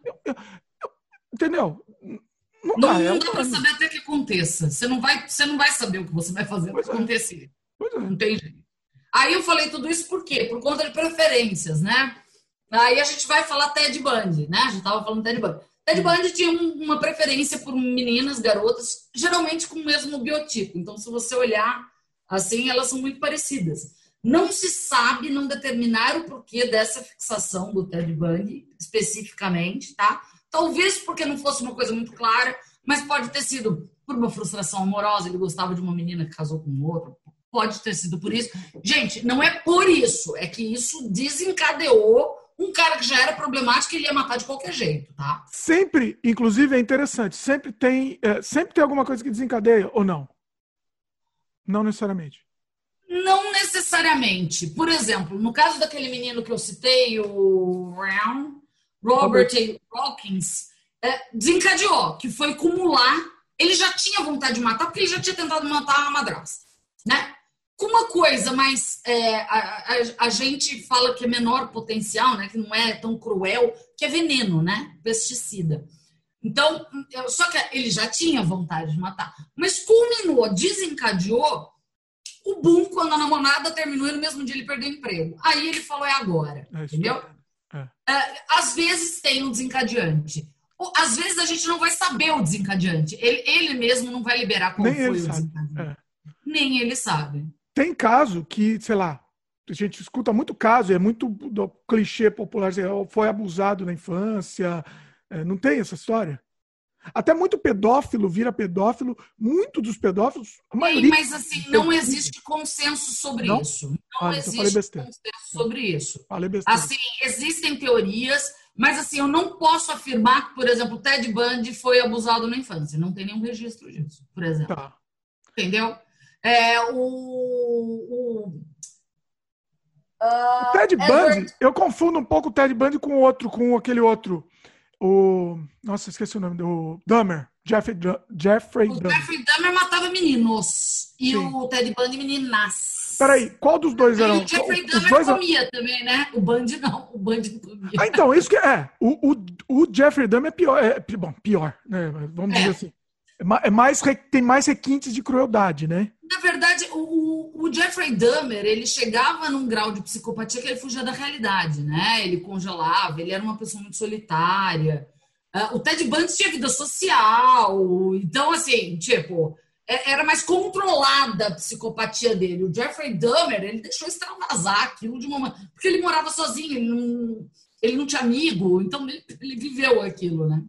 Speaker 1: Eu- eu- eu- entendeu? Não,
Speaker 2: Não,
Speaker 1: dá. é
Speaker 2: não dá para saber até que aconteça. Você não vai, você não vai saber o que você vai fazer
Speaker 1: Pois
Speaker 2: para
Speaker 1: é.
Speaker 2: acontecer.
Speaker 1: É.
Speaker 2: Não tem jeito. Aí eu falei tudo isso por quê? Por conta de preferências, né? Aí a gente vai falar Ted Bundy, né? A gente tava falando Ted Bundy. Ted Bundy tinha uma preferência por meninas, garotas, geralmente com o mesmo biotipo. Então, se você olhar assim, elas são muito parecidas. Não se sabe, não determinar o porquê dessa fixação do Ted Bundy, especificamente, tá? Talvez porque não fosse uma coisa muito clara, mas pode ter sido por uma frustração amorosa, ele gostava de uma menina que casou com outra, pode ter sido por isso. Gente, não é por isso, é que isso desencadeou um cara que já era problemático, ele ia matar de qualquer jeito, tá?
Speaker 1: Sempre, inclusive é interessante, sempre tem, é, sempre tem alguma coisa que desencadeia ou não? Não necessariamente.
Speaker 2: Não necessariamente. Por exemplo, no caso daquele menino que eu citei, o Brown, Robert A. Hawkins, é, desencadeou, que foi cumular. Ele já tinha vontade de matar, porque ele já tinha tentado matar a madrasta, né? Com uma coisa mais. É, a, a, a, gente fala que é menor potencial, né? Que não é tão cruel, que é veneno, né? Pesticida. Então, só que ele já tinha vontade de matar. Mas culminou, desencadeou o boom quando a namorada terminou e no mesmo dia ele perdeu o emprego. Aí ele falou: é agora. É entendeu? É. Às vezes tem um desencadeante. Às vezes a gente não vai saber o desencadeante. Ele, ele mesmo não vai liberar qual Nem foi o desencadeante. É. Nem ele sabe.
Speaker 1: Tem caso que, sei lá, a gente escuta muito caso, é muito do clichê popular, foi abusado na infância. É, não tem essa história? Até muito pedófilo vira pedófilo, muito dos pedófilos.
Speaker 2: A maioria... Mas assim, não existe consenso sobre não? isso. Não ah, existe consenso sobre isso. Falei besteira. Assim, existem teorias, mas assim, eu não posso afirmar que, por exemplo, Ted Bundy foi abusado na infância. Não tem nenhum registro disso, por exemplo. Tá. Entendeu? É, o, o,
Speaker 1: uh, o Ted Bundy, eu confundo um pouco o Ted Bundy com o outro, com aquele outro. O. Nossa, esqueci o nome do. Dahmer. Jeffrey, Jeffrey
Speaker 2: o Dahmer. Jeffrey Dahmer matava meninos. E Sim. o Ted Bundy meninas.
Speaker 1: Peraí, qual dos dois eram?
Speaker 2: O Jeffrey Dahmer dois... comia também, né? O Bundy não. O Bundy não comia.
Speaker 1: Ah, então, isso que é. O, o, o Jeffrey Dahmer é pior. É, bom, pior, né? Vamos é. dizer assim. É mais, tem mais requintes de crueldade, né?
Speaker 2: Na verdade, o, o, Jeffrey Dahmer, ele chegava num grau de psicopatia que ele fugia da realidade, né? Ele congelava, ele era uma pessoa muito solitária. Uh, o Ted Bundy tinha vida social. Então, assim, tipo, é, era mais controlada a psicopatia dele. O Jeffrey Dahmer, ele deixou extravasar aquilo de uma Porque ele morava sozinho, ele não, ele não tinha amigo, então ele, ele viveu aquilo, né?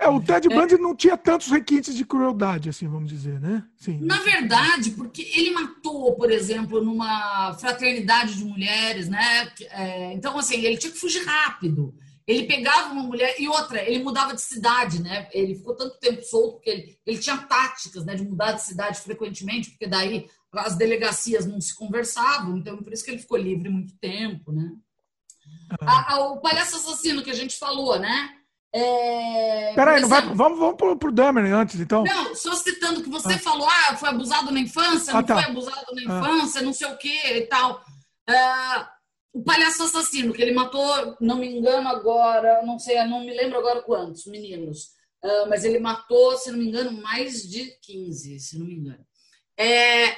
Speaker 1: É, o Ted é. Bundy é. não tinha tantos requintes de crueldade, assim, vamos dizer, né?
Speaker 2: Sim. Na verdade, porque ele matou, por exemplo, numa fraternidade de mulheres, né? É, então, assim, ele tinha que fugir rápido. Ele pegava uma mulher e outra, ele mudava de cidade, né? Ele ficou tanto tempo solto porque ele, ele tinha táticas, né, de mudar de cidade frequentemente, porque daí as delegacias não se conversavam, então por isso que ele ficou livre muito tempo, né? Ah. A, a, o palhaço assassino que a gente falou, né?
Speaker 1: É, Peraí, vai, vamos, vamos pro, pro Dahmer antes, então.
Speaker 2: Não, só citando que você ah. falou, ah, foi abusado na infância, ah, não tá. foi abusado na ah. infância, ah. não sei o que e tal. Uh, o palhaço assassino, que ele matou, não me engano agora, não sei, não me lembro agora quantos meninos, uh, mas ele matou, se não me engano, mais de 15, se não me engano. É,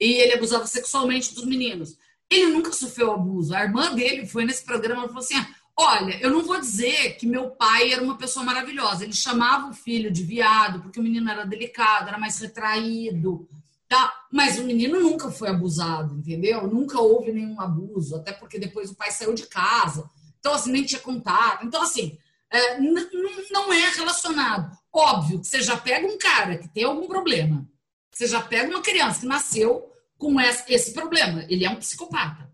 Speaker 2: e ele abusava sexualmente dos meninos. Ele nunca sofreu abuso. A irmã dele foi nesse programa e falou assim: ah, Olha, eu não vou dizer que meu pai era uma pessoa maravilhosa. Ele chamava o filho de viado porque o menino era delicado, era mais retraído, tá? Mas o menino nunca foi abusado, entendeu? Nunca houve nenhum abuso, até porque depois o pai saiu de casa. Então, assim, nem tinha contato. Então, assim, é, não é relacionado. Óbvio que você já pega um cara que tem algum problema. Você já pega uma criança que nasceu com esse problema. Ele é um psicopata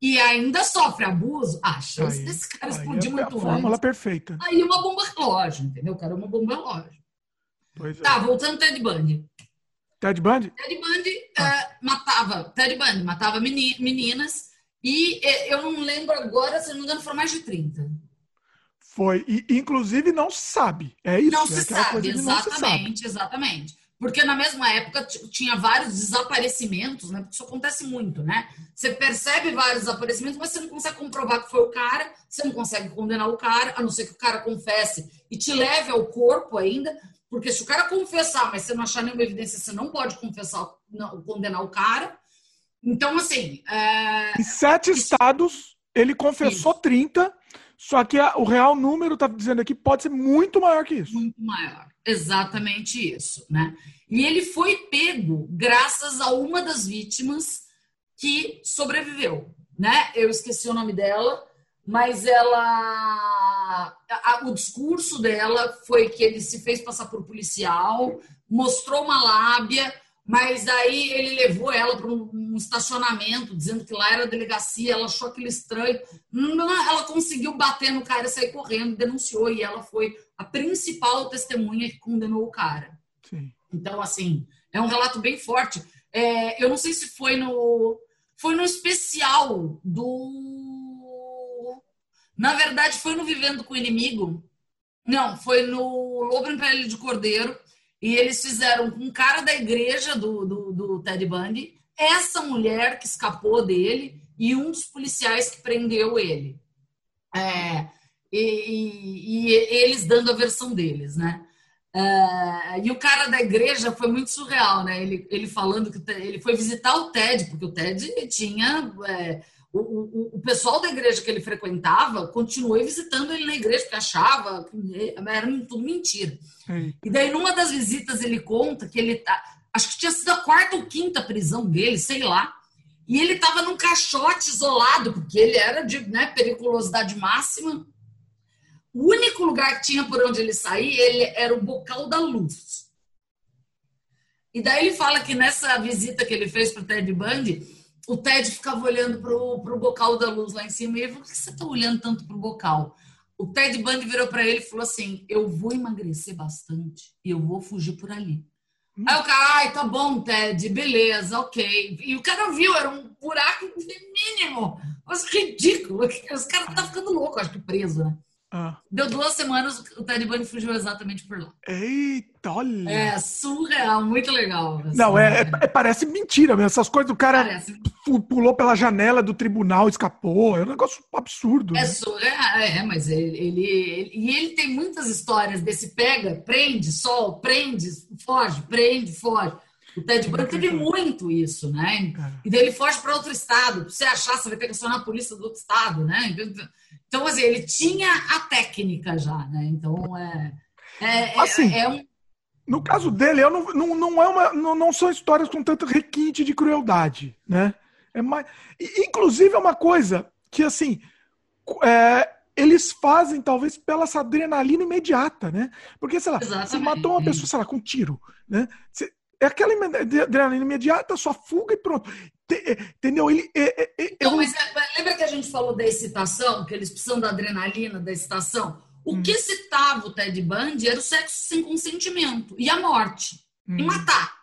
Speaker 2: e ainda sofre abuso, a chance aí, desse cara explodir é muito
Speaker 1: a fórmula
Speaker 2: antes.
Speaker 1: perfeita.
Speaker 2: Aí uma bomba relógio, entendeu? O cara é uma bomba relógio. Pois tá, é. voltando Ted Bundy.
Speaker 1: Ted Bundy?
Speaker 2: Ted Bundy ah. uh, matava, Ted Bundy matava meninas e eh, eu não lembro agora, se não me engano, foram mais de 30.
Speaker 1: Foi, e inclusive não sabe, é isso?
Speaker 2: Não se sabe, exatamente, se sabe. exatamente. Porque na mesma época tinha vários desaparecimentos, né? Porque isso acontece muito, né? Você percebe vários desaparecimentos, mas você não consegue comprovar que foi o cara, você não consegue condenar o cara, a não ser que o cara confesse e te leve ao corpo ainda. Porque se o cara confessar, mas você não achar nenhuma evidência, você não pode confessar, não, condenar o cara. Então, assim. É...
Speaker 1: Em sete isso... estados, ele confessou isso. 30 Só que a, o real número, tá dizendo aqui, pode ser muito maior que isso.
Speaker 2: Muito maior. Exatamente isso, né? E ele foi pego graças a uma das vítimas que sobreviveu, né? Eu esqueci o nome dela, mas ela. O discurso dela foi que ele se fez passar por policial, mostrou uma lábia, mas aí ele levou ela para um estacionamento, dizendo que lá era delegacia, ela achou aquilo estranho. Ela conseguiu bater no cara e sair correndo, denunciou, e ela foi a principal testemunha que condenou o cara. Sim. Então, assim, é um relato bem forte. É, eu não sei se foi no. Foi no especial do. Na verdade, foi no Vivendo com o Inimigo. Não, foi no Lobo em Pele de Cordeiro e eles fizeram com um cara da igreja do, do, do Ted Bundy, essa mulher que escapou dele e um dos policiais que prendeu ele. É, e, e, e, eles dando a versão deles, né? É, e o cara da igreja foi muito surreal, né? Ele, ele falando que ele foi visitar o Ted, porque o Ted tinha. É, o, o, o, pessoal da igreja que ele frequentava continuou visitando ele na igreja, porque achava que era tudo mentira. Sim. E daí, numa das visitas, ele conta que ele tá. Acho que tinha sido a quarta ou quinta prisão dele, sei lá. E ele estava num caixote isolado, porque ele era de né, periculosidade máxima. O único lugar que tinha por onde ele sair ele era o bocal da luz. E daí ele fala que nessa visita que ele fez para o Ted Bundy, o Ted ficava olhando pro, pro bocal da luz lá em cima e ele falou: por que você tá olhando tanto pro bocal? O Ted Bundy virou para ele e falou assim: eu vou emagrecer bastante e eu vou fugir por ali. Hum. Aí o cara, ai, tá bom, Ted, beleza, ok. E o cara viu, era um buraco mínimo. Mas ridículo. Os caras tá ficando louco, acho que preso, né? Ah. Deu duas semanas, o Ted Bundy fugiu exatamente por lá.
Speaker 1: Eita, olha!
Speaker 2: É surreal, muito legal.
Speaker 1: Assim, Não, é, é, parece mentira mesmo. Essas coisas do cara parece. pulou pela janela do tribunal, escapou. É um negócio absurdo.
Speaker 2: É
Speaker 1: né?
Speaker 2: surreal, é, mas ele, ele, ele, E ele tem muitas histórias desse pega, prende, sol, prende, foge, prende, foge. O Ted Bundy teve muito isso, né? E daí ele foge para outro estado. Pra você achar, você vai ter que acionar a polícia do outro estado, né? Então, assim, ele tinha a técnica já, né? Então, é. é, é
Speaker 1: assim,
Speaker 2: é um...
Speaker 1: No caso dele, eu não, não, não, é uma, não, não são histórias com tanto requinte de crueldade, né? É mais... Inclusive, é uma coisa que, assim, é, eles fazem talvez pela essa adrenalina imediata, né? Porque, sei lá, Exatamente. você matou uma pessoa, sei lá, com um tiro, né? Você, é aquela adrenalina imediata, só fuga e pronto. Entendeu? Ele, é, é,
Speaker 2: é, então, mas lembra que a gente falou da excitação, que eles precisam da adrenalina, da excitação? O hum. que excitava o Ted Bundy era o sexo sem consentimento e a morte. Hum. E matar.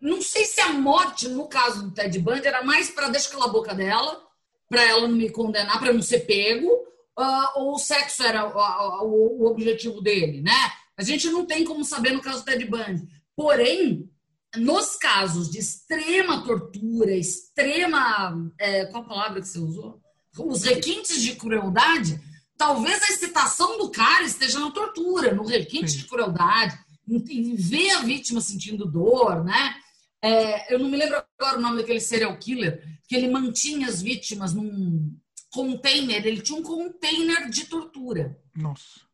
Speaker 2: Não sei se a morte, no caso do Ted Bundy, era mais para deixar calar a boca dela, para ela não me condenar, para não ser pego, uh, ou o sexo era o, o, o objetivo dele, né? A gente não tem como saber no caso do Ted Bundy. Porém, nos casos de extrema tortura, extrema. É, qual a palavra que você usou? Os requintes de crueldade, talvez a excitação do cara esteja na tortura, no requinte Sim. de crueldade, em, ver a vítima sentindo dor, né? É, eu não me lembro agora o nome daquele serial killer, que ele mantinha as vítimas num container, ele tinha um container de tortura.
Speaker 1: Nossa.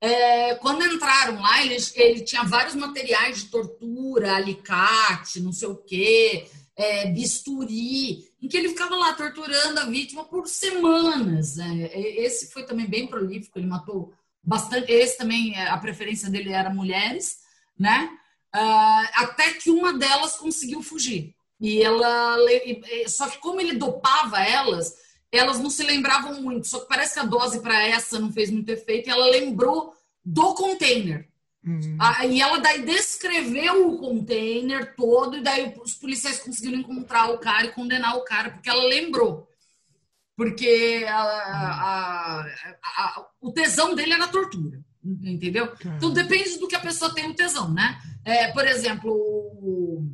Speaker 2: É, quando entraram lá, ele, ele tinha vários materiais de tortura, alicate, não sei o quê, é, bisturi, em que ele ficava lá torturando a vítima por semanas. É, esse foi também bem prolífico, ele matou bastante. Esse também, é, a preferência dele era mulheres, né? Uh, até que uma delas conseguiu fugir. E ela. Só que como ele dopava elas, elas não se lembravam muito. Só que parece que a dose para essa não fez muito efeito e ela lembrou do container. Uhum. Aí ela daí descreveu o container todo e daí os policiais conseguiram encontrar o cara e condenar o cara porque ela lembrou. Porque a, a, a, o tesão dele era tortura, entendeu? Então depende do que a pessoa tem o tesão, né? É, por exemplo, o,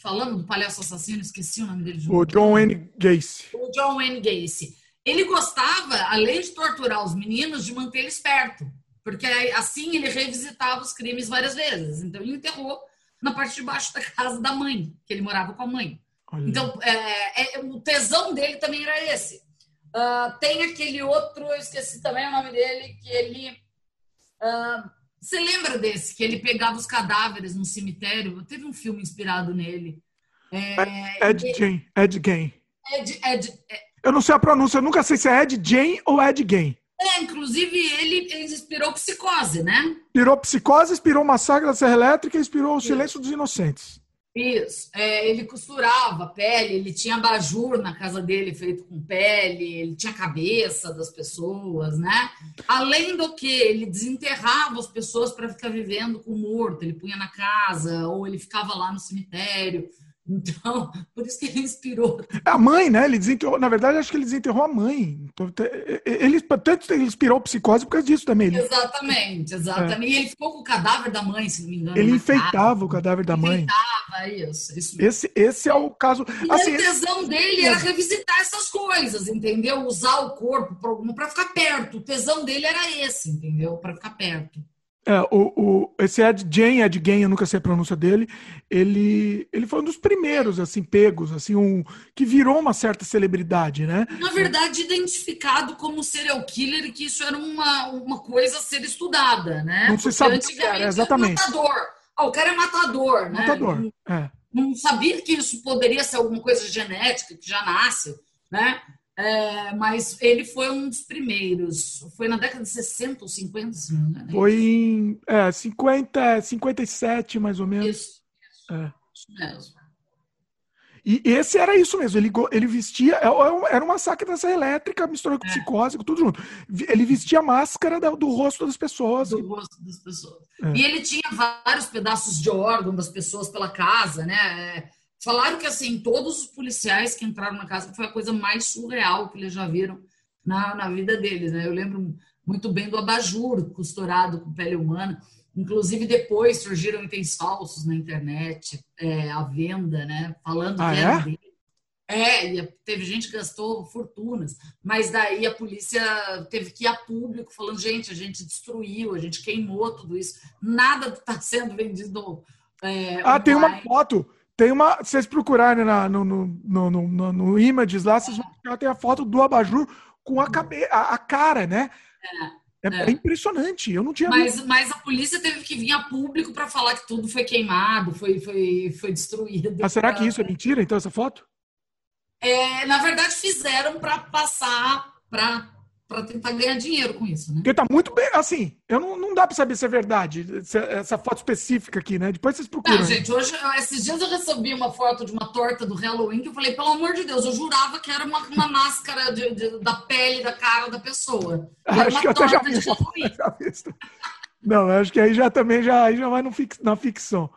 Speaker 2: falando do palhaço assassino, esqueci o nome dele.
Speaker 1: De o John Wayne Gacy.
Speaker 2: O John Wayne Gacy. Ele gostava, além de torturar os meninos, de manter eles perto. Porque assim ele revisitava os crimes várias vezes. Então ele enterrou na parte de baixo da casa da mãe, que ele morava com a mãe. Olha. Então é, é, o tesão dele também era esse. Uh, tem aquele outro, eu esqueci também o nome dele, que ele. Uh, você lembra desse? Que ele pegava os cadáveres no cemitério? Teve um filme inspirado nele.
Speaker 1: É, Ed. Jane. Ed Gain.
Speaker 2: Ed, Ed,
Speaker 1: é... Eu não sei a pronúncia, eu nunca sei se é Ed Jane ou Ed Gain.
Speaker 2: É, inclusive ele, ele inspirou Psicose, né?
Speaker 1: Inspirou Psicose, inspirou Massacre da Serra Elétrica e inspirou O Silêncio dos Inocentes.
Speaker 2: Isso. É, ele costurava pele, ele tinha abajur na casa dele feito com pele, ele tinha cabeça das pessoas, né? Além do que, ele desenterrava as pessoas para ficar vivendo com o morto, ele punha na casa, ou ele ficava lá no cemitério. Então, por isso que ele inspirou.
Speaker 1: A mãe, né? Ele desenterrou, na verdade, acho que ele desenterrou a mãe. Então, ele, tanto ele inspirou a psicose por causa disso também.
Speaker 2: Ele... Exatamente, exatamente. É. E ele ficou com o cadáver da mãe, se não me engano.
Speaker 1: Ele enfeitava casa. o cadáver da mãe.
Speaker 2: Enfeitava, isso. isso
Speaker 1: esse, esse é o caso.
Speaker 2: E assim, o tesão dele era revisitar essas coisas, entendeu? Usar o corpo para ficar perto. O tesão dele era esse, entendeu? Para ficar perto.
Speaker 1: É, o, o, esse Ed Jane, Ed Gain, eu nunca sei a pronúncia dele, ele, ele foi um dos primeiros, assim, pegos, assim, um, que virou uma certa celebridade, né?
Speaker 2: Na verdade, identificado como serial killer e que isso era uma, uma coisa a ser estudada, né?
Speaker 1: Não se sabe que era, exatamente.
Speaker 2: matador. Ah, o cara é matador, né?
Speaker 1: Matador, não, é.
Speaker 2: Não sabia que isso poderia ser alguma coisa genética, que já nasce, né? É, mas ele foi um dos primeiros. Foi na década de 60 ou 50, se não me engano.
Speaker 1: É foi em é, 50, 57, mais ou menos.
Speaker 2: Isso, isso, é. isso mesmo.
Speaker 1: E esse era isso mesmo, ele, ele vestia, é, é era uma saca dessa elétrica misturada com é. psicose, com tudo junto. Ele vestia a máscara do rosto das pessoas.
Speaker 2: Do rosto das pessoas. É. E ele tinha vários pedaços de órgão das pessoas pela casa, né? Falaram que, assim, todos os policiais que entraram na casa foi a coisa mais surreal que eles já viram na, na vida deles, né? Eu lembro muito bem do abajur costurado com pele humana. Inclusive, depois surgiram itens falsos na internet, é, à venda, né? Falando
Speaker 1: ah,
Speaker 2: que
Speaker 1: era
Speaker 2: é? dele. É, e teve gente que gastou fortunas, mas daí a polícia teve que ir a público falando, gente, a gente destruiu, a gente queimou tudo isso, nada está sendo vendido. É,
Speaker 1: ah, online. tem uma foto tem uma. Se vocês procurarem na, no, no, no, no, no Images lá, vocês vão ver tem a foto do abajur com a, cabe, a, a cara, né? É, é, é, impressionante. Eu não tinha.
Speaker 2: Mas, mas a polícia teve que vir a público para falar que tudo foi queimado, foi, foi, foi destruído.
Speaker 1: Mas será que isso é mentira, então, essa foto?
Speaker 2: É, na verdade, fizeram para passar para para tentar ganhar dinheiro com isso, né?
Speaker 1: Porque tá muito bem, assim, eu não, não dá para saber se é verdade, essa foto específica aqui, né? Depois vocês procuram. Não,
Speaker 2: gente, hoje, esses dias eu recebi uma foto de uma torta do Halloween que eu falei, pelo amor de Deus, eu jurava que era uma, uma máscara de, de, da pele, da cara da pessoa.
Speaker 1: Acho que eu até já vi já vi Não, acho que aí já também já, aí já vai no fix, na ficção.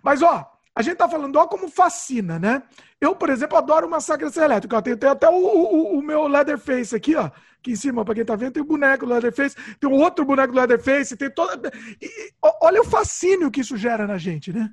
Speaker 1: Mas, ó, a gente tá falando, ó, como fascina, né? Eu, por exemplo, adoro Massacre Elétrica. Tem, tem até o, o, o meu Leatherface aqui, ó aqui em cima, para quem tá vendo, tem o boneco do Leatherface, tem um outro boneco do Leatherface, tem toda. E, olha o fascínio que isso gera na gente, né?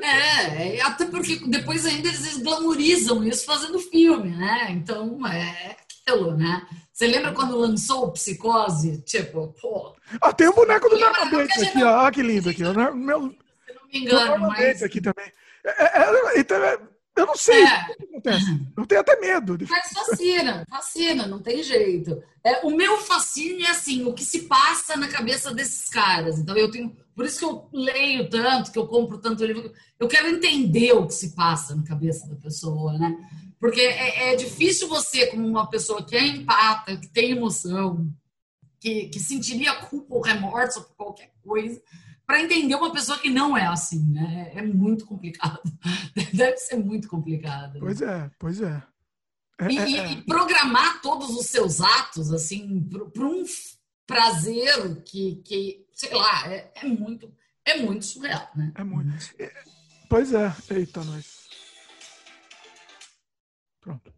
Speaker 2: É, até porque depois ainda eles glamorizam isso fazendo filme, né? Então é aquilo, né? Você lembra quando lançou o Psicose? Tipo, pô.
Speaker 1: Ah, tem o boneco do Norman Bates aqui, ó. Ah, que lindo aqui. Meu,
Speaker 2: se não me engano, mas.
Speaker 1: aqui também. É, é, é, então, é eu não sei é. o que acontece. Eu tenho até medo. De...
Speaker 2: Mas fascina, fascina, não tem jeito. É, o meu fascínio é assim, o que se passa na cabeça desses caras. Então eu tenho. Por isso que eu leio tanto, que eu compro tanto livro. Eu quero entender o que se passa na cabeça da pessoa, né? Porque é, é difícil você, como uma pessoa que é empata, que tem emoção, que, que sentiria culpa ou remorso por qualquer coisa, para entender uma pessoa que não é assim, né? É muito complicado. Deve ser muito complicado.
Speaker 1: Pois é, pois é.
Speaker 2: é, e, é, é. e, programar todos os seus atos, assim, para um prazer que, que sei lá, é, é, muito, é muito surreal, né?
Speaker 1: É muito. É, pois é. Eita, nós. Pronto.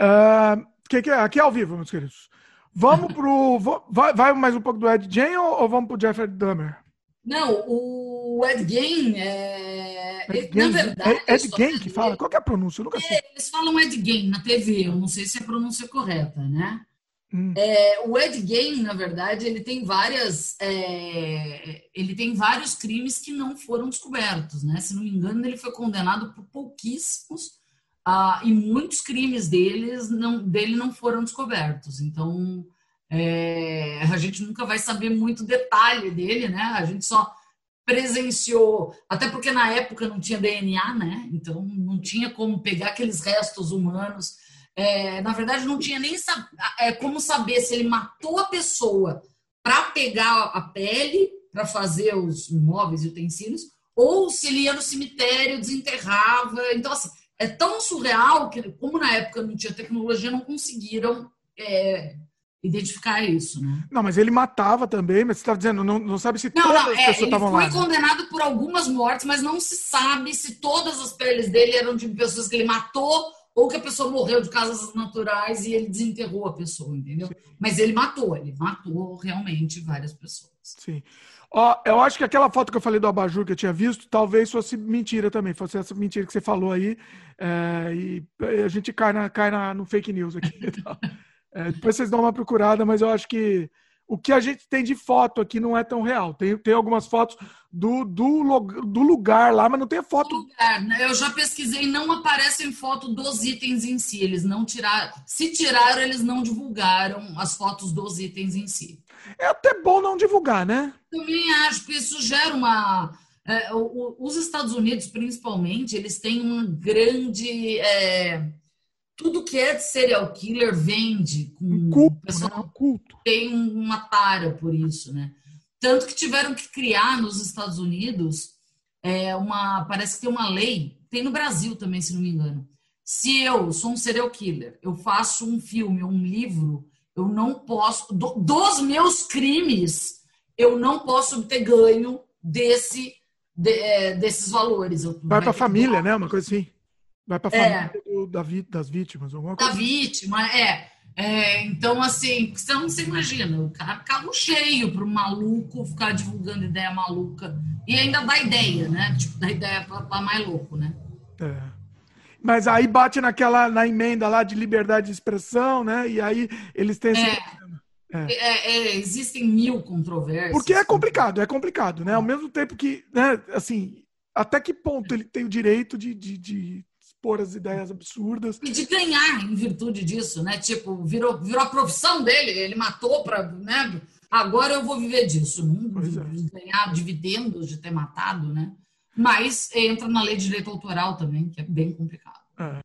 Speaker 1: Uh, que, que é? Aqui é ao vivo, meus queridos. Vamos pro. Vai, vai mais um pouco do Ed Jane ou, ou vamos pro Jeffrey Dahmer?
Speaker 2: Não, o Ed Gein é. Ed na verdade.
Speaker 1: É Ed Gein que fala? Qual que é a pronúncia? Eu nunca sei.
Speaker 2: É, eles falam Ed Gein na TV, eu não sei se é a pronúncia correta, né? Hum. É, o Ed Gein, na verdade, ele tem várias. É, ele tem vários crimes que não foram descobertos, né? Se não me engano, ele foi condenado por pouquíssimos ah, e muitos crimes deles não, dele não foram descobertos. Então, é, a gente nunca vai saber muito detalhe dele, né? A gente só presenciou, até porque na época não tinha DNA, né? Então não tinha como pegar aqueles restos humanos. É, na verdade, não tinha nem é, como saber se ele matou a pessoa para pegar a pele, para fazer os móveis e utensílios, ou se ele ia no cemitério, desenterrava. Então, assim, é tão surreal que, como na época não tinha tecnologia, não conseguiram é, identificar isso, né?
Speaker 1: Não, mas ele matava também, mas você está dizendo, não, não sabe se
Speaker 2: não, todas não, as é, pessoas estavam lá. Ele foi condenado por algumas mortes, mas não se sabe se todas as peles dele eram de pessoas que ele matou ou que a pessoa morreu de causas naturais e ele desenterrou a pessoa, entendeu? Sim. Mas ele matou, ele matou realmente várias pessoas.
Speaker 1: Sim. Ó, eu acho que aquela foto que eu falei do abajur que eu tinha visto, talvez fosse mentira também, fosse essa mentira que você falou aí, é, e a gente cai, na, cai na, no fake news aqui. É, depois vocês dão uma procurada, mas eu acho que o que a gente tem de foto aqui não é tão real. Tem, tem algumas fotos do, do, do lugar lá, mas não tem foto.
Speaker 2: Lugar, né? Eu já pesquisei, não aparecem foto dos itens em si. Eles não tiraram. Se tiraram, eles não divulgaram as fotos dos itens em si.
Speaker 1: É até bom não divulgar, né?
Speaker 2: Também acho que isso gera uma. É, os Estados Unidos, principalmente, eles têm uma grande. É, tudo que é de serial killer vende. Com,
Speaker 1: um culto, pessoal né? culto.
Speaker 2: Tem uma tara por isso, né? Tanto que tiveram que criar nos Estados Unidos é, uma. Parece que tem uma lei, tem no Brasil também, se não me engano. Se eu sou um serial killer, eu faço um filme ou um livro, eu não posso. Do, dos meus crimes, eu não posso obter ganho desse, de, é, desses valores.
Speaker 1: Vai para a família, né? Uma coisa assim. Vai para a é. família do, da, das vítimas, alguma
Speaker 2: coisa. Da vítima, é. é. Então, assim, você não se imagina, o cara carro cheio para o maluco ficar divulgando ideia maluca. E ainda dá ideia, né? Tipo, dá ideia para mais louco, né?
Speaker 1: É. Mas aí bate naquela na emenda lá de liberdade de expressão, né? E aí eles têm esse.
Speaker 2: É. É. É, é, existem mil controvérsias.
Speaker 1: Porque é complicado, é complicado, né? Ao mesmo tempo que, né, assim, até que ponto ele tem o direito de, de, de expor as ideias absurdas.
Speaker 2: E de ganhar em virtude disso, né? Tipo, virou, virou a profissão dele, ele matou para. Né? Agora eu vou viver disso. Não é. ganhar dividendos de ter matado, né? Mas entra na lei de direito autoral também, que é bem complicado. É.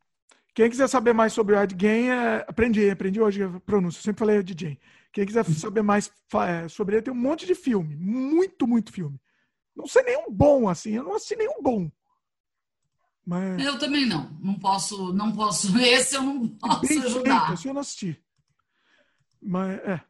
Speaker 1: Quem quiser saber mais sobre o Ed Gein, é... aprendi, aprendi hoje a pronúncia. Sempre falei Ed Gein. Quem quiser saber mais é, sobre ele, tem um monte de filme. Muito, muito filme. Não sei nenhum bom, assim. Eu não assisti nenhum bom.
Speaker 2: Mas... Eu também não. Não posso, não posso. Esse eu não posso Bem ajudar.
Speaker 1: Feito, eu não assisti. Mas, é.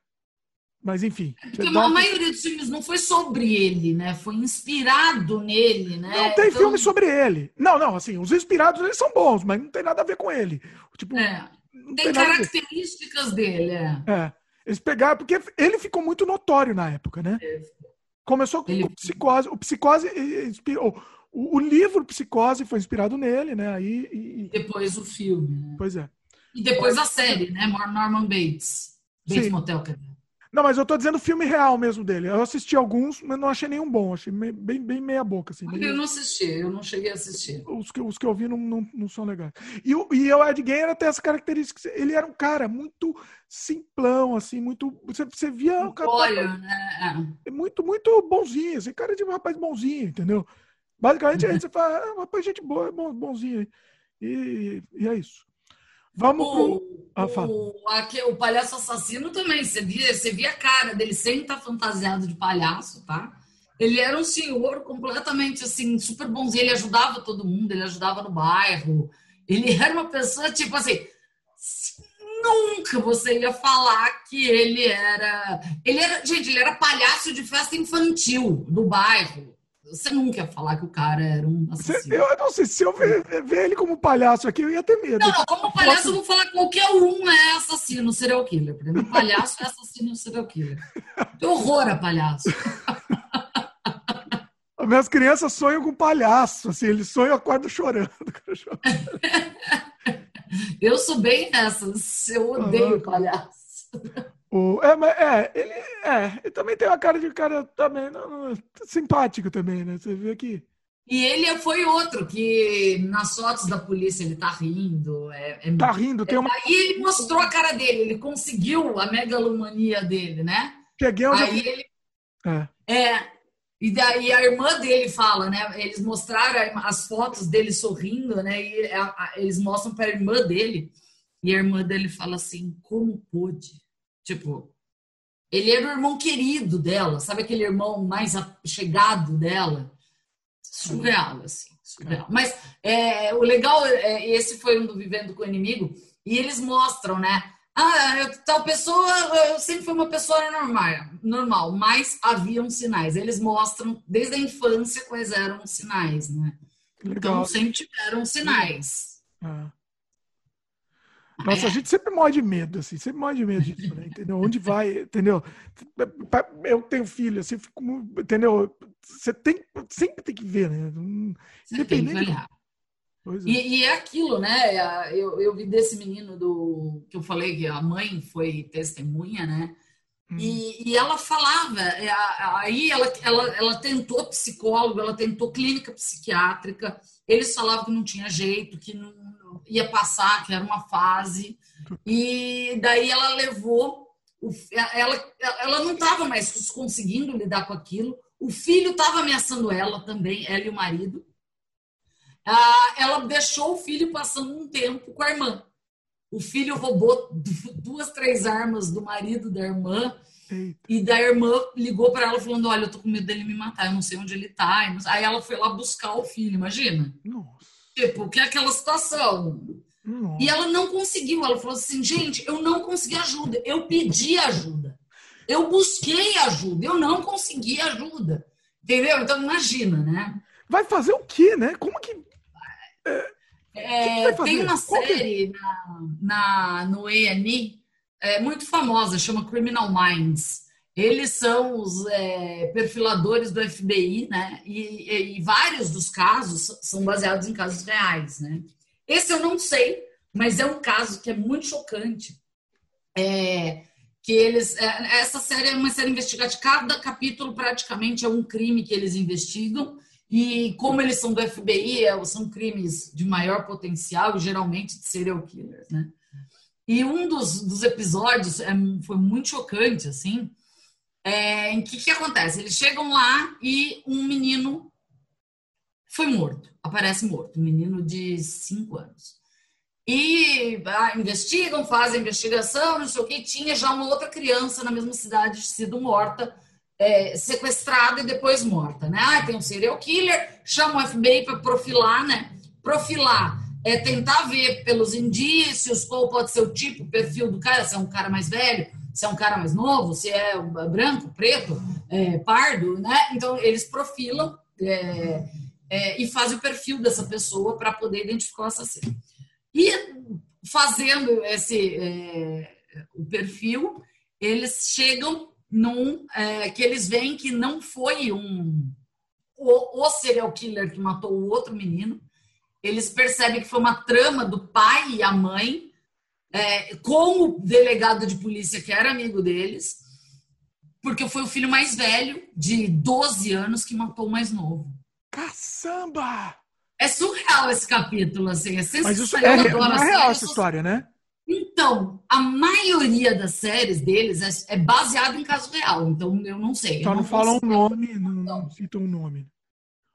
Speaker 1: Mas enfim.
Speaker 2: É porque a maioria dos filmes não foi sobre ele, né? Foi inspirado nele, né?
Speaker 1: Não tem então... filme sobre ele. Não, não, assim, os inspirados eles são bons, mas não tem nada a ver com ele. Tipo,
Speaker 2: é. tem, tem características dele, é.
Speaker 1: é. Eles pegaram, porque ele ficou muito notório na época, né? É. Começou com ele... psicose. O psicose inspirou. O, o, livro Psicose foi inspirado nele, né? Aí,
Speaker 2: e, Depois o filme. Né?
Speaker 1: Pois é.
Speaker 2: E depois a série, né? Norman Bates. Bates Sim. Motel, quer dizer.
Speaker 1: Não, mas eu tô dizendo filme real mesmo dele. Eu assisti alguns, mas não achei nenhum bom. Achei bem, bem meia boca, assim.
Speaker 2: Eu não assisti, eu não cheguei a assistir.
Speaker 1: Os que, os que eu vi não, não, não são legais. E, e o Ed Gein era tem essa característica. Ele era um cara muito simplão, assim, muito. Você, você via o cara.
Speaker 2: Olha, né?
Speaker 1: É. Muito, muito bonzinho, assim, cara de um rapaz bonzinho, entendeu? Basicamente, aí você fala, ah, rapaz, gente boa, bonzinho. E, e é isso. Vamos o, pro.
Speaker 2: Ah, o, aqui, o palhaço assassino também. Você via, você via a cara dele sem estar fantasiado de palhaço, tá? Ele era um senhor completamente assim, super bonzinho. Ele ajudava todo mundo, ele ajudava no bairro. Ele era uma pessoa, tipo assim. Nunca você ia falar que ele era. Ele era. Gente, ele era palhaço de festa infantil do bairro. Você nunca ia falar que o cara era um assassino.
Speaker 1: Eu não sei, se eu ver, ver, ele como palhaço aqui, eu ia ter medo.
Speaker 2: Não, não como palhaço, eu vou falar que qualquer um é assassino, serial killer. Pra mim, palhaço é assassino, serial killer. Que horror a palhaço.
Speaker 1: As minhas crianças sonham com palhaço, assim, eles sonham e acordam chorando.
Speaker 2: eu sou bem essas, eu odeio palhaço.
Speaker 1: O, é, mas, é, ele, é, ele também tem uma cara de cara também não, não, simpático também, né? Você vê aqui.
Speaker 2: E ele foi outro que nas fotos da polícia ele tá rindo. É, é,
Speaker 1: tá rindo, tem uma.
Speaker 2: Aí ele mostrou a cara dele, ele conseguiu a megalomania dele, né?
Speaker 1: Peguei
Speaker 2: onde Aí ele. É. é. E daí a irmã dele fala, né? Eles mostraram as fotos dele sorrindo, né? E eles mostram para a irmã dele. E a irmã dele fala assim: como pôde? Tipo, ele era o irmão querido dela, sabe aquele irmão mais chegado dela? surreal, assim, surreal. Mas é, o legal, é, esse foi um do Vivendo com o Inimigo, e eles mostram, né? Ah, eu, tal pessoa, eu sempre fui uma pessoa normal, normal, mas haviam sinais. Eles mostram desde a infância quais eram os sinais, né? Legal. Então sempre tiveram sinais. Ah.
Speaker 1: Nossa, a gente sempre morre de medo, assim, sempre morre de medo disso, né? Entendeu? Onde vai, entendeu? Eu tenho filho, assim, fico, entendeu? Você tem, sempre tem que ver, né?
Speaker 2: Independente. É. E, e, é aquilo, né? Eu, eu vi desse menino do que eu falei que a mãe foi testemunha, né? Hum. E, e, ela falava, é, aí ela, ela, ela tentou psicólogo, ela tentou clínica psiquiátrica, eles falavam que não tinha jeito, que não, ia passar, que era uma fase. E daí ela levou, o, ela, ela não estava mais conseguindo lidar com aquilo. O filho estava ameaçando ela também, ela e o marido. Ah, ela deixou o filho passando um tempo com a irmã. O filho roubou duas, três armas do marido da irmã. Eita. E da irmã ligou para ela falando: Olha, eu tô com medo dele me matar, eu não sei onde ele tá. Aí ela foi lá buscar o filho, imagina. Nossa. Tipo, que é aquela situação. Nossa. E ela não conseguiu. Ela falou assim: gente, eu não consegui ajuda. Eu pedi ajuda. Eu busquei ajuda. Eu não consegui ajuda. Entendeu? Então, imagina, né?
Speaker 1: Vai fazer o quê, né? Como que.
Speaker 2: É, é, que tem uma série na, na, no ENI é, muito famosa, chama Criminal Minds. Eles são os é, perfiladores do FBI, né? E, e, e, vários dos casos são baseados em casos reais, né? Esse eu não sei, mas é um caso que é muito chocante. É, que eles, é, essa série é uma série investigativa. Cada capítulo praticamente é um crime que eles investigam. E como eles são do FBI, é, são crimes de maior potencial, geralmente de serial killers, né? E um dos, dos episódios é, foi muito chocante, assim, é, em que que acontece? Eles chegam lá e um menino foi morto, aparece morto, um menino de 5 anos. E ah, investigam, fazem investigação, não sei o que, tinha já uma outra criança na mesma cidade sido morta, é, sequestrada e depois morta, né? Ah, tem um serial killer, chama o FBI para profilar, né? Profilar é tentar ver pelos indícios qual pode ser o tipo, o perfil do cara, se é um cara mais velho, se é um cara mais novo, se é branco, preto, é, pardo, né? Então, eles profilam é, é, e fazem o perfil dessa pessoa para poder identificar o assassino. E fazendo esse é, o perfil, eles chegam num é, que eles veem que não foi um o, o serial killer que matou o outro menino. Eles percebem que foi uma trama do pai e a mãe é, com o delegado de polícia que era amigo deles, porque foi o filho mais velho, de 12 anos, que matou o mais novo.
Speaker 1: Caçamba!
Speaker 2: É surreal esse capítulo, assim, é
Speaker 1: sensacional. Mas isso é, não é real essa história, né?
Speaker 2: Então, a maioria das séries deles é, é baseada em caso real, então eu não sei.
Speaker 1: Só não, não falam um nome, não, não citam um nome.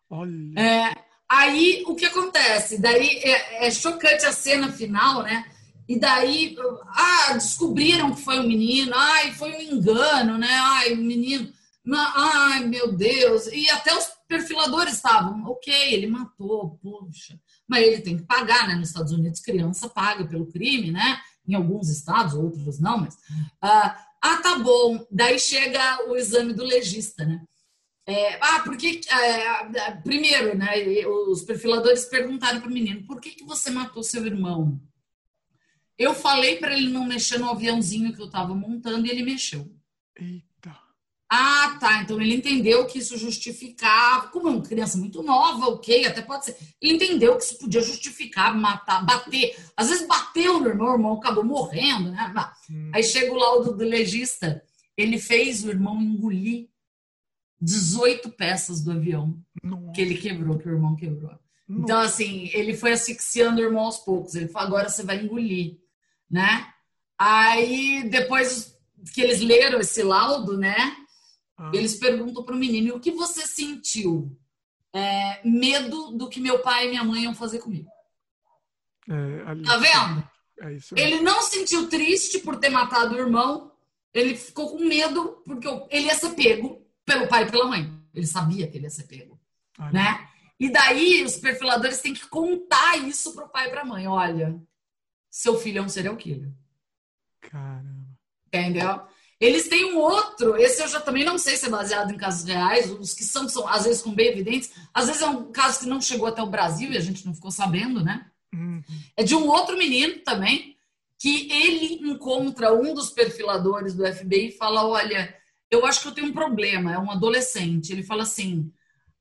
Speaker 2: Olha. É, aí, o que acontece? Daí, é, é chocante a cena final, né? E daí, ah, descobriram que foi um menino, ai, foi um engano, né? Ai, o menino, ai, meu Deus. E até os perfiladores estavam, ok, ele matou, poxa. Mas ele tem que pagar, né? Nos Estados Unidos, criança paga pelo crime, né? Em alguns estados, outros não, mas. Ah, ah tá bom. Daí chega o exame do legista, né? É, ah, porque. É, primeiro, né? Os perfiladores perguntaram para o menino: por que, que você matou seu irmão? Eu falei para ele não mexer no aviãozinho que eu estava montando e ele mexeu. Eita. Ah, tá. Então ele entendeu que isso justificava. Como é uma criança muito nova, ok, até pode ser. Ele entendeu que isso podia justificar, matar, bater. Às vezes bateu no irmão, o irmão acabou morrendo, né? Hum. Aí chega o laudo do legista. Ele fez o irmão engolir 18 peças do avião
Speaker 1: Nossa.
Speaker 2: que ele quebrou, que o irmão quebrou. Então, assim, ele foi asfixiando o irmão aos poucos. Ele falou, agora você vai engolir, né? Aí, depois que eles leram esse laudo, né?
Speaker 1: Ah,
Speaker 2: Eles perguntam para o menino, o que você sentiu? É, medo do que meu pai e minha mãe iam fazer comigo.
Speaker 1: é, ali-
Speaker 2: Tá vendo?
Speaker 1: É.
Speaker 2: Ele não se sentiu triste por ter matado o irmão. Ele ficou com medo porque ele ia ser pego pelo pai e pela mãe. Ele sabia que ele ia ser pego,
Speaker 1: Ali.
Speaker 2: né? E daí os perfiladores têm que contar isso pro pai e pra mãe. Olha, seu filho é um serial killer.
Speaker 1: Caramba.
Speaker 2: Entendeu? Eles têm um outro, esse eu já também não sei se é baseado em casos reais, os que são, são às vezes com bem evidentes, às vezes é um caso que não chegou até o Brasil e a gente não ficou sabendo, né?
Speaker 1: Hum,
Speaker 2: É de um outro menino também, que ele encontra um dos perfiladores do FBI e fala: Olha, eu acho que eu tenho um problema. É um adolescente. Ele fala assim: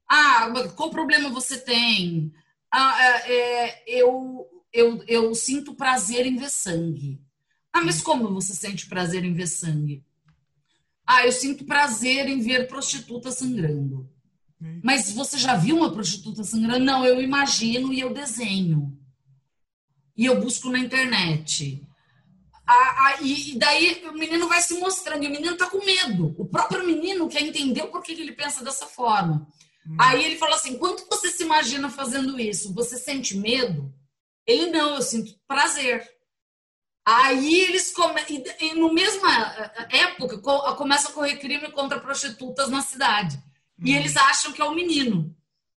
Speaker 2: Ah, qual problema você tem? Ah, é, é, eu, eu, eu sinto prazer em ver sangue. Ah, mas como você sente prazer em ver sangue? Ah, eu sinto prazer em ver prostituta sangrando. Mas você já viu uma prostituta sangrando? Não, eu imagino e eu desenho. E eu busco na internet. Ah, ah, e, daí o menino vai se mostrando, e o menino tá com medo. O próprio menino quer entender porquê que ele pensa dessa forma. Aí ele fala assim: quando você se imagina fazendo isso, você sente medo? Ele não, eu sinto prazer. Aí eles começam. No mesma época co- começa a correr crime contra prostitutas na cidade. E eles acham que é o menino.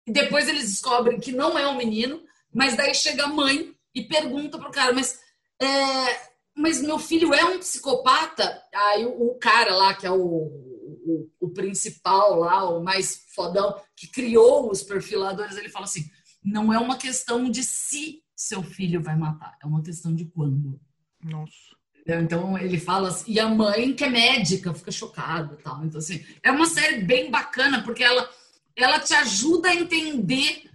Speaker 2: E depois eles descobrem que não é o menino, mas daí chega a mãe e pergunta pro cara, mas, é, mas meu filho é um psicopata? Aí o, o cara lá, que é o, o, o principal lá, o mais fodão, que criou os perfiladores, ele fala assim: não é uma questão de se seu filho vai matar, é uma questão de quando.
Speaker 1: Nossa.
Speaker 2: Então ele fala assim, e a mãe, que é médica, fica chocada e tal. Então, assim, é uma série bem bacana, porque ela, ela te ajuda a entender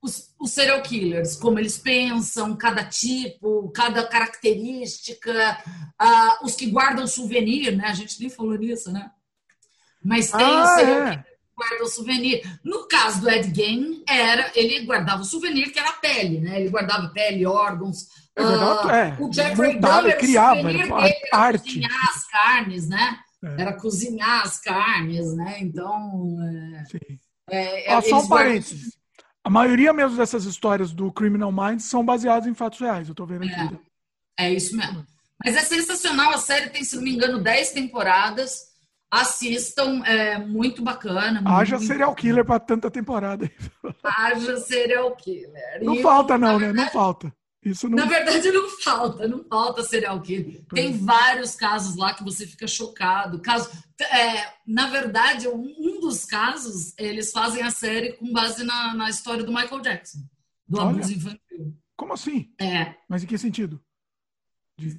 Speaker 2: os, os serial killers, como eles pensam, cada tipo, cada característica, ah, os que guardam souvenir, né? A gente nem falou nisso, né? Mas tem
Speaker 1: Ah,
Speaker 2: os serial
Speaker 1: é.
Speaker 2: killers que guardam souvenir. No caso do Ed Gein, era, ele guardava o souvenir, que era a pele, né? Ele guardava pele, órgãos,
Speaker 1: É
Speaker 2: ah,
Speaker 1: é.
Speaker 2: o Jeffrey Dahmer,
Speaker 1: criava,
Speaker 2: o souvenir
Speaker 1: era
Speaker 2: dele era
Speaker 1: arte.
Speaker 2: cozinhar as carnes, né?
Speaker 1: É.
Speaker 2: Era cozinhar as carnes, né? Então, é, é,
Speaker 1: só um
Speaker 2: guardam-
Speaker 1: parênteses. A maioria mesmo dessas histórias do Criminal Minds são baseadas em fatos reais. Eu tô vendo aqui.
Speaker 2: É isso mesmo. Mas é sensacional, a série tem, se não me engano, 10 temporadas. Assistam, é muito bacana.
Speaker 1: Haja
Speaker 2: muito-
Speaker 1: serial killer pra tanta temporada.
Speaker 2: Haja serial killer.
Speaker 1: Não
Speaker 2: E
Speaker 1: falta, não,
Speaker 2: na
Speaker 1: né? Não
Speaker 2: verdade-
Speaker 1: falta. Isso não.
Speaker 2: Na verdade, não falta, não falta serial killer. Tem vários casos lá que você fica chocado. Caso, é, na verdade, um, um dos casos, eles fazem a série com base na, na história do Michael Jackson, do
Speaker 1: Olha.
Speaker 2: abuso infantil.
Speaker 1: Como assim?
Speaker 2: É,
Speaker 1: Mas em que sentido?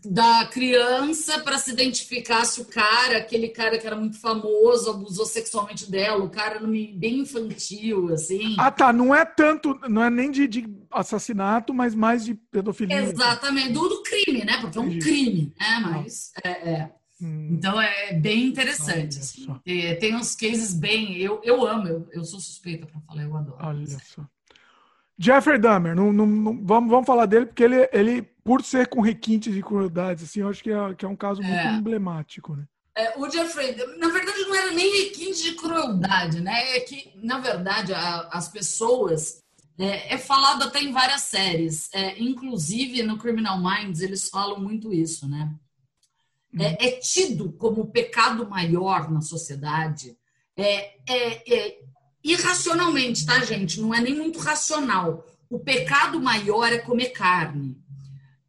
Speaker 2: Da criança para se identificar se o cara, aquele cara que era muito famoso, abusou sexualmente dela, o cara bem infantil, assim.
Speaker 1: Ah, tá. Não é tanto, não é nem de, de assassinato, mas mais de pedofilia.
Speaker 2: Exatamente, do, do crime, né? Porque é um crime, né? Mas é, é.
Speaker 1: Hum,
Speaker 2: Então é bem interessante. Assim. Tem uns cases bem. Eu, eu amo, eu, eu sou suspeita para falar, eu adoro.
Speaker 1: olha só. Jeffrey Dahmer, não, não- não- vamos, vamos falar dele, porque ele, ele, por ser com requintes de crueldades, assim, eu acho que é, que é um caso muito
Speaker 2: É.
Speaker 1: emblemático, né?
Speaker 2: É, o Jeffrey, na verdade, não era nem requinte de crueldade, né? É que, na verdade, a- as pessoas. É, é falado até em várias séries, é, inclusive no Criminal Minds eles falam muito isso, né? É, é tido como o pecado maior na sociedade, é, é- é irracionalmente, tá, gente? Não é nem muito racional. O pecado maior é comer carne.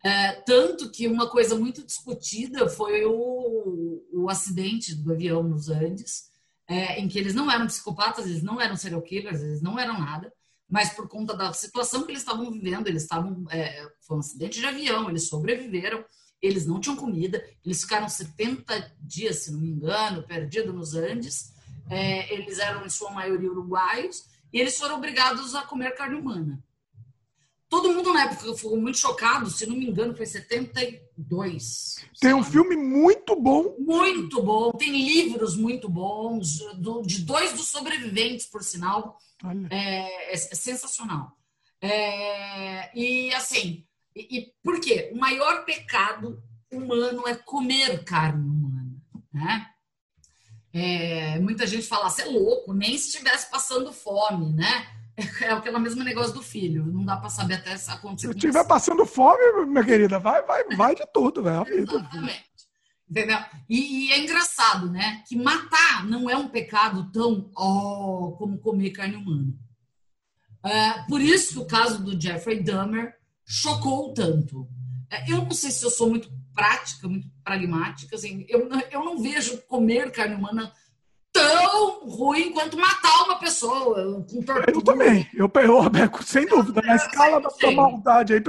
Speaker 2: É, tanto que uma coisa muito discutida foi o, o acidente do avião nos Andes, é, em que eles não eram psicopatas, eles não eram serial killers, eles não eram nada, mas por conta da situação que eles estavam vivendo, eles estavam. é, foi um acidente de avião, eles sobreviveram, eles não tinham comida, eles ficaram 70 dias, se não me engano, perdidos nos Andes. É, eles eram, em sua maioria, uruguaios, e eles foram obrigados a comer carne humana todo mundo na época ficou muito chocado, se não me engano, foi 72.
Speaker 1: Tem um filme muito bom.
Speaker 2: Muito bom, tem livros muito bons, do, de dois dos sobreviventes, por sinal. É, é, é, sensacional. É, e assim, e, e por quê? O maior pecado humano é comer carne humana, né? É, muita gente fala, você é louco, nem se estivesse passando fome, né? É aquele mesmo negócio do filho, não dá para saber até se acontecer.
Speaker 1: Se estiver passando fome, minha querida, vai, vai, vai de tudo, velho.
Speaker 2: Exatamente. Entendeu? E, e, é engraçado, né? Que matar não é um pecado tão oh, como comer carne humana. É, por isso que o caso do Jeffrey Dahmer chocou tanto. É, eu não sei se eu sou muito prática, muito pragmática, assim, eu, eu não vejo comer carne humana tão ruim quanto matar uma pessoa com tortura.
Speaker 1: Eu também, eu, eu sem dúvida, na escala da sua maldade aí.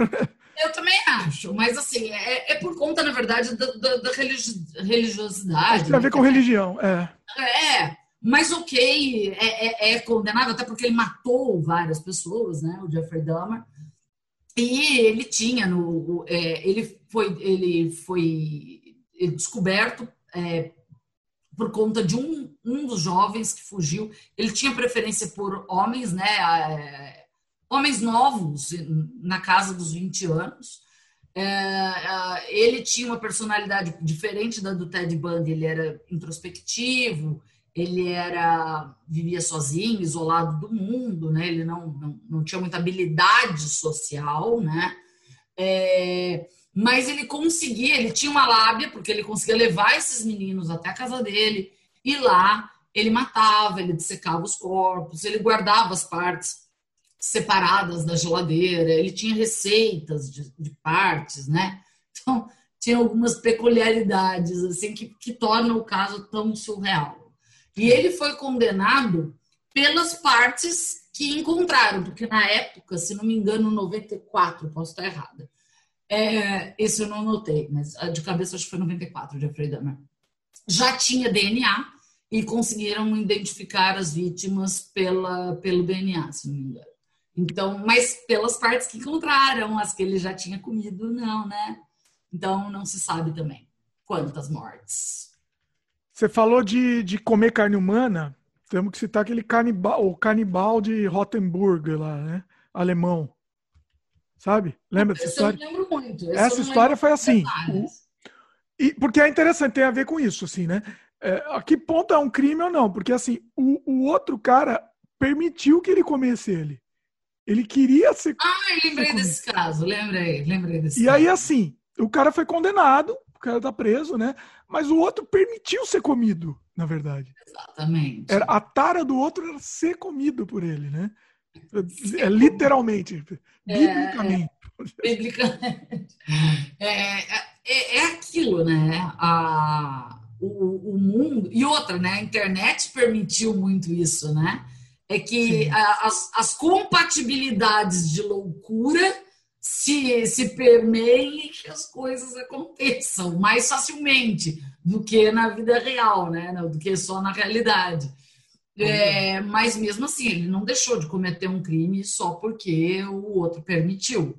Speaker 2: Eu também acho, mas assim, é, é por conta, na verdade, da, da, da religiosidade.
Speaker 1: Tem a ver com religião, é.
Speaker 2: É, mas ok, é, é, é, condenável, até porque ele matou várias pessoas, né, o Jeffrey Dahmer. E ele tinha no, é, ele foi, ele foi descoberto é, por conta de um, um dos jovens que fugiu. Ele tinha preferência por homens, né? É, homens novos, na casa dos 20 anos. É, é, ele tinha uma personalidade diferente da do Ted Bundy. Ele era introspectivo, ele era vivia sozinho, isolado do mundo, né? Ele não, não, não tinha muita habilidade social, né? É, mas ele conseguia, ele tinha uma lábia, porque ele conseguia levar esses meninos até a casa dele, e lá ele matava, ele dissecava os corpos, ele guardava as partes separadas da geladeira, ele tinha receitas de, de partes, né? Então, tinha algumas peculiaridades, assim, que, que tornam o caso tão surreal. E ele foi condenado pelas partes que encontraram, porque na época, se não me engano, 94, posso estar errada. É, esse eu não anotei, mas de cabeça acho que foi 94, Jeffrey Dahmer. Já tinha DNA e conseguiram identificar as vítimas pela, pelo DNA, se não me engano. Então, mas pelas partes que encontraram, as que ele já tinha comido, não, né? Então, não se sabe também quantas mortes.
Speaker 1: Você falou de, de comer carne humana. Temos que citar aquele canibal, o canibal de Rottenburg lá, né? Alemão. Sabe? Lembra dessa história?
Speaker 2: Eu lembro muito.
Speaker 1: Essa história foi assim. E, porque é interessante, tem a ver com isso, assim, né? É, a que ponto é um crime ou não? Porque assim, o, o outro cara permitiu que ele comesse ele. Ele queria ser.
Speaker 2: Ah, lembrei desse caso, lembrei, lembrei desse
Speaker 1: E
Speaker 2: caso.
Speaker 1: aí, assim, o cara foi condenado, o cara tá preso, né? Mas o outro permitiu ser comido, na verdade.
Speaker 2: Exatamente.
Speaker 1: Era, a tara do outro era ser comido por ele, né? É, literalmente, é, biblicamente.
Speaker 2: É, biblicamente. É, é, é, aquilo, né? A, o, o mundo. E outra, né? A internet permitiu muito isso, né? É que a, as, as compatibilidades de loucura se, se permeiem e que as coisas aconteçam mais facilmente do que na vida real, né? Do que só na realidade. É, mas mesmo assim, ele não deixou de cometer um crime só porque o outro permitiu.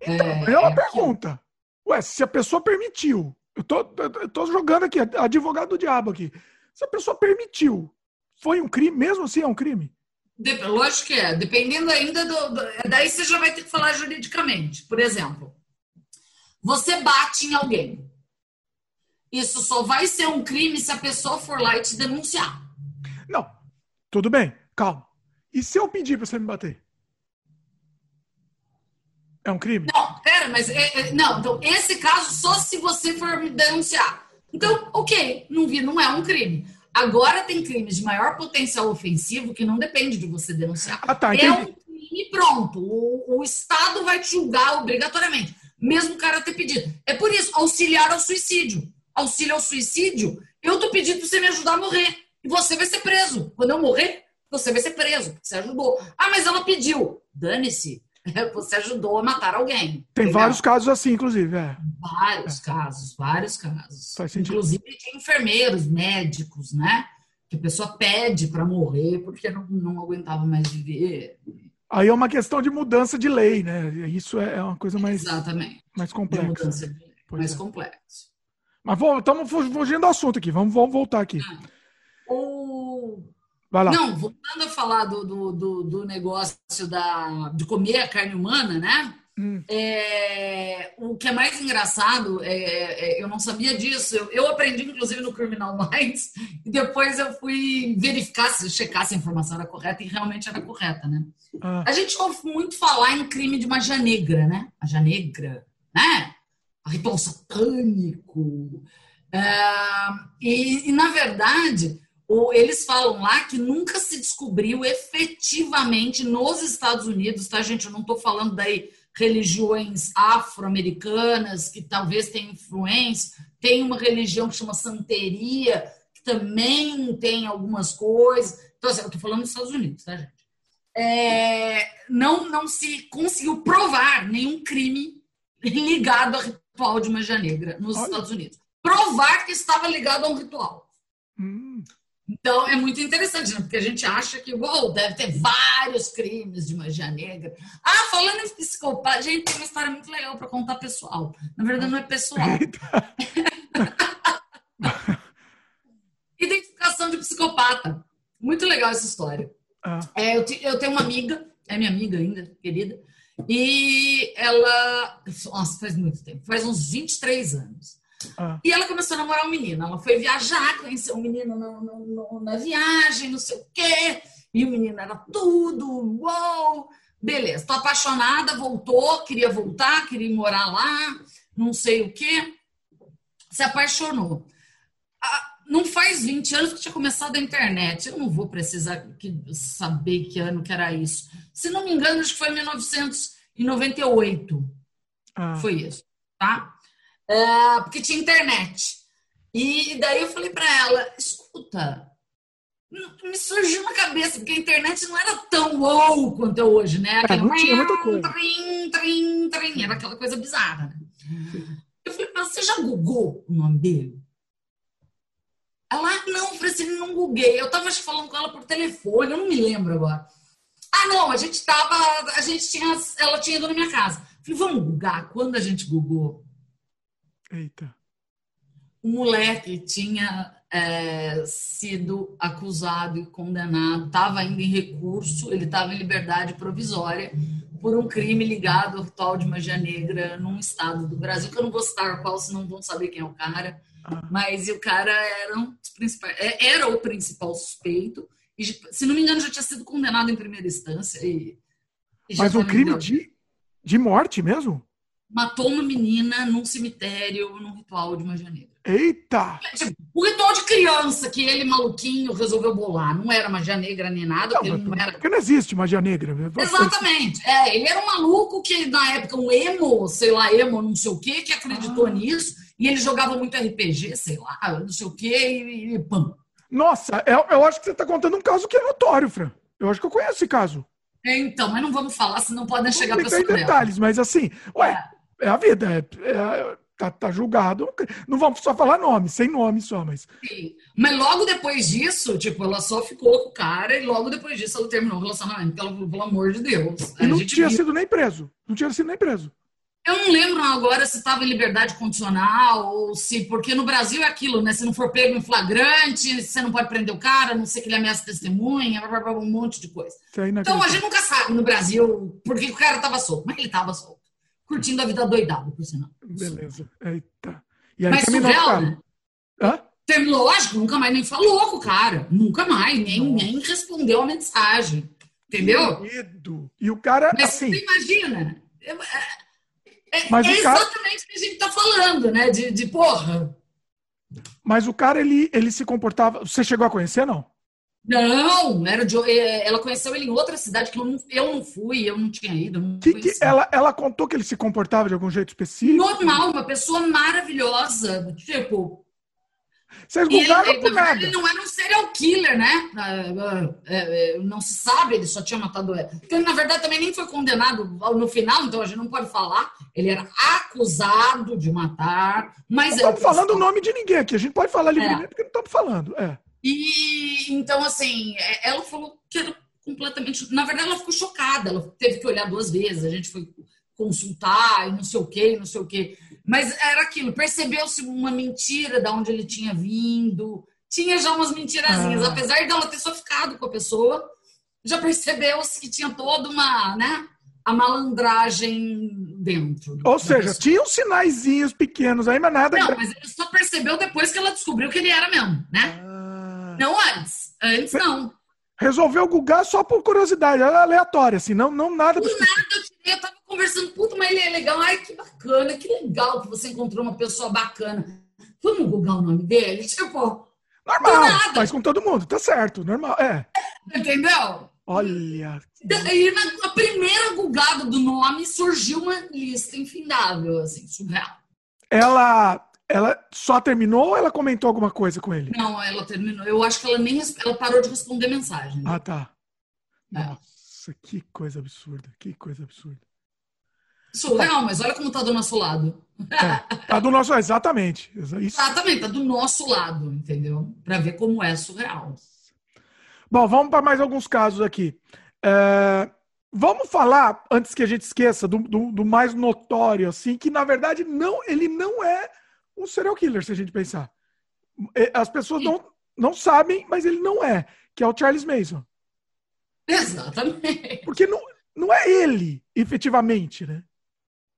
Speaker 1: Então, é, é uma pergunta. Ué, se a pessoa permitiu, eu tô, eu tô jogando aqui, advogado do diabo aqui. Se a pessoa permitiu, foi um crime? Mesmo assim é um crime?
Speaker 2: lógico que é. Dependendo ainda do, do. Daí você já vai ter que falar juridicamente. Por exemplo, você bate em alguém. Isso só vai ser um crime se a pessoa for lá e te denunciar.
Speaker 1: Não. Tudo bem, calma. E se eu pedir para você me bater? É um crime?
Speaker 2: Não, pera, mas. É, é, não, então, esse caso só se você for me denunciar. Então, ok, não, vi, não é um crime. Agora tem crimes de maior potencial ofensivo que não depende de você denunciar.
Speaker 1: Ah, tá,
Speaker 2: é um crime pronto. O, o Estado vai te julgar obrigatoriamente, mesmo o cara ter pedido. É por isso, auxiliar ao suicídio. Auxílio ao suicídio, eu tô pedindo para você me ajudar a morrer. E você vai ser preso. Quando eu morrer, você vai ser preso. Você ajudou. Ah, mas ela pediu. Dane-se. Você ajudou a matar alguém.
Speaker 1: Tem entendeu? vários casos assim, inclusive. É.
Speaker 2: Vários é. casos, vários casos. Inclusive de enfermeiros, médicos, né? Que a pessoa pede para morrer porque não, não aguentava mais viver.
Speaker 1: Aí é uma questão de mudança de lei, né? Isso é uma coisa mais,
Speaker 2: Exatamente.
Speaker 1: mais complexa.
Speaker 2: De mais
Speaker 1: é.
Speaker 2: complexo.
Speaker 1: Mas estamos fugindo do assunto aqui. Vamos, vamos voltar aqui.
Speaker 2: O...
Speaker 1: Vai lá.
Speaker 2: Não, voltando a falar do, do, do, do negócio da, de comer a carne humana, né?
Speaker 1: Hum.
Speaker 2: É, o que é mais engraçado, é, é, eu não sabia disso. Eu, eu aprendi, inclusive, no Criminal Minds, e depois eu fui verificar, se checar se a informação era correta, e realmente era correta, né?
Speaker 1: Ah,
Speaker 2: A gente ouve muito falar em crime de magia negra, né? Magia negra, né? Ritual satânico. É, e, e, na verdade, eles falam lá que nunca se descobriu efetivamente nos Estados Unidos, tá, gente? Eu não estou falando daí religiões afro-americanas que talvez tenham influência. Tem uma religião que chama Santeria, que também tem algumas coisas. Então, assim, eu estou falando dos Estados Unidos, tá, gente? É, não, não se conseguiu provar nenhum crime ligado a ritual de magia negra nos
Speaker 1: Olha.
Speaker 2: Estados Unidos. Provar que estava ligado a um ritual.
Speaker 1: hum.
Speaker 2: Então é muito interessante, né? Porque a gente acha que uou, deve ter vários crimes de magia negra. Ah, falando em psicopata, gente, tem uma história muito legal para contar pessoal. Na verdade, não é pessoal. Identificação de psicopata. Muito legal essa história.
Speaker 1: Ah,
Speaker 2: É, eu, te- eu tenho uma amiga, é minha amiga ainda, querida, e ela. Nossa, faz muito tempo, faz uns 23 anos.
Speaker 1: Ah.
Speaker 2: E ela começou a namorar um menino. Ela foi viajar, conheceu um menino no- no- no- na viagem, não sei o quê. E o menino era tudo, uou! Beleza, tô apaixonada, voltou, queria voltar, queria morar lá, não sei o quê. Se apaixonou. Ah, Não faz 20 anos que tinha começado a internet. Eu não vou precisar que- saber que ano que era isso. Se não me engano, acho que foi em 1998.
Speaker 1: Ah,
Speaker 2: Foi isso, tá? É, porque tinha internet. E daí eu falei pra ela, escuta, me surgiu na cabeça, porque a internet não era tão wow quanto é hoje, né?
Speaker 1: É, não tinha muita coisa.
Speaker 2: Trim, trim, trim, era aquela coisa bizarra, né? Eu falei, mas você já googou o nome dele? Ela, não, Francine, não googlei. Eu tava falando com ela por telefone, eu não me lembro agora. Ah, não, a gente tava, a gente tinha, ela tinha ido na minha casa. Falei, vamos googar? Quando a gente googou,
Speaker 1: Eita.
Speaker 2: o moleque tinha é, sido acusado e condenado, estava ainda em recurso, ele estava em liberdade provisória por um crime ligado ao ritual de magia negra num estado do Brasil, que eu não vou citar qual, senão vão saber quem é o cara.
Speaker 1: Ah.
Speaker 2: Mas o cara era, um é- era o principal suspeito, e, se não me engano, já tinha sido condenado em primeira instância. E, e
Speaker 1: Mas um crime de, de morte mesmo?
Speaker 2: Matou uma menina num cemitério, num ritual de magia negra.
Speaker 1: Eita!
Speaker 2: Tipo, o ritual de criança que ele, maluquinho, resolveu bolar. Não era magia negra nem nada, porque ele não era.
Speaker 1: Porque não existe magia negra.
Speaker 2: Exatamente. É, ele era um maluco que, na época, um emo, sei lá, emo, não sei o quê, que acreditou
Speaker 1: Ah.
Speaker 2: nisso. E ele jogava muito RPG, sei lá, não sei o quê, e, e pam.
Speaker 1: Nossa, eu, eu acho que você está contando um caso que é notório, Fran. Eu acho que eu conheço esse caso.
Speaker 2: É, Então, mas não vamos falar, senão podem chegar
Speaker 1: Não
Speaker 2: pessoas
Speaker 1: tem
Speaker 2: dela.
Speaker 1: detalhes, mas assim, ué, é a vida. É, é- tá, tá julgado. Não vamos só falar nome, sem nome só, mas.
Speaker 2: Sim. Mas logo depois disso, tipo, ela só ficou com o cara e logo depois disso ela terminou o relacionamento. Pelo, pelo amor de Deus.
Speaker 1: E não tinha
Speaker 2: viu.
Speaker 1: sido nem preso. Não tinha sido nem preso.
Speaker 2: Eu não lembro agora se estava em liberdade condicional ou se. Porque no Brasil é aquilo, né? Se não for pego em flagrante, você não pode prender o cara, a não sei que ele ameaça testemunha, blá, blá, blá, um monte de coisa.
Speaker 1: Não
Speaker 2: Então a gente nunca sabe no Brasil por que o cara estava solto. Mas ele estava solto. Curtindo a vida doidada, por sinal.
Speaker 1: Beleza. Eita. E aí
Speaker 2: Mas
Speaker 1: terminou cara.
Speaker 2: né?
Speaker 1: Hã?
Speaker 2: Terminou, lógico, nunca mais nem falou com o cara. Nunca mais, nem, nem respondeu a mensagem. Entendeu?
Speaker 1: Medo. E o cara,
Speaker 2: Mas
Speaker 1: assim.
Speaker 2: você imagina. É, é-
Speaker 1: Mas
Speaker 2: é
Speaker 1: o cara-
Speaker 2: exatamente o que a gente está falando, né? De, de porra.
Speaker 1: Mas o cara, ele, ele se comportava. Você chegou a conhecer, não?
Speaker 2: Não, era de, é, ela conheceu ele em outra cidade que eu não, eu não fui, eu não tinha ido. Não
Speaker 1: Que, que ela, ela contou que ele se comportava de algum jeito específico?
Speaker 2: Normal, uma pessoa maravilhosa. Tipo,
Speaker 1: Vocês
Speaker 2: e ele,
Speaker 1: por nada.
Speaker 2: ele não era um serial killer, né? Ah, é, é, não se sabe, ele só tinha matado ela. Porque ele, na verdade, também nem foi condenado no final, então a gente não pode falar. Ele era acusado de matar, mas
Speaker 1: Não
Speaker 2: é
Speaker 1: estamos falando o nome de ninguém aqui. A gente pode falar livremente porque não estamos falando. É.
Speaker 2: E então, assim, é- ela falou que era completamente. Na verdade, ela ficou chocada, ela teve que olhar duas vezes, a gente foi consultar e não sei o quê, não sei o quê. Mas era aquilo, percebeu-se uma mentira da onde ele tinha vindo, tinha já umas mentirazinhas, ah. apesar de ela ter só ficado com a pessoa, já percebeu-se que tinha toda uma, né, a malandragem dentro.
Speaker 1: Ou seja, pessoa. tinha uns sinaizinhos pequenos aí, mas nada.
Speaker 2: Não, mas ele só percebeu depois que ela descobriu que ele era mesmo, né? Não antes. Antes não.
Speaker 1: Resolveu gugar só por curiosidade, era aleatória, assim, não, não nada.
Speaker 2: Por nada, eu, eu tava conversando, puta, mas ele é legal. Ai, que bacana, que legal que você encontrou uma pessoa bacana. Vamos gugar o nome dele? Tipo.
Speaker 1: Normal, faz com todo mundo, tá certo, normal, é.
Speaker 2: Entendeu?
Speaker 1: Olha.
Speaker 2: E na a primeira gugada do nome surgiu uma lista infindável, assim, surreal.
Speaker 1: Ela ela só terminou ou ela comentou alguma coisa com ele?
Speaker 2: Não, ela terminou. Eu acho que ela nem ela parou de responder mensagem.
Speaker 1: Ah, tá. É. Nossa, que coisa absurda. Que coisa absurda.
Speaker 2: Surreal, mas olha como tá do nosso lado.
Speaker 1: É, tá do nosso exatamente.
Speaker 2: Isso. Exatamente, tá do nosso lado, entendeu? Para ver como é surreal.
Speaker 1: Bom, vamos para mais alguns casos aqui. É, vamos falar, antes que a gente esqueça, do, do, do mais notório, assim, que na verdade não, ele não é um serial killer, se a gente pensar. É, as pessoas não, não sabem, mas ele não é, que é o Charles Mason.
Speaker 2: Exatamente.
Speaker 1: Porque não, não é ele, efetivamente, né?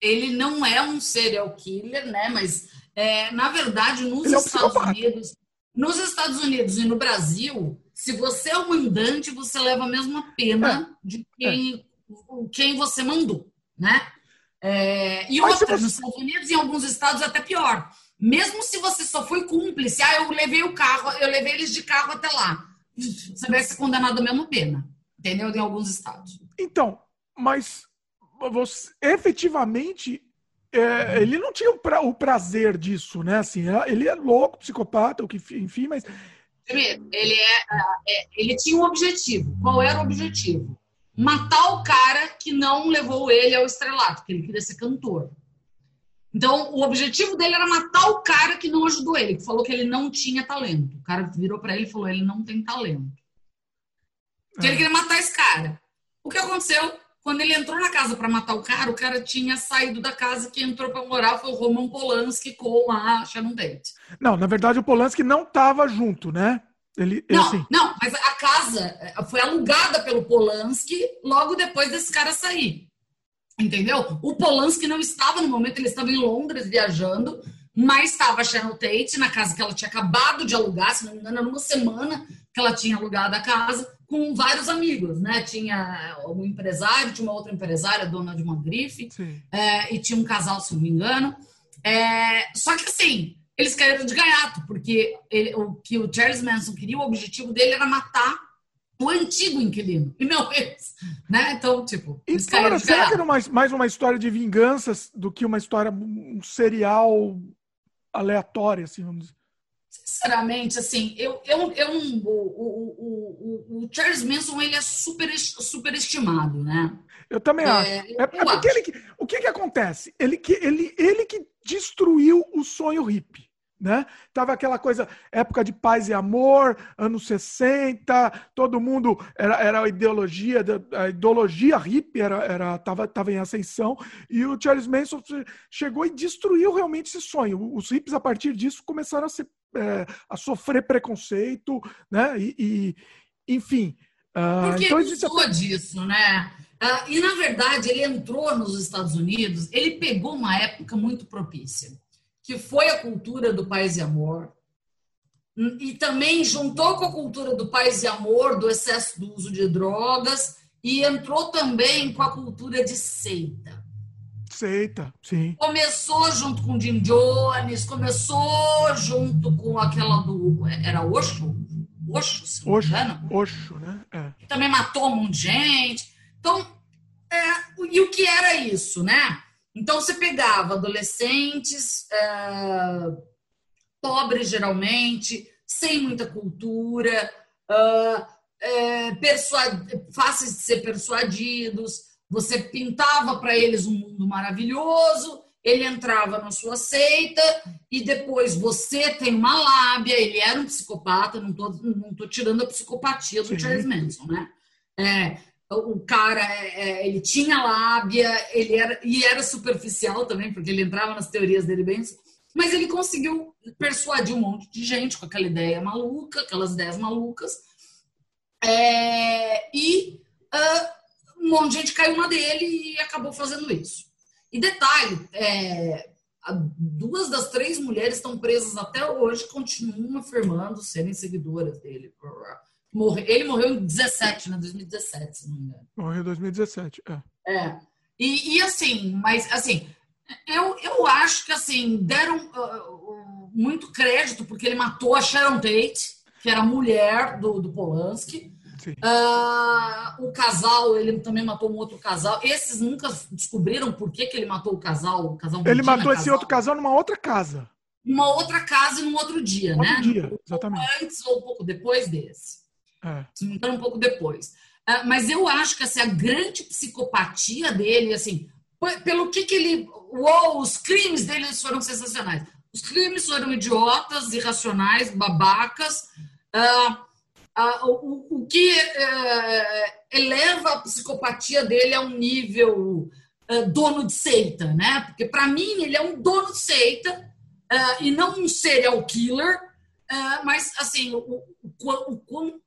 Speaker 2: Ele não é um serial killer, né? Mas, é, na verdade, nos ele Estados é um Unidos, nos Estados Unidos e no Brasil, se você é o mandante, você leva a mesma pena é. de quem, quem você mandou, né? É, e outra, você... nos Estados Unidos e em alguns estados até pior. Mesmo se você só foi cúmplice, ah, eu levei o carro, eu levei eles de carro até lá. Você vai ser condenado à mesma pena. Entendeu? Em alguns estados.
Speaker 1: Então, mas você, efetivamente é, ele não tinha o, pra, o, prazer disso, né? Assim, é, ele é louco, psicopata, o que, enfim, mas.
Speaker 2: Ele, é, é, ele tinha um objetivo. Qual era o objetivo? Matar o cara que não levou ele ao estrelato, que ele queria ser cantor. Então, o objetivo dele era matar o cara que não ajudou ele, que falou que ele não tinha talento. O cara virou para ele e falou: ele não tem talento. Então, ele é. queria matar esse cara. O que aconteceu? Quando ele entrou na casa para matar o cara, o cara tinha saído da casa que entrou para morar foi o Roman Polanski com a Sharon Tate.
Speaker 1: Não, na verdade o Polanski não estava junto, né? Ele,
Speaker 2: não,
Speaker 1: assim...
Speaker 2: não, mas a casa eh, foi alugada pelo Polanski logo depois desse cara sair. Entendeu? O Polanski não estava no momento, ele estava em Londres viajando, mas estava a Sharon Tate na casa que ela tinha acabado de alugar, se não me engano, era uma semana que ela tinha alugado a casa, com vários amigos, né? Tinha um empresário, tinha uma outra empresária, dona de uma grife, é, e tinha um casal, se não me engano. É, só que assim, eles caíram de gaiato, porque ele, o que o Charles Manson queria, o objetivo dele era matar o antigo inquilino, e não eles. Né? Então, tipo.
Speaker 1: E, cara, será que era mais, mais uma história de vinganças do que uma história, um serial aleatória, assim, vamos dizer?
Speaker 2: Sinceramente, assim, eu, eu, eu o, o, o, o, Charles Manson ele é super, super estimado, né?
Speaker 1: Eu também é, acho. É, é porque acho. Ele, o que, que acontece? Ele que, ele, ele que destruiu o sonho hippie né? Tava aquela coisa, época de paz e amor, anos 60, todo mundo era, era a ideologia, a ideologia hippie era, era tava, tava em ascensão, e o Charles Manson chegou e destruiu realmente esse sonho. Os hippies, a partir disso, começaram a, ser, é, a sofrer preconceito, né? E, e enfim.
Speaker 2: Uh, Porque então, ele até... disso, né? Uh, e, na verdade, ele entrou nos Estados Unidos, ele pegou uma época muito propícia que foi a cultura do paz e amor, e também juntou com a cultura do paz e amor, do excesso do uso de drogas, e entrou também com a cultura de seita.
Speaker 1: Seita, sim.
Speaker 2: Começou junto com Jim Jones, começou junto com aquela do. Era Osho? Osho, se não
Speaker 1: Osho, Osho, né? É.
Speaker 2: Também matou um monte de gente. Então, é, e o que era isso, né? Então, você pegava adolescentes, é, pobres geralmente, sem muita cultura, é, fáceis de ser persuadidos, você pintava para eles um mundo maravilhoso, ele entrava na sua seita e depois você tem uma lábia, ele era um psicopata, não estou não tô tirando a psicopatia do Sim. Charles Manson, né? É, o cara, é, é, ele tinha lábia, ele era e era superficial também, porque ele entrava nas teorias dele bem, mas ele conseguiu persuadir um monte de gente com aquela ideia maluca, aquelas ideias malucas, é, e uh, um monte de gente caiu na dele e acabou fazendo isso. E detalhe, é, duas das três mulheres estão presas até hoje, continuam afirmando serem seguidoras dele. Morre, ele morreu em 17, né? 2017, se não me engano.
Speaker 1: Morreu em 2017,
Speaker 2: é. É. E, e assim, mas assim, eu, eu acho que assim, deram uh, muito crédito porque ele matou a Sharon Tate, que era a mulher do, do Polanski. Uh, o casal, ele também matou um outro casal. Esses nunca descobriram por que, que ele matou o casal. O casal
Speaker 1: ele matou casal. esse outro casal numa outra casa.
Speaker 2: Uma outra casa e num outro dia,
Speaker 1: outro
Speaker 2: né?
Speaker 1: dia, exatamente.
Speaker 2: Antes ou um pouco depois desse.
Speaker 1: É.
Speaker 2: Se um pouco depois. Uh, mas eu acho que assim, a grande psicopatia dele, assim, pelo que, que ele. Uou, os crimes dele foram sensacionais. Os crimes foram idiotas, irracionais, babacas. Uh, uh, o, o, que uh, eleva a psicopatia dele a um nível dono de seita, né? Porque para mim ele é um dono de seita e não um serial killer, mas assim, o, o, o,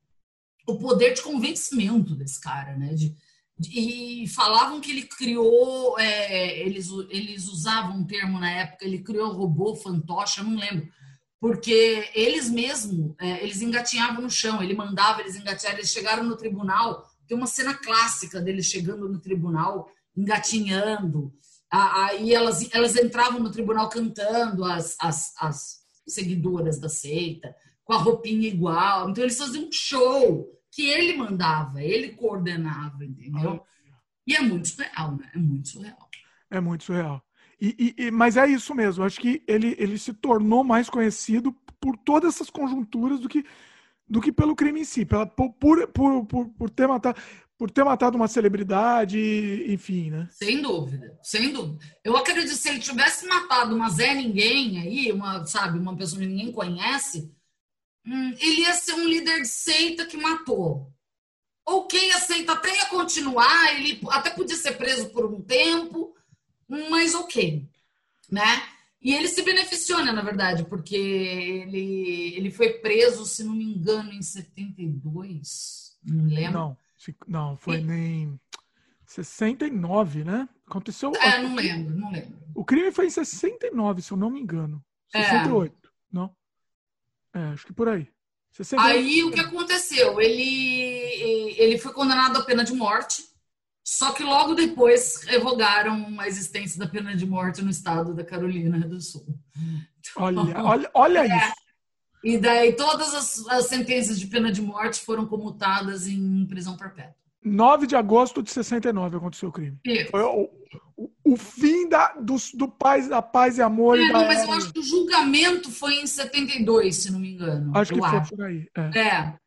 Speaker 2: o poder de convencimento desse cara, né? De, e falavam que ele criou, é, eles, eles usavam um termo na época, ele criou robô fantoche, eu não lembro, porque eles mesmo, é, eles engatinhavam no chão, ele mandava eles engatinhar, eles chegaram no tribunal, tem uma cena clássica deles chegando no tribunal, engatinhando, aí elas, elas entravam no tribunal cantando, as, as, as seguidoras da seita, com a roupinha igual, então eles faziam um show, que ele mandava, ele coordenava, entendeu? E é muito surreal, né? É muito surreal.
Speaker 1: É muito surreal. E, e, mas é isso mesmo. Acho que ele, ele se tornou mais conhecido por todas essas conjunturas do que, do que pelo crime em si. Pela, por, por, por, por, ter matado, por ter matado uma celebridade, enfim, né?
Speaker 2: Sem dúvida, sem dúvida. Eu acredito que se ele tivesse matado uma Zé Ninguém aí, uma, sabe, uma pessoa que ninguém conhece, hum, ele ia ser um líder de seita que matou. Ok, a seita até ia continuar, ele até podia ser preso por um tempo, mas ok, né? E ele se beneficiou, né, na verdade, porque ele, ele foi preso, se não me engano, em 72, não lembro.
Speaker 1: Não, não foi e... nem 69, né? Aconteceu.
Speaker 2: É, não lembro, não lembro.
Speaker 1: O crime foi em 69, se eu não me engano. 68, é. não? É, acho que por aí.
Speaker 2: Aí o que aconteceu? Ele, ele foi condenado à pena de morte, só que logo depois revogaram a existência da pena de morte no estado da Carolina do Sul.
Speaker 1: Então, olha, olha, olha é, isso.
Speaker 2: E daí todas as, as, sentenças de pena de morte foram comutadas em prisão perpétua.
Speaker 1: 9 de agosto de 69 aconteceu o crime. Isso. Foi o, o, o, fim da, do, do paz, da paz e amor.
Speaker 2: É,
Speaker 1: e
Speaker 2: não, mas eu acho que o julgamento foi em 72, se não me engano.
Speaker 1: Acho que foi
Speaker 2: acho.
Speaker 1: por aí.
Speaker 2: É. é.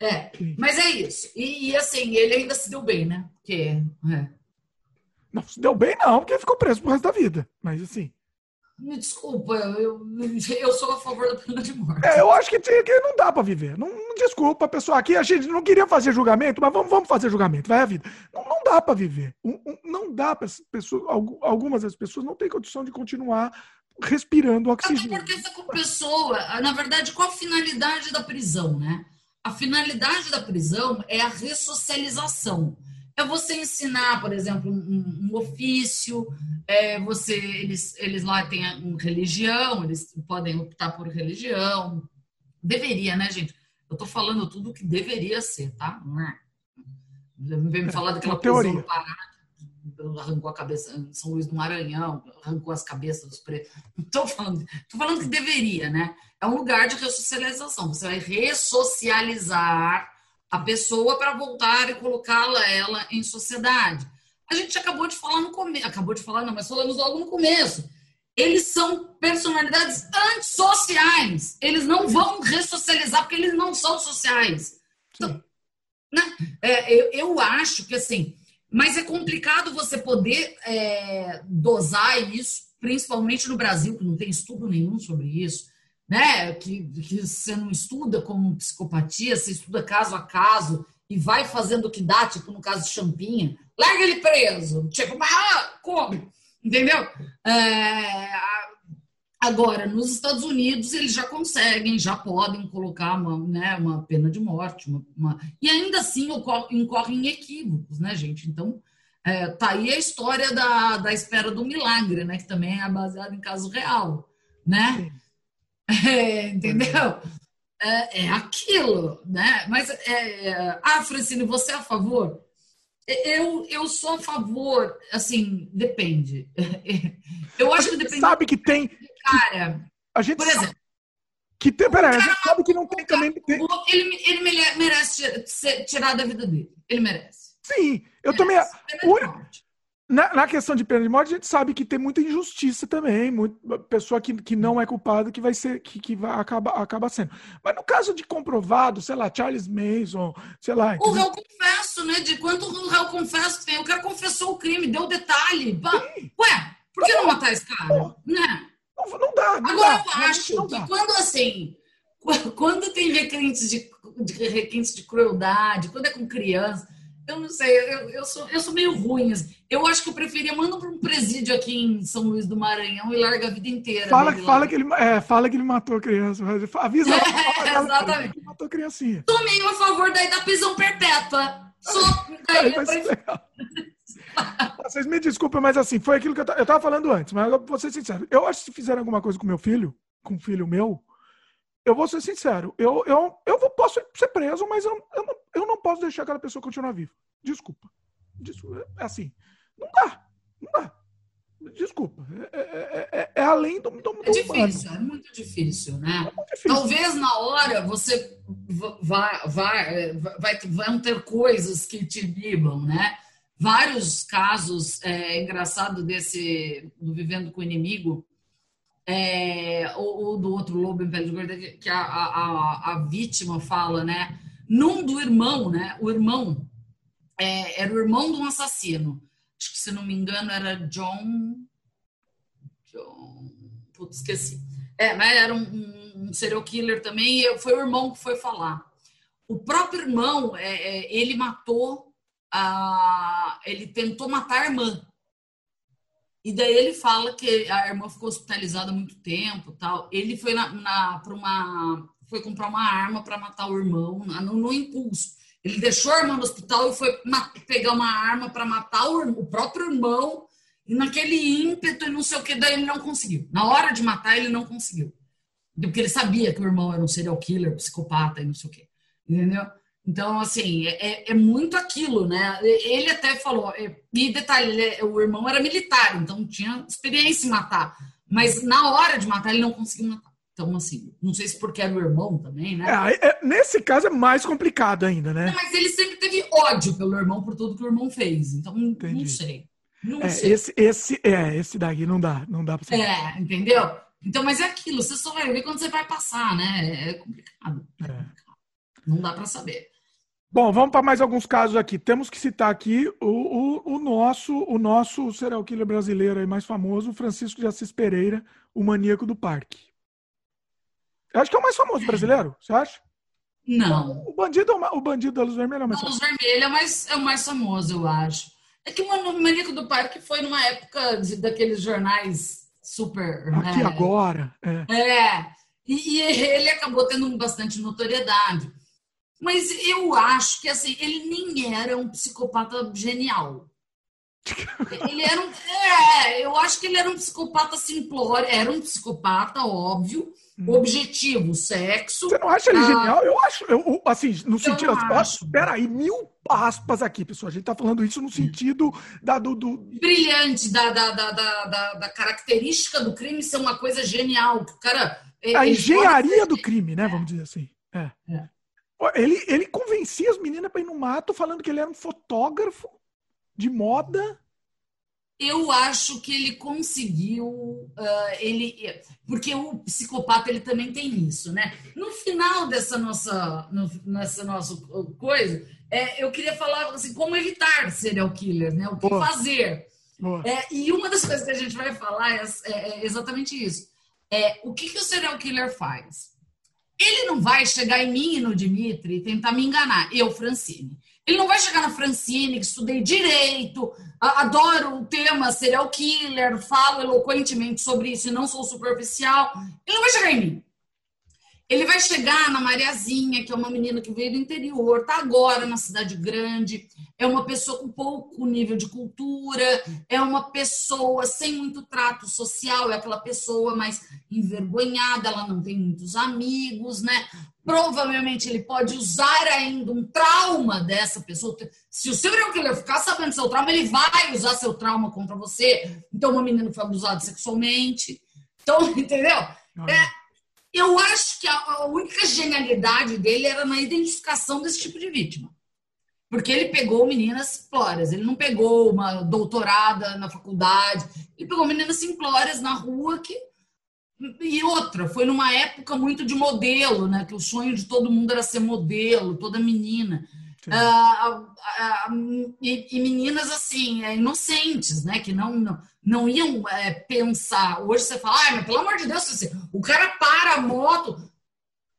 Speaker 2: é. Mas é isso. E, e, assim, ele ainda se deu bem, né? Porque. É.
Speaker 1: Não, se deu bem, não, porque ficou preso pro resto da vida. Mas assim.
Speaker 2: Me desculpa, eu, eu sou a favor da pena de morte.
Speaker 1: É, eu acho que, que não dá para viver. Não, desculpa, pessoal. Aqui a gente não queria fazer julgamento, mas vamos, vamos fazer julgamento. Vai a vida. Não, não dá para viver. Não dá para pessoas. Algumas das pessoas não têm condição de continuar respirando oxigênio.
Speaker 2: Até porque essa pessoa, na verdade, qual a finalidade da prisão, né? A finalidade da prisão é a ressocialização é você ensinar, por exemplo, um, um ofício, é você, eles, eles lá têm religião, eles podem optar por religião. Deveria, né, gente? Eu estou falando tudo o que deveria ser, tá? Não é? Vem me falar daquela prisão Pará, arrancou a cabeça em São Luís do Maranhão, arrancou as cabeças dos pretos. Estou falando, tô falando que deveria, né? É um lugar de ressocialização. Você vai ressocializar a pessoa para voltar e colocá-la ela em sociedade. A gente acabou de falar no começo, acabou de falar, não, mas falamos logo no começo. Eles são personalidades antissociais. Eles não vão ressocializar porque eles não são sociais. Então, né? é, eu, eu, acho que assim, mas é complicado você poder é, dosar isso, principalmente no Brasil, que não tem estudo nenhum sobre isso né? Que, que você não estuda como psicopatia, você estuda caso a caso e vai fazendo o que dá, tipo no caso de Champinha, larga ele preso. Tipo, ah, como? Entendeu? É, agora, nos Estados Unidos, eles já conseguem, já podem colocar uma, né, uma pena de morte. Uma, uma... E ainda assim incorrem equívocos, né, gente? Então, é, tá aí a história da, da espera do milagre, né? Que também é baseada em caso real, né? É, entendeu? É, é, aquilo, né? Mas, é, é, ah, Francine, você é a favor? Eu, eu sou a favor, assim, depende. Eu acho que depende.
Speaker 1: Sabe que tem.
Speaker 2: Cara,
Speaker 1: a gente por exemplo. Que tem, peraí, a gente sabe que não tem também. Tem...
Speaker 2: Ele, ele merece ser tirado da vida dele. Ele merece.
Speaker 1: Sim, eu merece. também. Na, na, questão de pena de morte, a gente sabe que tem muita injustiça também, muito, pessoa que, que não é culpada que vai ser, que, que vai, acaba, acaba sendo. Mas no caso de comprovado, sei lá, Charles Mason, sei lá.
Speaker 2: O réu confesso, né? De quanto o réu confesso tem. O cara confessou o crime, deu detalhe. Ué, por que não matar esse cara? Né?
Speaker 1: Não, não dá. Não
Speaker 2: Agora
Speaker 1: dá,
Speaker 2: eu acho que quando assim, quando tem requintes de, de, requintes de crueldade, quando é com criança eu não sei, eu, eu, sou, eu sou meio ruim. Assim. Eu acho que eu preferia mandar para um presídio aqui em São Luís do Maranhão e larga a vida inteira.
Speaker 1: Fala, que, fala, que, ele, é, fala que ele matou a criança. Avisa é,
Speaker 2: fala, exatamente. que
Speaker 1: ele matou a criancinha.
Speaker 2: Tomei a favor daí da prisão perpétua. Só daí
Speaker 1: Vocês me desculpem, mas assim, foi aquilo que eu, eu tava falando antes, mas eu vou ser sincero. Eu acho que se fizerem alguma coisa com meu filho, com um filho meu, eu vou ser sincero, eu, eu, eu vou, posso ser preso, mas eu, eu, não, eu não posso deixar aquela pessoa continuar viva. Desculpa. Desculpa. É assim. Não dá. Não dá. Desculpa. É, é, é, é além do, do, do
Speaker 2: É difícil, humano. é muito difícil, né? Muito difícil. Talvez na hora você vai, vai, vai, vão ter coisas que te libam, né? Vários casos, é engraçado desse do Vivendo com o Inimigo, é, ou, ou, do outro lobo em pele de gorda, que a, a, a, vítima fala, né? Num do irmão, né? O irmão é, era o irmão de um assassino. Acho que, se não me engano, era John. John. Putz, esqueci. É, mas era um, um, um serial killer também, e foi o irmão que foi falar. O próprio irmão, é, é, ele matou, a, ele tentou matar a irmã. E daí ele fala que a irmã ficou hospitalizada há muito tempo, tal. Ele foi na, na para uma foi comprar uma arma para matar o irmão no, no, impulso. Ele deixou a irmã no hospital e foi pegar uma arma para matar o, o, próprio irmão. E naquele ímpeto e não sei o que, daí ele não conseguiu. Na hora de matar, ele não conseguiu. Porque ele sabia que o irmão era um serial killer, psicopata e não sei o que. Entendeu? Então, assim, é, é, é, muito aquilo, né? Ele até falou, é, e detalhe, ele, o irmão era militar, então tinha experiência em matar. Mas na hora de matar, ele não conseguiu matar. Então, assim, não sei se porque era o irmão também, né?
Speaker 1: É, é, nesse caso é mais complicado ainda, né?
Speaker 2: Não, mas ele sempre teve ódio pelo irmão por tudo que o irmão fez. Então, Entendi. não sei. Não
Speaker 1: é,
Speaker 2: sei.
Speaker 1: Esse, esse, é, esse daí não dá, não dá pra
Speaker 2: saber. É, entendeu? Então, mas é aquilo, você só vai ver quando você vai passar, né? É complicado. É complicado. Não dá para saber.
Speaker 1: Bom, vamos para mais alguns casos aqui. Temos que citar aqui o, o, o, nosso o nosso serial killer brasileiro aí mais famoso, Francisco de Assis Pereira, o maníaco do parque. Eu acho que é o mais famoso brasileiro, você acha?
Speaker 2: Não.
Speaker 1: O bandido, o bandido da Luz Vermelha é o mais
Speaker 2: famoso. Luz Vermelha é mais, é o mais famoso, eu acho. É que o Maníaco do Parque foi numa época de, daqueles jornais super.
Speaker 1: Aqui
Speaker 2: né?
Speaker 1: agora.
Speaker 2: É. é. E, e ele acabou tendo bastante notoriedade. Mas eu acho que assim, ele nem era um psicopata genial. Ele era um. É, eu acho que ele era um psicopata simplório, era um psicopata, óbvio, hum. objetivo, sexo.
Speaker 1: Você não acha ele ah, genial? Eu acho, eu, assim, no sentido. Acho. Peraí, mil aspas aqui, pessoal. A gente tá falando isso no sentido da, do, do...
Speaker 2: Brilhante, da, da, da, da, da característica do crime ser uma coisa genial. O cara.
Speaker 1: A engenharia do crime, né? Vamos dizer assim. É. é. Ele, ele convencia as meninas para ir no mato falando que ele era um fotógrafo de moda.
Speaker 2: Eu acho que ele conseguiu, uh, ele, porque o psicopata ele também tem isso, né? No final dessa nossa, no, nessa nossa coisa, é, eu queria falar assim, como evitar serial killer, né? O que Boa. fazer. É, e uma das coisas que a gente vai falar é, é, é exatamente isso. É, o que, que o serial killer faz? Ele não vai chegar em mim e no Dimitri e tentar me enganar, eu, Francine. Ele não vai chegar na Francine, que estudei direito, adoro o tema serial killer, falo eloquentemente sobre isso e não sou superficial. Ele não vai chegar em mim. Ele vai chegar na Mariazinha, que é uma menina que veio do interior, está agora na cidade grande, é uma pessoa com pouco nível de cultura, é uma pessoa sem muito trato social, é aquela pessoa mais envergonhada, ela não tem muitos amigos, né? Provavelmente ele pode usar ainda um trauma dessa pessoa. Se o serial killer ficar sabendo seu trauma, ele vai usar seu trauma contra você. Então, uma menina foi abusada sexualmente. Então, entendeu? É, eu acho que a única genialidade dele era na identificação desse tipo de vítima. Porque ele pegou meninas simplórias, ele não pegou uma doutorada na faculdade, ele pegou meninas simplórias na rua que. E outra, foi numa época muito de modelo, né? Que o sonho de todo mundo era ser modelo, toda menina. Uh, uh, uh, e, e, meninas assim, é, inocentes, né? Que não, não, não iam é, pensar. Hoje você fala, ah, mas pelo amor de Deus, o cara para a moto.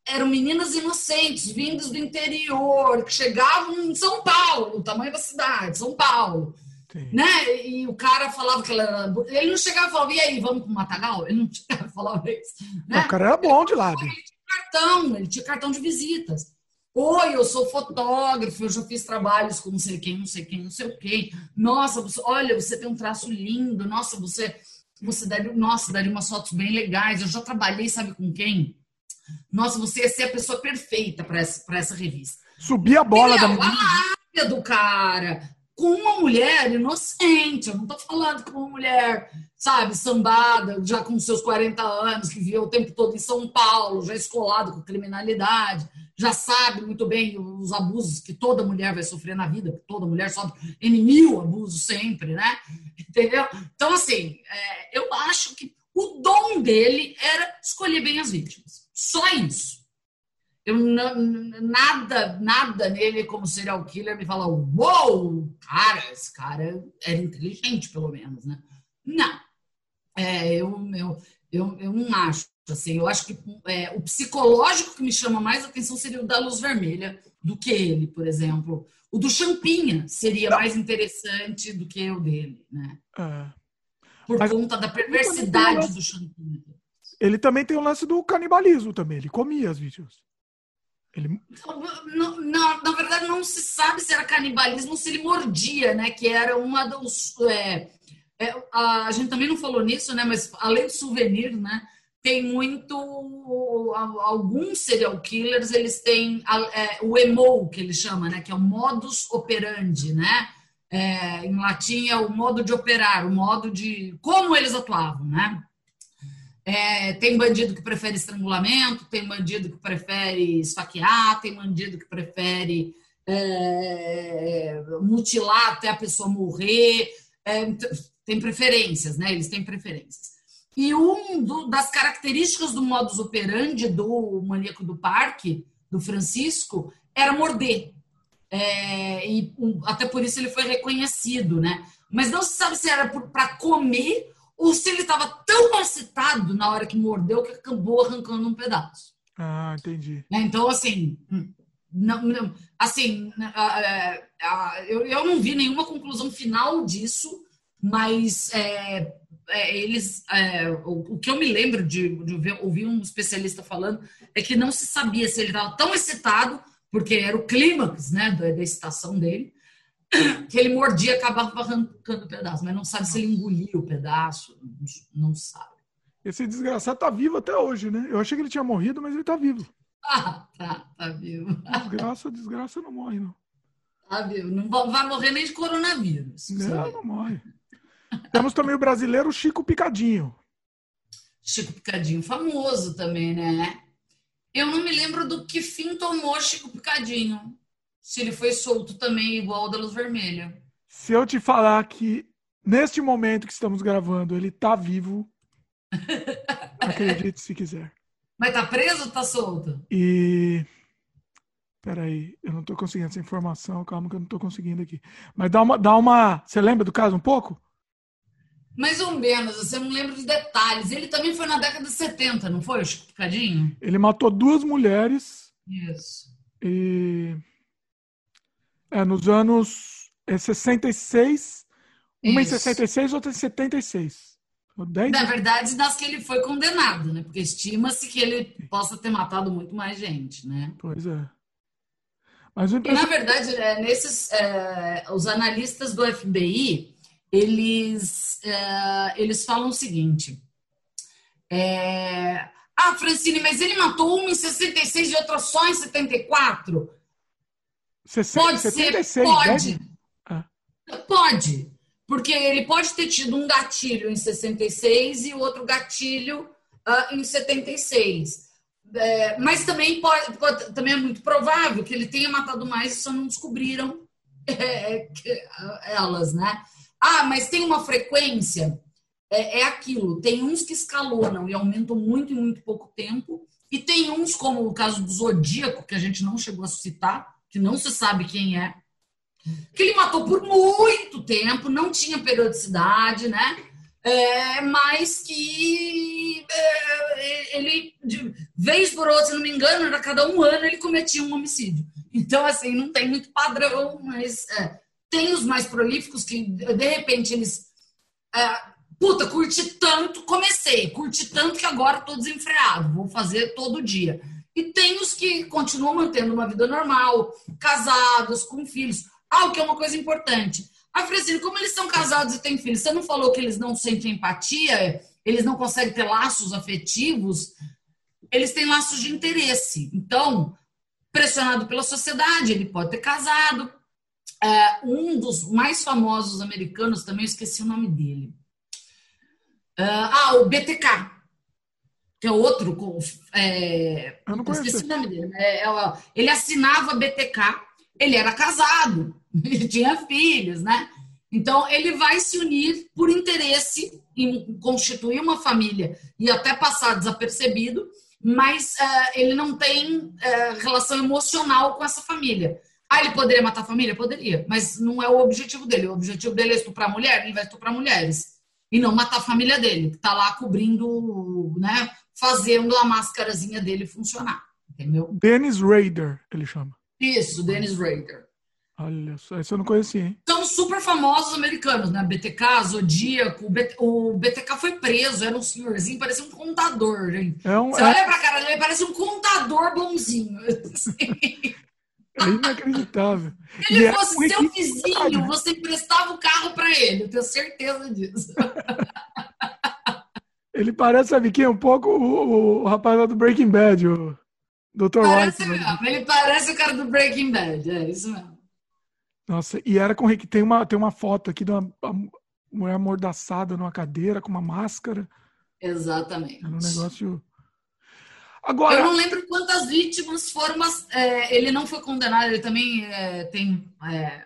Speaker 2: Eram meninas inocentes, vindas do interior, que chegavam em São Paulo, o tamanho da cidade, São Paulo. Né? E o cara falava que ela. Ele não chegava e falava, e aí, vamos pro Matagal? Ele não chegava e falava isso.
Speaker 1: Né? o cara era bom de lado.
Speaker 2: Ele tinha cartão, ele tinha cartão de visitas. Oi, eu sou fotógrafo, eu já fiz trabalhos com não sei quem, não sei quem, não sei o quê. Nossa, você, olha, você tem um traço lindo. Nossa, você, você daria, nossa, daria umas fotos bem legais. Eu já trabalhei, sabe com quem? Nossa, você ia ser a pessoa perfeita para essa, essa revista.
Speaker 1: Subir a bola da
Speaker 2: menina. A do cara com uma mulher inocente. Eu não estou falando com uma mulher, sabe, sambada, já com seus 40 anos, que viveu o tempo todo em São Paulo, já escolado com criminalidade, já sabe muito bem os abusos que toda mulher vai sofrer na vida, porque toda mulher sofre N mil abusos sempre, né? Entendeu? Então, assim, é, eu acho que o dom dele era escolher bem as vítimas. Só isso. Eu não, nada, nada nele como serial killer me fala, uou, wow, cara, esse cara era inteligente, pelo menos, né? Não. É, eu, eu, eu, eu não acho. Assim, eu acho que é, o psicológico que me chama mais atenção seria o da luz vermelha do que ele, por exemplo. O do Champinha seria mais interessante do que o dele, né? É. Por Mas conta da perversidade do Champinha.
Speaker 1: Ele também tem o lance do canibalismo também. Ele comia as vítimas.
Speaker 2: Ele... Na verdade, não se sabe se era canibalismo ou se ele mordia, né? Que era uma dos. É, é, a, a, gente também não falou nisso, né? Mas além do souvenir, né? Tem muito. Alguns serial killers, eles têm é, o emo, que eles chamam, né? Que é o modus operandi, né? É, em latim é o modo de operar, o modo de. Como eles atuavam, né? É, tem bandido que prefere estrangulamento, tem bandido que prefere esfaquear, tem bandido que prefere é, mutilar até a pessoa morrer. É, tem preferências, né? Eles têm preferências. E um das características do modus operandi do maníaco do parque, do Francisco, era morder. É, e um, até por isso ele foi reconhecido, né? Mas não se sabe se era para comer ou se ele estava tão excitado na hora que mordeu que acabou arrancando um pedaço.
Speaker 1: Ah, entendi.
Speaker 2: Né, então, assim, não, não, assim eu, eu não vi nenhuma conclusão final disso, mas é, é, eles, é, o, o, que eu me lembro de, de ver, ouvir um especialista falando é que não se sabia se ele estava tão excitado, porque era o clímax né, da, da excitação dele, que ele mordia acabava arrancando o pedaço, mas não sabe se ele engolia o pedaço, não sabe.
Speaker 1: Esse desgraçado tá vivo até hoje, né? Eu achei que ele tinha morrido, mas ele tá vivo.
Speaker 2: Ah, tá, tá vivo.
Speaker 1: Desgraça, desgraça não morre, não.
Speaker 2: Tá vivo. Não vai morrer nem de coronavírus.
Speaker 1: Não, não morre. Temos também o brasileiro Chico Picadinho.
Speaker 2: Chico Picadinho, famoso também, né? Eu não me lembro do que fim tomou Chico Picadinho se ele foi solto também igual o da Luz Vermelha.
Speaker 1: Se eu te falar que neste momento que estamos gravando ele tá vivo, acredite se quiser.
Speaker 2: Mas tá preso ou tá solto?
Speaker 1: E Peraí, eu não tô conseguindo essa informação, calma que eu não tô conseguindo aqui. Mas dá uma, dá uma. Você lembra do caso um pouco?
Speaker 2: Mais ou menos, você não lembra de detalhes. Ele também foi na década de 70, não foi, Chico Picadinho?
Speaker 1: Ele matou duas mulheres.
Speaker 2: Isso.
Speaker 1: E. É, nos anos é, 66. Uma
Speaker 2: Isso.
Speaker 1: em 66, outra em 76. Dez
Speaker 2: Na verdade, das que ele foi condenado, né? Porque estima-se que ele possa ter matado muito mais gente, né?
Speaker 1: Pois é. Mas
Speaker 2: E, na verdade, é, nesses, é, os analistas do FBI, eles, é, eles falam o seguinte. é, ah, Francine, mas ele matou uma em 66 e outra só em 74? Pode ser,
Speaker 1: 76,
Speaker 2: pode.
Speaker 1: dez- Ah.
Speaker 2: Pode, porque ele pode ter tido um gatilho em 66 e outro gatilho ah, em 76. É, mas também, pode, pode- também é muito provável que ele tenha matado mais e só não descobriram é, que- elas, né? Ah, mas tem uma frequência, é, é aquilo. Tem uns que escalonam e aumentam muito em muito pouco tempo, e tem uns, como o caso do Zodíaco, que a gente não chegou a citar, que não se sabe quem é, que ele matou por muito tempo, não tinha periodicidade, né? É, mas que é, ele, de vez por outra, se não me engano, era cada um ano ele cometia um homicídio. Então, assim, não tem muito padrão, mas é, tem os mais prolíficos que, de repente, eles. é, puta, curti tanto, comecei, curti tanto que agora estou desenfreado, vou fazer todo dia. E tem os que continuam mantendo uma vida normal, casados, com filhos. Ah, o que é uma coisa importante. Ah, Francine, como eles são casados e têm filhos, você não falou que eles não sentem empatia, eles não conseguem ter laços afetivos, eles têm laços de interesse. Então, pressionado pela sociedade, ele pode ter casado. É, um dos mais famosos americanos, também esqueci o nome dele. Ah, o BTK, que é outro. com- É,
Speaker 1: Eu não conheço.
Speaker 2: o nome dele. É, é, ó, ele assinava BTK, ele era casado, ele tinha filhos, né? Então, ele vai se unir por interesse em constituir uma família e até passar desapercebido, mas eh, ele não tem eh, relação emocional com essa família. Ah, ele poderia matar a família? Poderia, mas não é o objetivo dele. O objetivo dele é estuprar mulher, ele vai estuprar mulheres. E não matar a família dele, que está lá cobrindo, né? Fazendo a máscarazinha dele funcionar. Entendeu?
Speaker 1: Dennis Rader, ele chama.
Speaker 2: Isso, Dennis Rader.
Speaker 1: Olha só, esse eu não conhecia, hein?
Speaker 2: São super famosos americanos, né? BTK, Zodíaco. O BT- O BTK foi preso, era um senhorzinho, parecia um contador, gente.
Speaker 1: É, um,
Speaker 2: Você
Speaker 1: é,
Speaker 2: olha pra cara dele, parece um contador bonzinho.
Speaker 1: é inacreditável.
Speaker 2: Se
Speaker 1: E
Speaker 2: ele
Speaker 1: é
Speaker 2: fosse
Speaker 1: um
Speaker 2: seu vizinho, você emprestava o carro pra ele, eu tenho certeza disso.
Speaker 1: Ele parece, sabe quem? Um pouco o, o rapaz lá do Breaking Bad, o Dr.
Speaker 2: Parece
Speaker 1: White. né?
Speaker 2: mesmo, ele parece o cara do Breaking Bad, é isso mesmo.
Speaker 1: Nossa, e era com tem uma tem uma foto aqui de uma, uma mulher amordaçada numa cadeira com uma máscara.
Speaker 2: Exatamente.
Speaker 1: Era um negócio.
Speaker 2: Eu
Speaker 1: Agora,
Speaker 2: não lembro quantas vítimas foram, mas é, ele não foi condenado, ele também é, tem é,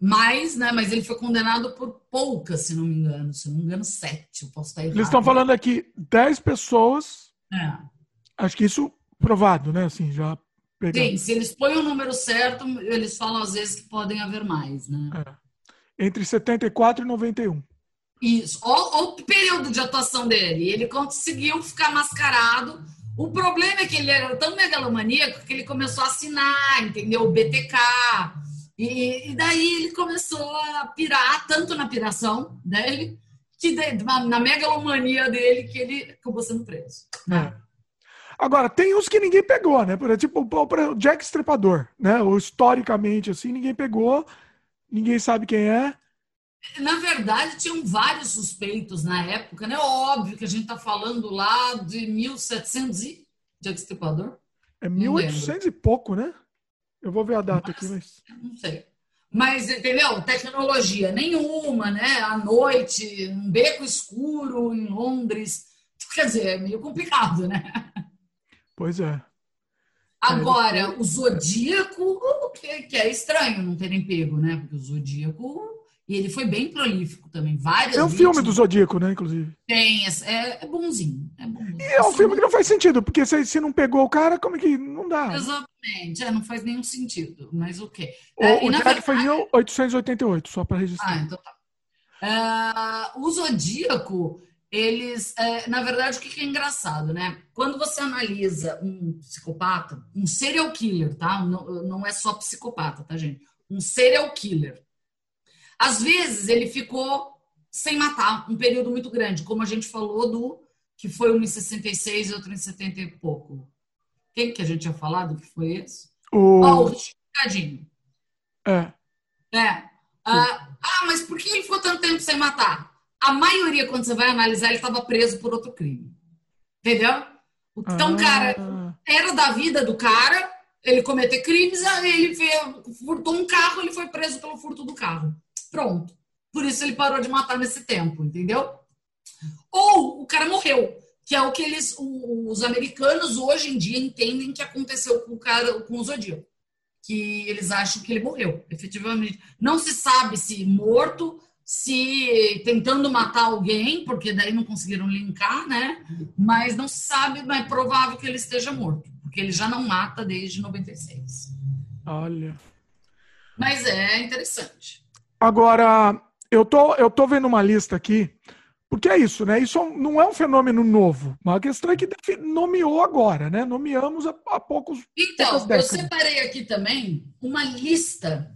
Speaker 2: mais, né? Mas ele foi condenado por poucas, se não me engano. Se não me engano, sete. Eu posso estar errado.
Speaker 1: eles estão falando aqui 10 pessoas.
Speaker 2: É.
Speaker 1: Acho que isso provado, né? Assim, já pegando.
Speaker 2: Sim, se eles põem o número certo, eles falam às vezes que podem haver mais, né?
Speaker 1: Entre 74 e 91.
Speaker 2: Isso. Olha o período de atuação dele. Ele conseguiu ficar mascarado. O problema é que ele era tão megalomaníaco que ele começou a assinar, entendeu? O BTK. E, e daí ele começou a pirar, tanto na piração dele, que na, megalomania dele, que ele acabou sendo preso.
Speaker 1: É. Agora, tem uns que ninguém pegou, né? Por exemplo, o- o Jack Stripador, né? Ou historicamente, assim, ninguém pegou, ninguém sabe quem é.
Speaker 2: Na verdade, tinham vários suspeitos na época, né? Óbvio que a gente está falando lá de 1700 e... Jack Stripador?
Speaker 1: É
Speaker 2: Não
Speaker 1: 1800 e pouco, né? Eu vou ver a data aqui, mas.
Speaker 2: Não sei. Mas, entendeu? Tecnologia nenhuma, né? À noite, um beco escuro em Londres. Quer dizer, é meio complicado, né?
Speaker 1: Pois é.
Speaker 2: Agora, o Zodíaco, que, que é estranho não terem pego, né? Porque o Zodíaco, e ele foi bem prolífico também. Várias
Speaker 1: É um filme do. Zodíaco, né? Inclusive.
Speaker 2: Tem, é, é bonzinho. É, bonzinho.
Speaker 1: É um filme que não faz sentido, porque se, se não pegou o cara, como é que. Não dá.
Speaker 2: Exatamente, é, não faz nenhum sentido, mas o quê?
Speaker 1: O,
Speaker 2: É,
Speaker 1: o Jack foi em
Speaker 2: verdade-
Speaker 1: 1888, só para registrar.
Speaker 2: Ah, então tá. Uh, o zodíaco, eles. É, na verdade, o que é engraçado, né? Quando você analisa um psicopata, um serial killer, tá? Não, não é só psicopata, tá, gente? Um serial killer. Às vezes ele ficou sem matar um período muito grande, como a gente falou do que foi um em 66 e outro em 70 e pouco. Quem que a gente tinha falado que foi esse?
Speaker 1: O...
Speaker 2: Oh, o.
Speaker 1: É.
Speaker 2: É. Ah, ah, mas por que ele ficou tanto tempo sem matar? A maioria, quando você vai analisar, ele estava preso por outro crime. Entendeu? Então, ah. cara, era da vida do cara ele cometer crimes, ele furtou um carro, ele foi preso pelo furto do carro. Pronto. Por isso ele parou de matar nesse tempo, entendeu? Ou o cara morreu, que é o que eles, os americanos hoje em dia entendem que aconteceu com o cara, com o Zodíaco. Que eles acham que ele morreu, efetivamente. Não se sabe se morto, se tentando matar alguém, porque daí não conseguiram linkar, né? Mas não se sabe, mas é provável que ele esteja morto, porque ele já não mata desde 96.
Speaker 1: Olha.
Speaker 2: Mas é interessante.
Speaker 1: Agora, eu tô, eu tô vendo uma lista aqui, porque é isso, né? Isso não é um fenômeno novo. Uma questão é que nomeou agora, né? Nomeamos há, há poucos.
Speaker 2: Então, eu separei aqui também uma lista.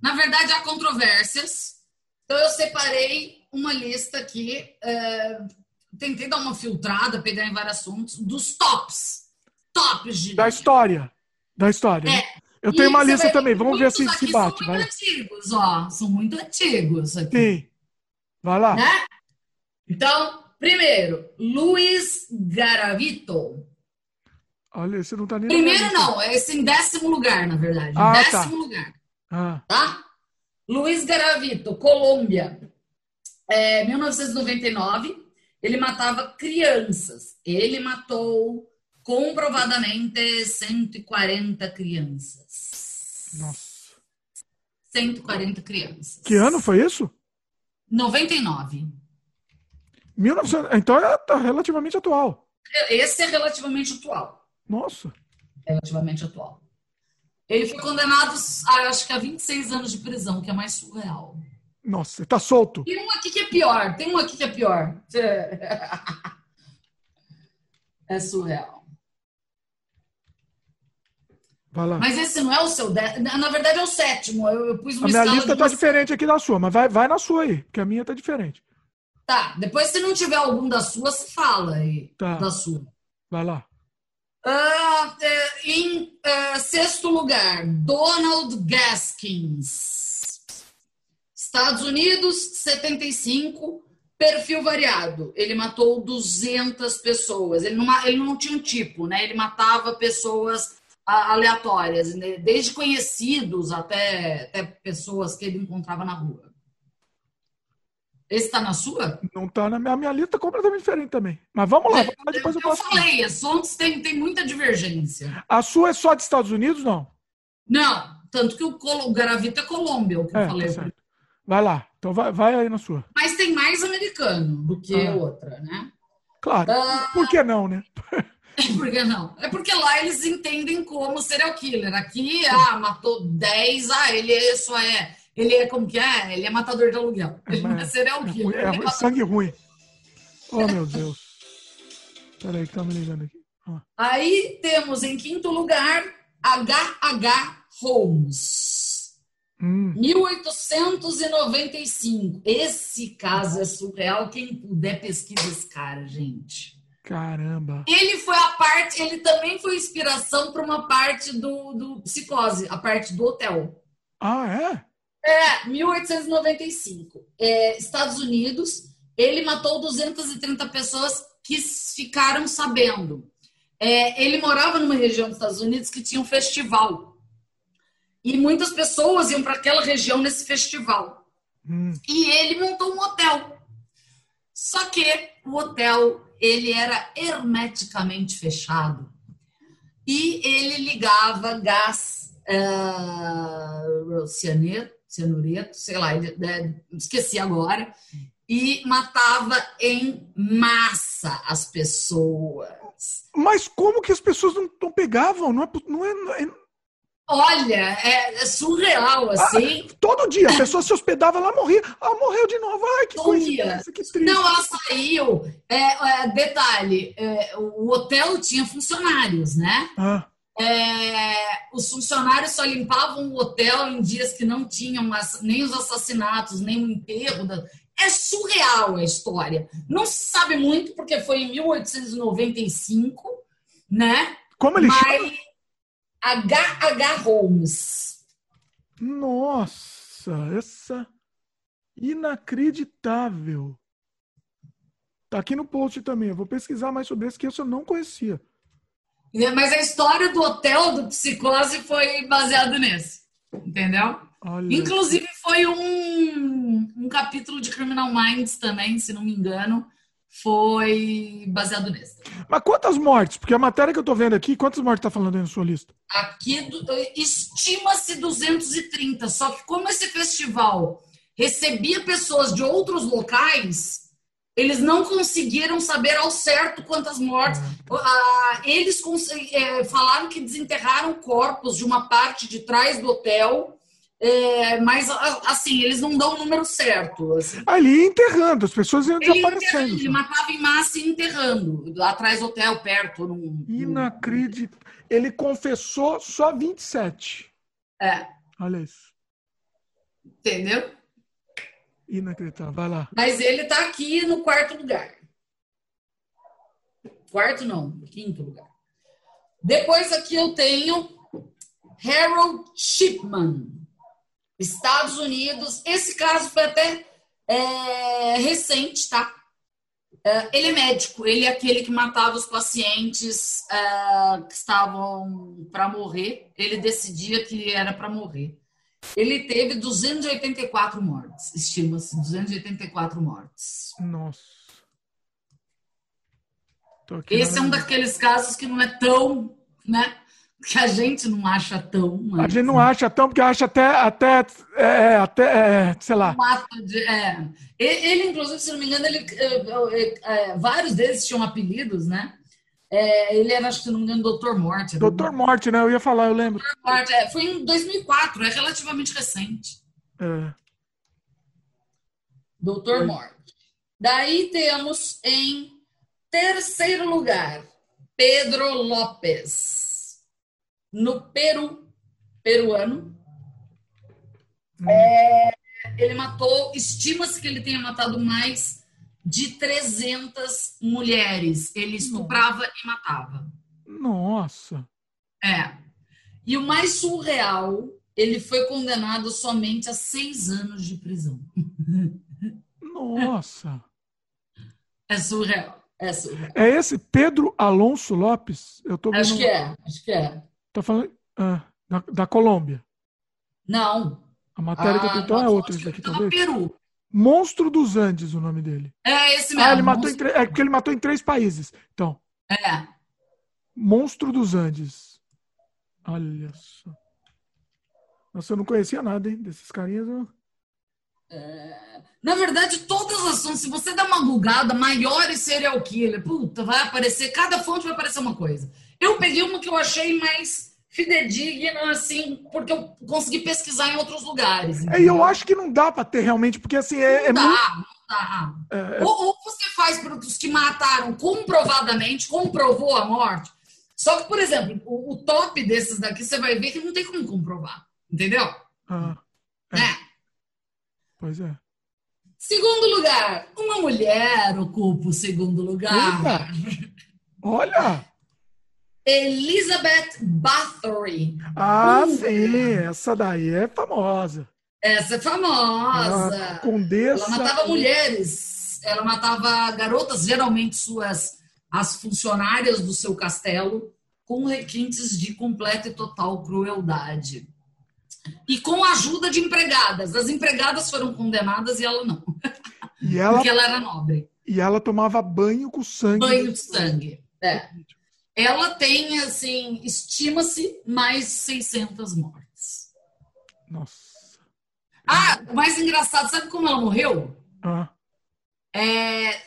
Speaker 2: Na verdade, há controvérsias. Então, eu separei uma lista aqui. É, tentei dar uma filtrada, pegar em vários assuntos, dos tops. Tops de.
Speaker 1: Da história. Da história.
Speaker 2: É.
Speaker 1: Né? Eu tenho uma lista também, vamos ver se se bate.
Speaker 2: São
Speaker 1: vai.
Speaker 2: muito antigos, ó. São muito antigos aqui.
Speaker 1: Sim. Vai lá.
Speaker 2: Né? Então, primeiro, Luiz Garavito.
Speaker 1: Olha, esse não tá nem.
Speaker 2: Primeiro não, é esse em décimo lugar, na verdade.
Speaker 1: Ah,
Speaker 2: décimo tá. lugar.
Speaker 1: Ah.
Speaker 2: Tá? Luiz Garavito, Colômbia. É, 1999, ele matava crianças. Ele matou comprovadamente 140 crianças.
Speaker 1: Nossa.
Speaker 2: 140 crianças.
Speaker 1: Que ano foi isso?
Speaker 2: 99.
Speaker 1: 1900, então é tá relativamente atual.
Speaker 2: Esse é relativamente atual.
Speaker 1: Nossa.
Speaker 2: Relativamente atual. Ele foi condenado, a, acho que a 26 anos de prisão, que é mais surreal.
Speaker 1: Nossa, tá solto.
Speaker 2: Tem um aqui que é pior. Tem um aqui que é pior. É surreal. Mas esse não é o seu. De... Na verdade, é o sétimo. Eu, eu pus uma
Speaker 1: A minha lista tá diferente aqui da sua, mas vai, vai na sua aí, porque a minha tá diferente.
Speaker 2: Tá, depois se não tiver algum das suas, fala aí tá. da sua.
Speaker 1: Vai lá.
Speaker 2: Uh, em uh, sexto lugar, Donald Gaskins. Estados Unidos, 75, perfil variado. Ele matou 200 pessoas. Ele não, ele não tinha um tipo, né? Ele matava pessoas aleatórias, né? desde conhecidos até, até pessoas que ele encontrava na rua. Esse está na sua?
Speaker 1: Não está na minha, minha lista, é completamente diferente também. Mas vamos lá, vamos lá depois eu,
Speaker 2: eu. Eu falei, as fontes têm, tem muita divergência.
Speaker 1: A sua é só dos Estados Unidos, não?
Speaker 2: Não, tanto que o, o Garavita é Colômbia, o que é, eu falei. Tá
Speaker 1: vai lá, então vai, vai aí na sua.
Speaker 2: Mas tem mais americano do que ah. outra, né?
Speaker 1: Claro, ah, por que não, né?
Speaker 2: Por que não? É porque lá eles entendem como serial killer. Aqui, ah, matou 10, ah, ele é, só é. Ele é como que é? Ele é matador de aluguel. Ele não é serial killer.
Speaker 1: É, é, é sangue ruim. Oh, meu Deus. Peraí, que tá me ligando aqui.
Speaker 2: Ah. Aí temos em quinto lugar H.H. Holmes.
Speaker 1: Hum.
Speaker 2: 1895. Esse caso é surreal. Quem puder pesquisa esse cara, gente.
Speaker 1: Caramba.
Speaker 2: Ele foi a parte, ele também foi inspiração para uma parte do, do Psicose, a parte do hotel.
Speaker 1: Ah, é?
Speaker 2: É, 1895. É, Estados Unidos, ele matou 230 pessoas que ficaram sabendo. É, ele morava numa região dos Estados Unidos que tinha um festival. E muitas pessoas iam para aquela região nesse festival.
Speaker 1: Hum.
Speaker 2: E ele montou um hotel. Só que o hotel ele era hermeticamente fechado e ele ligava gás uh, cianeto, cianureto, sei lá, né, esqueci agora, e matava em massa as pessoas.
Speaker 1: Mas como que as pessoas não, não pegavam? Não é, não é, não é...
Speaker 2: Olha, é, é surreal, assim.
Speaker 1: Ah, todo dia, a pessoa se hospedava lá, morria. Ah, morreu de novo. Ai, que coisa. Que.
Speaker 2: Não, ela saiu. É, é, detalhe, é, o hotel tinha funcionários, né? Ah. É, os funcionários só limpavam o hotel em dias que não tinham nem os assassinatos, nem o enterro. Da... É surreal a história. Não se sabe muito, porque foi em 1895, né?
Speaker 1: Como ele Mas... chama?
Speaker 2: H.H. Holmes.
Speaker 1: Nossa, essa inacreditável. Tá aqui no post também. Eu vou pesquisar mais sobre esse que eu não conhecia.
Speaker 2: É, mas a história do hotel do psicose foi baseada nesse, entendeu? Olha. Inclusive foi um, um capítulo de Criminal Minds também, se não me engano, foi baseado nesse.
Speaker 1: Mas quantas mortes? Porque a matéria que eu tô vendo aqui, quantas mortes tá falando aí na sua lista?
Speaker 2: Aqui estima-se 230, só que como esse festival recebia pessoas de outros locais, eles não conseguiram saber ao certo quantas mortes. Ah, eles é, falaram que desenterraram corpos de uma parte de trás do hotel é, mas, assim, eles não dão o número certo. Assim.
Speaker 1: Ali enterrando, as pessoas iam desaparecendo.
Speaker 2: Ele matava em massa e enterrando, atrás do hotel, perto. Num,
Speaker 1: Inacreditável. Ele confessou só 27.
Speaker 2: É.
Speaker 1: Olha isso.
Speaker 2: Entendeu?
Speaker 1: Inacreditável. Vai lá.
Speaker 2: Mas ele tá aqui no quarto lugar. Quarto não, quinto lugar. Depois aqui eu tenho Harold Shipman. Estados Unidos. Esse caso foi até é, recente, tá? É, ele é médico, ele é aquele que matava os pacientes é, que estavam para morrer. Ele decidia que era para morrer. Ele teve 284 mortes, estima-se 284 mortes.
Speaker 1: Nossa.
Speaker 2: Esse é um daqueles casos que não é tão, né? Que a gente não acha tão.
Speaker 1: Mas... A gente não acha tão, porque acha até, até, é, até é, sei lá.
Speaker 2: De, é. Ele, inclusive, se não me engano, ele, é, é, vários deles tinham apelidos, né? É, ele era, acho que se não me engano, Doutor Morte.
Speaker 1: Doutor Morte, né? Eu ia falar, eu lembro.
Speaker 2: Morte, é, foi em 2004, é relativamente recente. É. Doutor Morte. Daí temos em terceiro lugar, Pedro Lopes no Peru, peruano. É, ele matou, estima-se que ele tenha matado mais de 300 mulheres. Ele estuprava Nossa. e matava.
Speaker 1: Nossa!
Speaker 2: É. E o mais surreal, ele foi condenado somente a seis anos de prisão.
Speaker 1: Nossa!
Speaker 2: É surreal. É, surreal.
Speaker 1: é esse Pedro Alonso Lopes?
Speaker 2: Eu tô vendo... Acho que é, acho que é.
Speaker 1: Tá falando ah, da, da, Colômbia.
Speaker 2: Não.
Speaker 1: A matéria ah, que eu tô então é outra isso daqui, talvez.
Speaker 2: Peru.
Speaker 1: Monstro dos Andes, o nome dele.
Speaker 2: É esse mesmo.
Speaker 1: Ah, ele matou em, é porque ele matou em três países. Então.
Speaker 2: É.
Speaker 1: Monstro dos Andes. Olha só. Nossa, eu não conhecia nada, hein, desses carinhas. Eu...
Speaker 2: É... Na verdade, todas as se você der uma bugada, maiores serial killer, puta, vai aparecer, cada fonte vai aparecer uma coisa. Eu peguei uma que eu achei mais fidedigna, assim, porque eu consegui pesquisar em outros lugares.
Speaker 1: É, e eu acho que não dá para ter realmente, porque assim é.
Speaker 2: Não
Speaker 1: é
Speaker 2: dá, muito... não dá. É, é... Ou, ou, você faz para os que mataram comprovadamente, comprovou a morte. Só que, por exemplo, o, o, top desses daqui você vai ver que não tem como comprovar. Entendeu?
Speaker 1: Ah, é. é. Pois é.
Speaker 2: Segundo lugar, uma mulher ocupa o segundo lugar.
Speaker 1: Eita. Olha!
Speaker 2: Elizabeth Bathory.
Speaker 1: Ah, uh, sim, essa daí é famosa.
Speaker 2: Essa é famosa.
Speaker 1: Ah, condessa.
Speaker 2: Ela matava mulheres, ela matava garotas, geralmente suas as funcionárias do seu castelo, com requintes de completa e total crueldade. E com a ajuda de empregadas. As empregadas foram condenadas e ela não.
Speaker 1: E ela,
Speaker 2: Porque ela era nobre.
Speaker 1: E ela tomava banho com sangue.
Speaker 2: Banho de sangue. É ela tem, assim, estima-se mais 600 mortes.
Speaker 1: Nossa.
Speaker 2: Ah, o mais engraçado, sabe como ela morreu?
Speaker 1: Ah.
Speaker 2: É,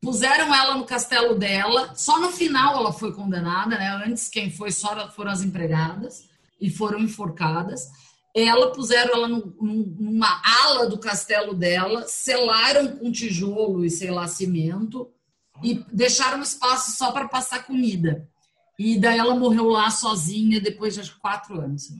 Speaker 2: puseram ela no castelo dela, só no final ela foi condenada, né? Antes quem foi só foram as empregadas. e foram enforcadas. Ela puseram ela numa ala do castelo dela, selaram com tijolo e sei lá cimento e deixaram espaço só para passar comida. E daí ela morreu lá sozinha depois de acho, quatro anos.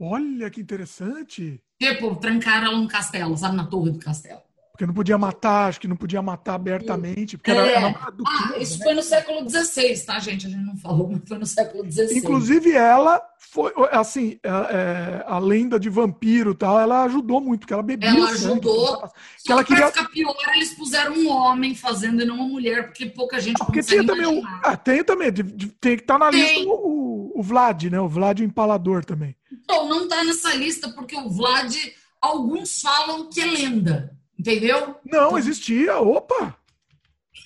Speaker 1: Olha que interessante.
Speaker 2: Tipo, trancaram ela no castelo, sabe, na torre do castelo.
Speaker 1: Porque não podia matar, acho que não podia matar abertamente. Porque
Speaker 2: é.
Speaker 1: era,
Speaker 2: era do ah, isso né? foi no século XVI, tá, gente? A gente não falou, mas foi no século XVI.
Speaker 1: Inclusive, ela foi, assim, é, é, a lenda de vampiro e tal, ela ajudou muito, porque ela bebia.
Speaker 2: Ela ajudou. Sangue, que ela queria... ficar pior, eles puseram um homem fazendo e não uma mulher, porque pouca gente ah,
Speaker 1: porque tinha também o, ah, Tem também, tem que estar tá na tem. lista o, o Vlad, né? O Vlad o Empalador também.
Speaker 2: Então, não tá nessa lista, porque o Vlad, alguns falam que é lenda. Entendeu?
Speaker 1: Não, então, existia. Opa!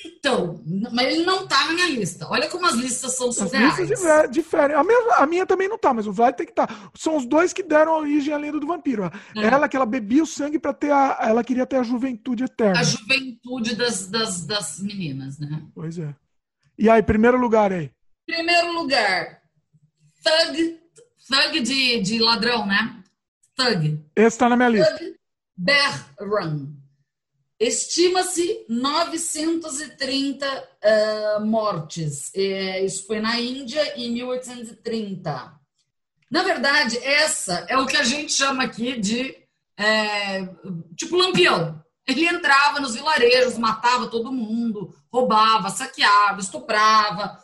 Speaker 2: Então, mas ele não tá na minha lista. Olha como as listas são surreais. As
Speaker 1: listas diferem. A minha, a minha também não tá, mas o Vlad tem que estar. Tá. São os dois que deram origem à lenda do vampiro. É. Ela que ela bebia o sangue para ter a. Ela queria ter a juventude eterna.
Speaker 2: A juventude das, das, das meninas, né?
Speaker 1: Pois é. E aí, primeiro lugar aí?
Speaker 2: Primeiro lugar. Thug. Thug de, de ladrão, né? Thug.
Speaker 1: Esse tá na minha lista.
Speaker 2: Thug Run. Estima-se 930 uh, mortes. É, isso foi na Índia em 1830. Na verdade, essa é o que a gente chama aqui de é, tipo lampião. Ele entrava nos vilarejos, matava todo mundo, roubava, saqueava, estuprava.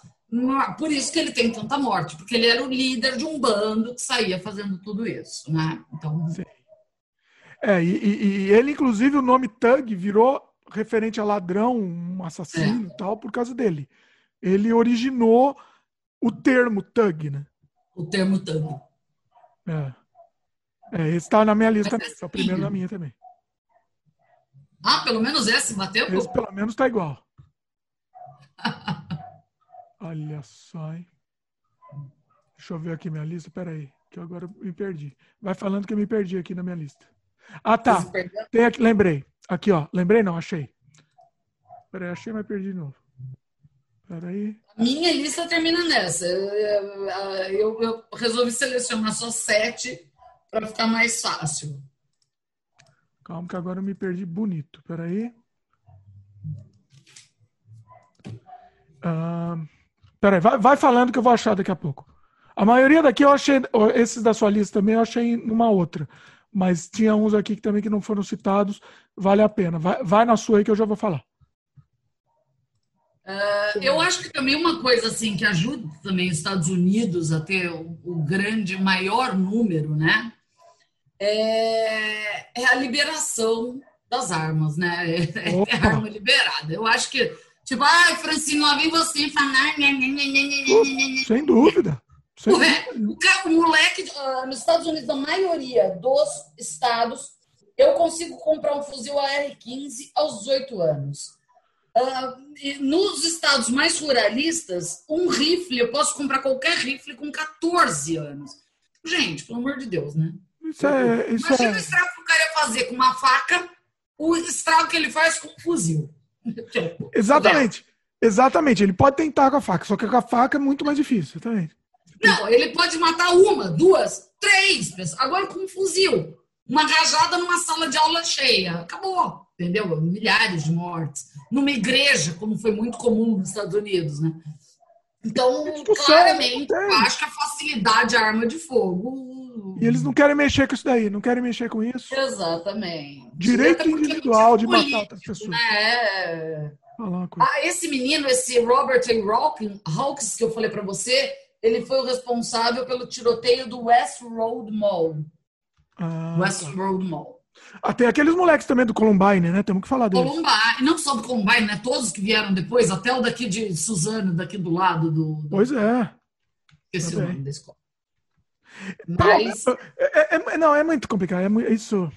Speaker 2: Por isso que ele tem tanta morte, porque ele era o líder de um bando que saía fazendo tudo isso, né? Então, Sim.
Speaker 1: É, e, e, ele, inclusive, o nome Thug virou referente a ladrão, um assassino e tal, por causa dele. Ele originou o termo Thug, né?
Speaker 2: O termo Thug.
Speaker 1: É. É, esse tá na minha lista também. É o primeiro na minha também.
Speaker 2: Ah, pelo menos esse bateu?
Speaker 1: Esse pelo menos tá igual. Olha só, hein? Deixa eu ver aqui minha lista. Peraí, que eu agora me perdi. Vai falando que eu me perdi aqui na minha lista. Ah, tá. Tem aqui, lembrei. Aqui, ó. Lembrei, não, achei. Peraí, achei, mas perdi de novo. Peraí.
Speaker 2: Minha lista termina nessa. Eu, eu, eu resolvi selecionar só sete para ficar mais fácil.
Speaker 1: Calma que agora eu me perdi bonito. Peraí. Ah, peraí, vai, vai falando que eu vou achar daqui a pouco. A maioria daqui eu achei, esses da sua lista também eu achei numa outra mas tinha uns aqui que também que não foram citados, vale a pena. Vai, vai na sua aí que eu já vou falar.
Speaker 2: Uh, eu acho que também uma coisa assim que ajuda também os Estados Unidos a ter o, o grande, maior número, né? É, é, a liberação das armas, né? É, é a arma liberada. Eu acho que, tipo, ai, Francine, lá vem você falar.
Speaker 1: Sem dúvida.
Speaker 2: O, moleque, uh, nos Estados Unidos, a maioria dos estados, eu consigo comprar um fuzil AR-15 aos 18 anos. Uh, nos estados mais ruralistas, um rifle, eu posso comprar qualquer rifle com 14 anos. Gente, pelo amor de Deus, né?
Speaker 1: Isso é, isso
Speaker 2: Imagina
Speaker 1: é...
Speaker 2: o estrago que o cara ia fazer com uma faca, o estrago que ele faz com um fuzil.
Speaker 1: Exatamente. Exatamente. Ele pode tentar com a faca, só que com a faca é muito mais difícil. Exatamente.
Speaker 2: Não, ele pode matar uma, duas, três pessoas. Agora com um fuzil. Uma rajada numa sala de aula cheia. Acabou. Entendeu? Milhares de mortes. Numa igreja, como foi muito comum nos Estados Unidos, né? Então, claramente, eu acho que a facilidade é arma de fogo.
Speaker 1: E eles não querem mexer com isso daí, não querem mexer com isso.
Speaker 2: Exatamente.
Speaker 1: Direito individual de matar outras pessoas.
Speaker 2: Né? Ah, esse menino, esse Robert A. Hawkins, que eu falei para você, ele foi o responsável pelo tiroteio do West Road Mall. Ah, West tá. Road Mall.
Speaker 1: Ah, tem aqueles moleques também do Columbine, né? Temos que falar deles.
Speaker 2: Columbine, não só do Columbine, né? Todos que vieram depois, até o daqui de Suzano, daqui do lado do. do...
Speaker 1: Pois é.
Speaker 2: Esqueci tá o nome da escola.
Speaker 1: Mas. É, é, é, não, é muito complicado. É isso.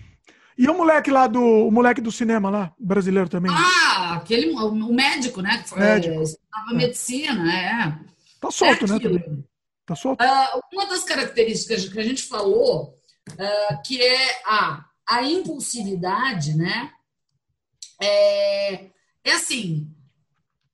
Speaker 1: E o moleque lá do. O moleque do cinema lá, brasileiro também.
Speaker 2: Ah, aquele. O médico, né? Que foi, médico. Estava é. medicina, é.
Speaker 1: Tá solto, é né? Também. Tá solto.
Speaker 2: Uh, uma das características que a gente falou, uh, que é a, a impulsividade, né? É, é assim,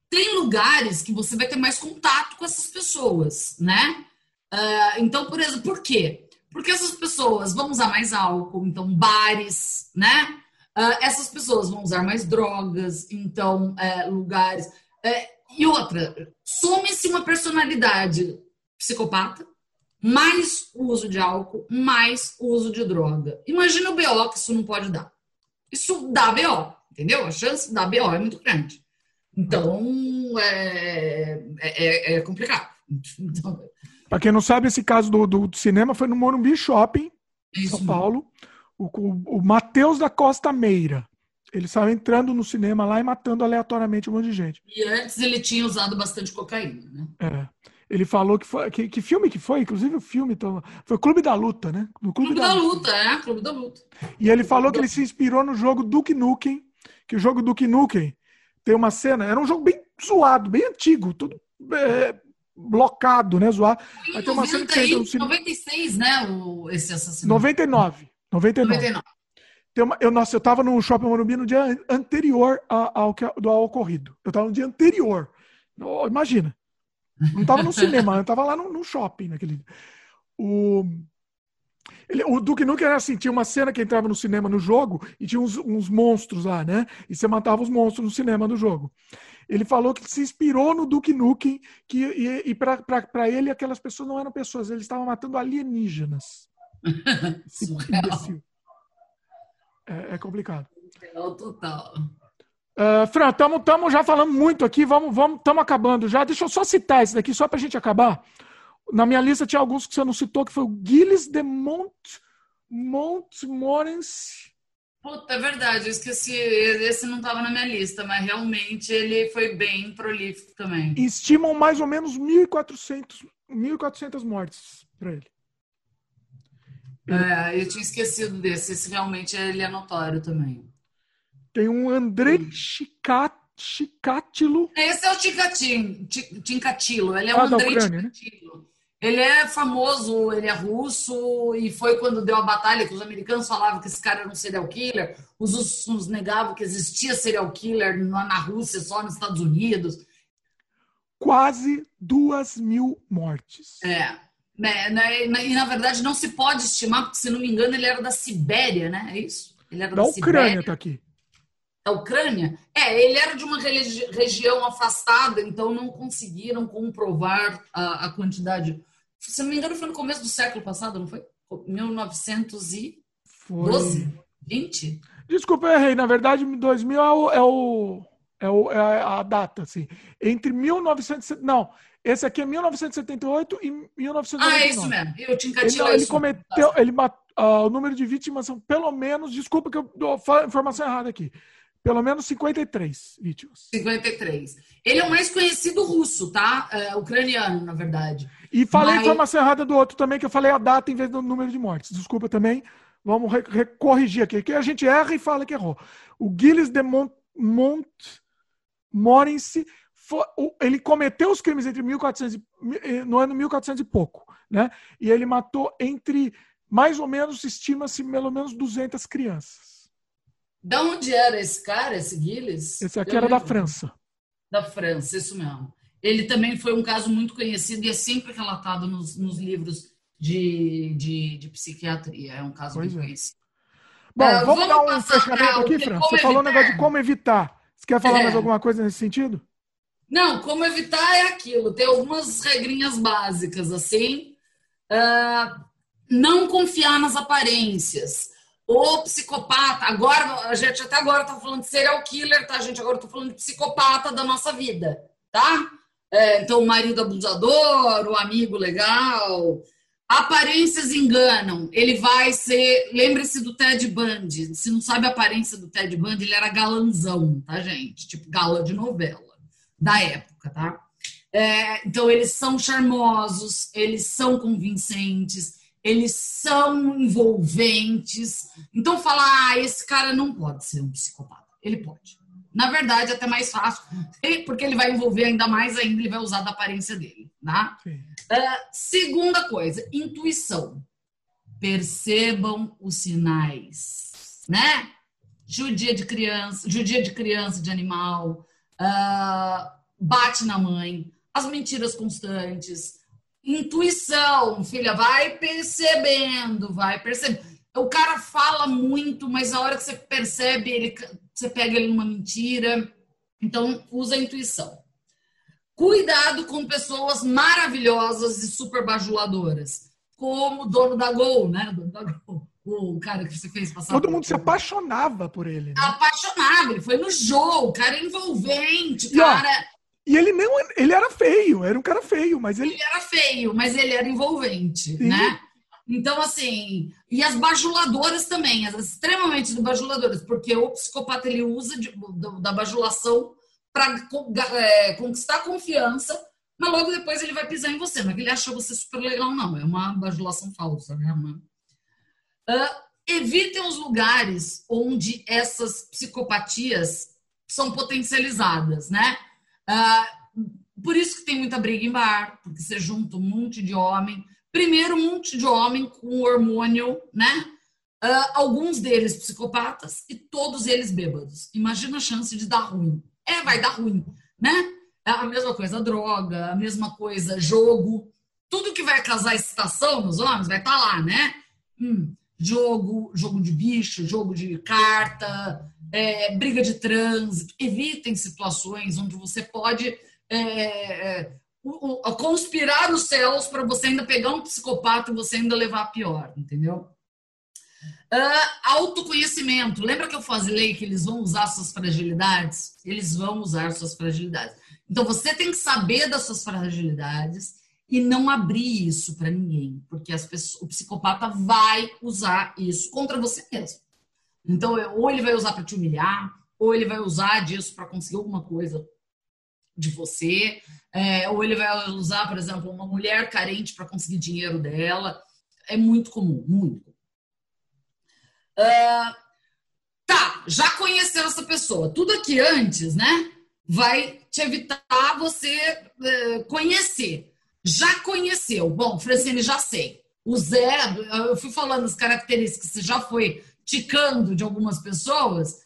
Speaker 2: tem lugares que você vai ter mais contato com essas pessoas, né? Uh, então, por exemplo, por quê? Porque essas pessoas vão usar mais álcool, então bares, né? Uh, essas pessoas vão usar mais drogas, então uh, lugares. Uh, e outra, some-se uma personalidade psicopata, mais o uso de álcool, mais o uso de droga. Imagina o BO que isso não pode dar. Isso dá BO, entendeu? A chance de dar BO é muito grande. Então, é, é, é complicado. Então,
Speaker 1: Para quem não sabe, esse caso do, do, cinema foi no Morumbi Shopping, em São Paulo. O, o, o Matheus da Costa Meira. Ele estava entrando no cinema lá e matando aleatoriamente um monte de gente.
Speaker 2: E antes ele tinha usado bastante cocaína, né?
Speaker 1: É. Ele falou que foi. Que, que filme que foi? Inclusive o filme. Então, foi o Clube da Luta, né?
Speaker 2: No Clube, Clube da, da Luta, é, Clube da Luta.
Speaker 1: E ele falou que ele se inspirou no jogo Duke Nukem, que o jogo Duke Nukem tem uma cena. Era um jogo bem zoado, bem antigo, tudo é, blocado, né? Zoado.
Speaker 2: Aí tem uma cena que você entra no 96, né? O, esse assassinato.
Speaker 1: 99. 99. 99. Tem uma, eu, nossa, eu tava no Shopping Morumbi no dia anterior ao, ao, ao ocorrido. Eu tava no dia anterior. Imagina. Não tava no cinema, eu tava lá no, no shopping naquele O, ele, o Duke Nukem era assim, tinha uma cena que entrava no cinema no jogo e tinha uns, uns monstros lá, né? E você matava os monstros no cinema no jogo. Ele falou que se inspirou no Duke Nukem que, e, e para ele aquelas pessoas não eram pessoas, eles estavam matando alienígenas. é, é complicado.
Speaker 2: Total.
Speaker 1: Uh, Fran, estamos já falando muito aqui, vamos, vamos, estamos acabando já. Deixa eu só citar esse daqui, só para a gente acabar. Na minha lista tinha alguns que você não citou, que foi o Gilles de Mont, Montmorency.
Speaker 2: Puta, é verdade, eu esqueci. Esse não estava na minha lista, mas realmente ele foi bem prolífico também.
Speaker 1: Estimam mais ou menos 1.400, 1.400 mortes para ele.
Speaker 2: É, eu tinha esquecido desse. Esse realmente ele é notório também.
Speaker 1: Tem um Andrei Chikatilo.
Speaker 2: Esse é o Tincatilo. Ele é ah, o Andrei Ucrânia, Né? Ele é famoso, ele é russo, e foi quando deu a batalha que os americanos falavam que esse cara era um serial killer, os russos negavam que existia serial killer na Rússia, só nos Estados Unidos.
Speaker 1: Quase duas mil mortes.
Speaker 2: É. Né, né, e na verdade não se pode estimar, porque se não me engano ele era da Sibéria, né? É isso? Ele era
Speaker 1: da, da Ucrânia, tá aqui
Speaker 2: da Ucrânia? É, ele era de uma região afastada, então não conseguiram comprovar a, a, quantidade. Se não me engano, foi no começo do século passado, não foi? 1912? Foi. 20?
Speaker 1: Desculpa, eu errei. Na verdade, 2000 é o, é o, é, o, é a data, assim. Entre 1900... Não, esse aqui é 1978 e 1999. Ah, é isso mesmo.
Speaker 2: Eu tinha
Speaker 1: ele, ele cometeu... Ele matou, uh, o número de vítimas são pelo menos... Desculpa que eu dou a informação errada aqui. Pelo menos 53 vítimas.
Speaker 2: 53. Ele é o mais conhecido russo, tá? É, ucraniano, na verdade.
Speaker 1: E falei Mas... a informação errada do outro também, que eu falei a data em vez do número de mortes. Desculpa também. Vamos corrigir aqui, que a gente erra e fala que errou. O Gilles de Mont, Mont Morency, ele cometeu os crimes entre 1400 eh, no ano 1400 e pouco, né? E ele matou entre mais ou menos estima-se pelo menos 200 crianças.
Speaker 2: Da onde era esse cara, esse Gilles?
Speaker 1: Esse aqui Eu era lembro. da França.
Speaker 2: Da França, isso mesmo. Ele também foi um caso muito conhecido e é sempre relatado nos, nos livros de, de, de, psiquiatria. É um caso pois muito é. conhecido.
Speaker 1: Bom, uh, vamos, vamos, dar um fechamento aqui, Fran. Você falou um negócio de como evitar. Você quer falar é. mais alguma coisa nesse sentido?
Speaker 2: Não, como evitar é aquilo. Tem algumas regrinhas básicas, assim. Uh, não confiar nas aparências o psicopata. Agora, a gente até agora tá falando de serial killer, tá, gente? Agora eu tô falando de psicopata da nossa vida, tá? É, então, o marido abusador, o amigo legal. Aparências enganam. Ele vai ser. Lembre-se do Ted Bundy. Se não sabe a aparência do Ted Bundy, ele era galanzão, tá, gente? Tipo galã de novela da época, tá? É, então, eles são charmosos, eles são convincentes, eles são envolventes. Então, falar, ah, esse cara não pode ser um psicopata. Ele pode. Na verdade, é até mais fácil, porque ele vai envolver ainda mais ainda, ele vai usar da aparência dele. Tá? Uh, segunda coisa, intuição. Percebam os sinais, né? Judia de criança, judia de criança, de animal, uh, bate na mãe, as mentiras constantes, intuição, filha, vai percebendo, vai percebendo. O cara fala muito, mas a hora que você percebe, ele, você pega ele numa mentira. Então, usa a intuição. Cuidado com pessoas maravilhosas e super bajuladoras, como o dono da Gol, né? O dono da Gol. O cara que você fez passar.
Speaker 1: Todo mundo se apaixonava por ele. Né?
Speaker 2: Apaixonava, ele foi no jogo, cara é envolvente, cara.
Speaker 1: E, e ele não, ele era feio, era um cara feio, mas ele.
Speaker 2: Ele era feio, mas ele era envolvente, Sim. né? Então, assim, e as bajuladoras também, as extremamente bajuladoras, porque o psicopata ele usa de, da bajulação para é, conquistar confiança, mas logo depois ele vai pisar em você. Não é que ele achou você super legal, não. É uma bajulação falsa, né? Uh, evitem os lugares onde essas psicopatias são potencializadas, né? Uh, por isso que tem muita briga em bar, porque você junta um monte de homem. Primeiro, um monte de homem com hormônio, né? Uh, alguns deles psicopatas e todos eles bêbados. Imagina a chance de dar ruim é, vai dar ruim, né? É a mesma coisa droga, a mesma coisa jogo. Tudo que vai causar excitação nos homens vai estar tá lá, né? Hum, jogo, jogo de bicho, jogo de carta, é, briga de trânsito. Evitem situações onde você pode é, é conspirar os céus para você ainda pegar um psicopata e você ainda levar pior, entendeu? Uh, autoconhecimento. Lembra que eu falei que eles vão usar suas fragilidades? Eles vão usar suas fragilidades. Então você tem que saber das suas fragilidades e não abrir isso para ninguém, porque pessoas, o psicopata vai usar isso contra você mesmo. Então, ou ele vai usar para te humilhar, ou ele vai usar disso para conseguir alguma coisa de você, é, ou ele vai usar, por exemplo, uma mulher carente para conseguir dinheiro dela. É muito comum, muito. Uh, tá, já conheceu essa pessoa. Tudo aqui antes, né? Vai te evitar você uh, conhecer. Já conheceu. Bom, Francine, já sei. O Zé, eu fui falando as características, você já foi ticando de algumas pessoas.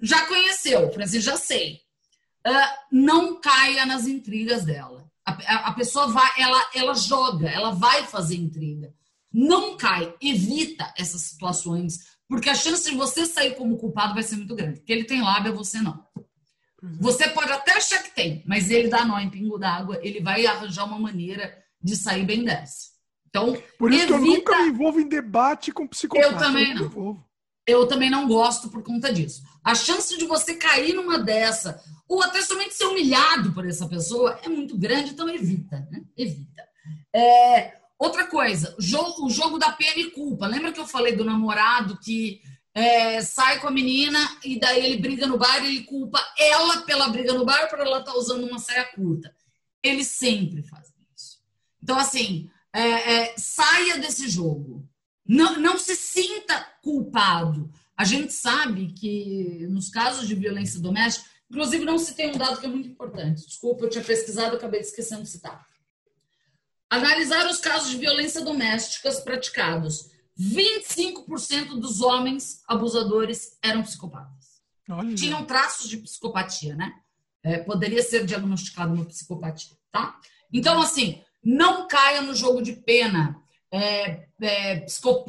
Speaker 2: Já conheceu, Francine, já sei. Uh, não caia nas intrigas dela. A, a, a, pessoa vai, ela, ela joga, ela vai fazer intriga. Não cai, evita essas situações porque a chance de você sair como culpado vai ser muito grande. Porque ele tem lábia, você não. Uhum. Você pode até achar que tem, mas ele dá nó em pingo d'água, ele vai arranjar uma maneira de sair bem dessa. Então,
Speaker 1: por isso evita... que eu nunca me envolvo em debate com psicopata.
Speaker 2: Eu também eu não. Eu também não gosto por conta disso. A chance de você cair numa dessa, ou até somente ser humilhado por essa pessoa, é muito grande, então evita, né? Evita. É, Outra coisa, o jogo da pena e culpa. Lembra que eu falei do namorado que é, sai com a menina e daí ele briga no bar e ele culpa ela pela briga no bar por ela estar tá usando uma saia curta. Eles sempre fazem isso. Então, assim, é, é, saia desse jogo. Não, não se sinta culpado. A gente sabe que nos casos de violência doméstica, inclusive não se tem um dado que é muito importante. Desculpa, eu tinha pesquisado, acabei esquecendo de citar. Analisar os casos de violência domésticas praticados. 25% dos homens abusadores eram psicopatas. Olha. Tinham traços de psicopatia, né? É, poderia ser diagnosticado uma psicopatia, tá? Então, assim, não caia no jogo de pena. É, é,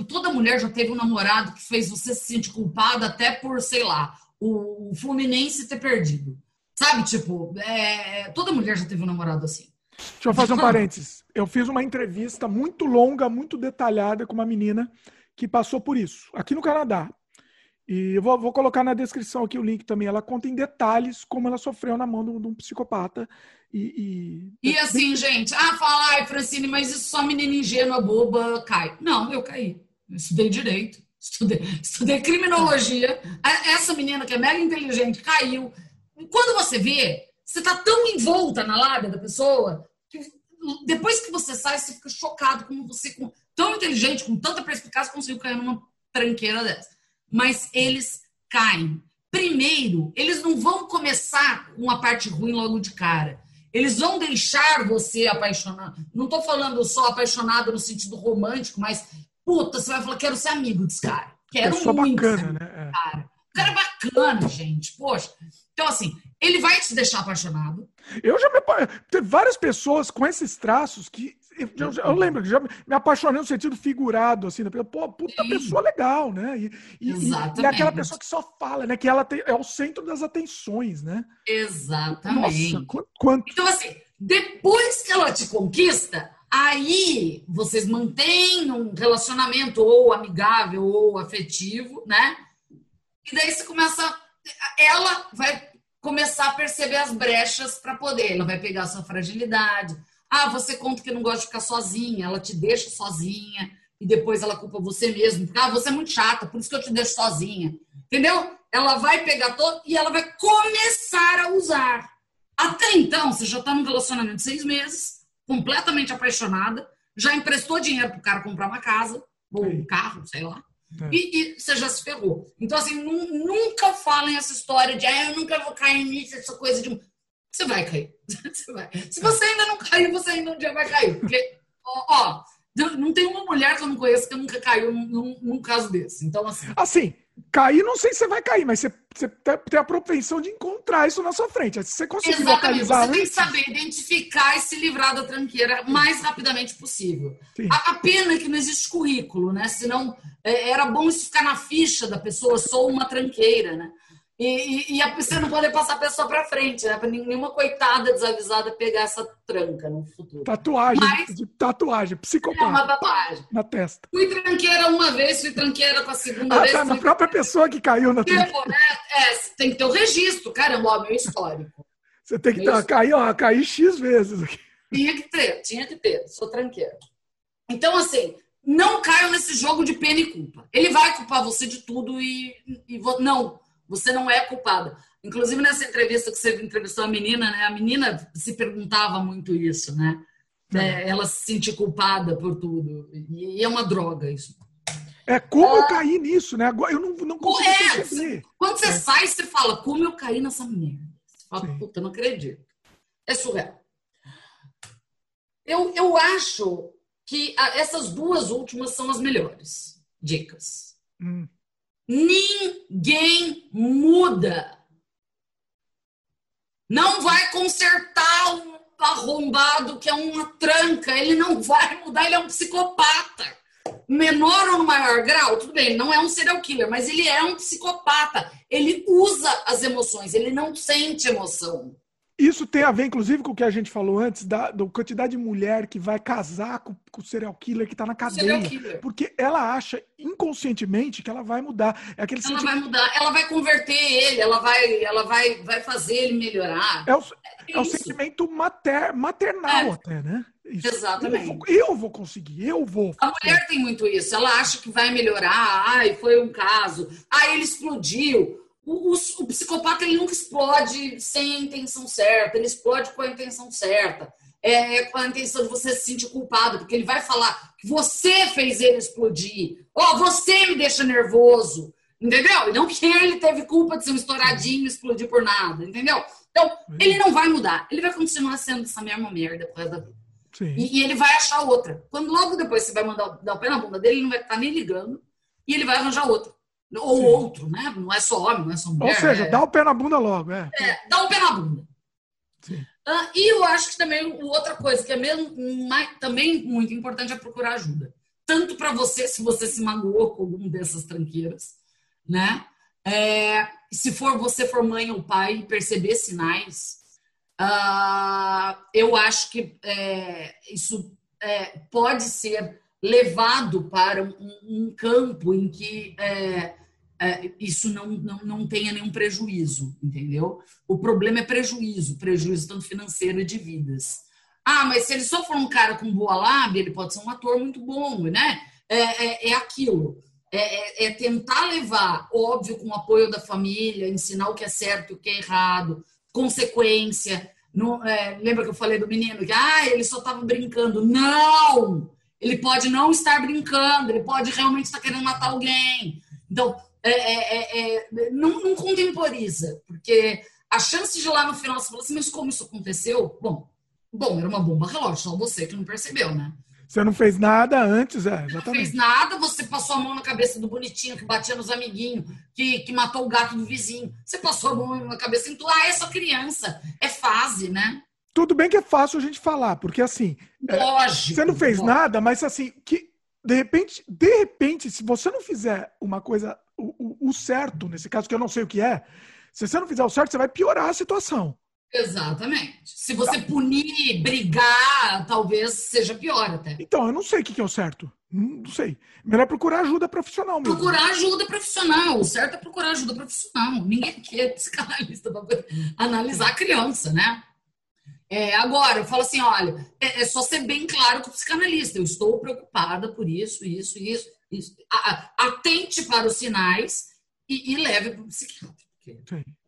Speaker 2: toda mulher já teve um namorado que fez você se sentir culpada até por, sei lá, o Fluminense ter perdido. Sabe, tipo, é, toda mulher já teve um namorado assim.
Speaker 1: Deixa eu fazer um parênteses. Eu fiz uma entrevista muito longa, muito detalhada com uma menina que passou por isso, aqui no Canadá. E eu vou, vou, colocar na descrição aqui o link também. Ela conta em detalhes como ela sofreu na mão de um, de um psicopata. E,
Speaker 2: e... e assim, gente, ah, fala, ai, Francine, mas isso só menina ingênua, boba, cai. Não, eu caí. Eu estudei direito, estudei, estudei criminologia. Essa menina que é mega inteligente caiu. Quando você vê, você tá tão envolta na lábia da pessoa que depois que você sai, você fica chocado como você, com, tão inteligente, com tanta perspicácia, conseguiu cair numa tranqueira dessa. Mas eles caem. Primeiro, eles não vão começar com a parte ruim logo de cara. Eles vão deixar você apaixonado. Não estou falando só apaixonado no sentido romântico, mas puta, você vai falar, quero ser amigo desse cara. Quero muito bacana, né? cara. O cara é bacana, gente. Poxa. Então, assim, ele vai te deixar apaixonado.
Speaker 1: Eu já me. Teve várias pessoas com esses traços que eu, eu, lembro que já me apaixonei no sentido figurado, assim, né? Pô, puta Sim. pessoa legal, né? E, e, e, é aquela pessoa que só fala, né? Que ela tem, é o centro das atenções, né?
Speaker 2: Exatamente. Nossa, quanto... Então, assim, depois que ela te conquista, aí vocês mantêm um relacionamento ou amigável ou afetivo, né? E daí você começa. Ela vai começar a perceber as brechas para poder. Ela vai pegar a sua fragilidade. Ah, você conta que não gosta de ficar sozinha, ela te deixa sozinha e depois ela culpa você mesmo. Ah, você é muito chata, por isso que eu te deixo sozinha. Entendeu? Ela vai pegar todo e ela vai começar a usar. Até então, você já está num relacionamento de seis meses, completamente apaixonada, já emprestou dinheiro para o cara comprar uma casa, ou um carro, sei lá. É. E, e, você já se ferrou. Então, assim, nunca falem essa história de ah, eu nunca vou cair nisso, essa coisa de. Você vai cair. Você vai. Se você ainda não caiu, você ainda um dia vai cair. Porque, ó, ó não tem uma mulher que eu não conheço que nunca caiu num, num caso desse. Então, assim.
Speaker 1: Assim, cair, não sei se você vai cair, mas você, você tem a propensão de encontrar isso na sua frente. Se você conseguir
Speaker 2: Exatamente. Você antes... tem que saber identificar e se livrar da tranqueira o mais rapidamente possível. A, a, pena é que não existe currículo, né? Senão é, era bom isso ficar na ficha da pessoa, sou uma tranqueira, né? E, e, e a, você não pode passar a pessoa para frente, né? Para nenhuma coitada desavisada pegar essa tranca no futuro.
Speaker 1: Tatuagem, Mas, de tatuagem, psicopata. É
Speaker 2: uma tatuagem.
Speaker 1: Na testa.
Speaker 2: Fui tranqueira uma vez, fui tranqueira com a segunda
Speaker 1: ah,
Speaker 2: vez.
Speaker 1: Tá, na própria pessoa que caiu na
Speaker 2: tranqueira. Né? É, tem que ter o um registro, caramba, ó, meu histórico.
Speaker 1: Você tem que ter, cair, ó, cair X vezes aqui.
Speaker 2: Tinha que ter, tinha que ter. Sou tranqueira. Então, assim, não caiam nesse jogo de pena e culpa. Ele vai culpar você de tudo e, e não você não é culpada. Inclusive, nessa entrevista que você entrevistou a menina, né? A menina se perguntava muito isso, né? É, ela se sentir culpada por tudo. E é uma droga isso.
Speaker 1: É como eu caí nisso, né? Eu não, não consigo é, perceber.
Speaker 2: Quando você é. sai, você fala, como eu caí nessa merda. Você fala, Sim. puta, não acredito. É surreal. Eu, eu acho que essas duas últimas são as melhores dicas. Hum. Ninguém muda. Não vai consertar um arrombado que é uma tranca. Ele não vai mudar, ele é um psicopata. Menor ou maior grau, tudo bem, ele não é um serial killer, mas ele é um psicopata. Ele usa as emoções, ele não sente emoção.
Speaker 1: Isso tem a ver, inclusive, com o que a gente falou antes, da, da quantidade de mulher que vai casar com, com o serial killer que está na cadeia. Porque ela acha inconscientemente que ela vai mudar. É aquele
Speaker 2: ela sentimento... vai mudar, ela vai converter ele, ela vai, ela vai, vai fazer ele melhorar.
Speaker 1: É o, é, é o sentimento mater, maternal é. até, né?
Speaker 2: Isso. Exatamente.
Speaker 1: Eu vou, eu vou, conseguir, eu vou.
Speaker 2: A mulher tem muito isso. Ela acha que vai melhorar. Ai, foi um caso. Ai, ele explodiu. O, o, o, psicopata ele nunca explode sem a intenção certa, ele explode com a intenção certa. É, é, com a intenção de você se sentir culpado, porque ele vai falar que você fez ele explodir. Ó, oh, você me deixa nervoso. Entendeu? E não que ele teve culpa de ser um estouradinho e explodir por nada, entendeu? Então, ele não vai mudar. Ele vai continuar sendo essa mesma merda por causa da vida. E, e, ele vai achar outra. Quando logo depois você vai mandar dar o pé na bunda dele, ele não vai estar nem ligando e ele vai arranjar outra. Ou Sim. outro, né? Não é só homem, não é só mulher.
Speaker 1: Ou seja, é... dá o pé na bunda logo, é.
Speaker 2: é dá o pé na bunda. Ah, e eu acho que também outra coisa que é mesmo mais, também muito importante é procurar ajuda. Tanto para você, se você se magoou com alguma dessas tranqueiras, né? É, se for você for mãe ou pai e perceber sinais, uh, eu acho que é, isso é, pode ser levado para um, um campo em que é, isso não, não, não tenha nenhum prejuízo, entendeu? O problema é prejuízo, prejuízo tanto financeiro e de vidas. Ah, mas se ele só for um cara com boa lábia, ele pode ser um ator muito bom, né? É, é, é aquilo. É, é, é, tentar levar, óbvio, com o apoio da família, ensinar o que é certo e o que é errado, consequência. Não, é, lembra que eu falei do menino que ah, ele só estava brincando? Não! Ele pode não estar brincando, ele pode realmente estar querendo matar alguém. Então, é, é, é, é, não, não, contemporiza, porque a chance de lá no final você falar assim, mas como isso aconteceu? Bom, bom, era uma bomba relógio, só você que não percebeu, né?
Speaker 1: Você não fez nada antes, é, exatamente.
Speaker 2: Não fez nada, você passou a mão na cabeça do bonitinho que batia nos amiguinhos, que, que matou o gato do vizinho. Você passou a mão na cabeça e então, ah, é só criança, é fase, né?
Speaker 1: tudo bem que é fácil a gente falar, porque assim, é,
Speaker 2: Lógico.
Speaker 1: você não fez
Speaker 2: lógico.
Speaker 1: nada, mas assim, que de repente, de repente, se você não fizer uma coisa, o, o- certo, nesse caso, que eu não sei o que é, se você não fizer o certo, você vai piorar a situação.
Speaker 2: Exatamente. Se você punir, brigar, talvez seja pior até.
Speaker 1: Então, eu não sei o que é o certo. Não sei. Melhor procurar ajuda profissional mesmo.
Speaker 2: Procurar ajuda profissional. O certo é procurar ajuda profissional. Ninguém aqui é psicanalista para analisar a criança, né? É, agora, eu falo assim: olha, é, é só ser bem claro com o psicanalista. Eu estou preocupada por isso, isso, isso. Atente para os sinais e, e leve para o psiquiatra.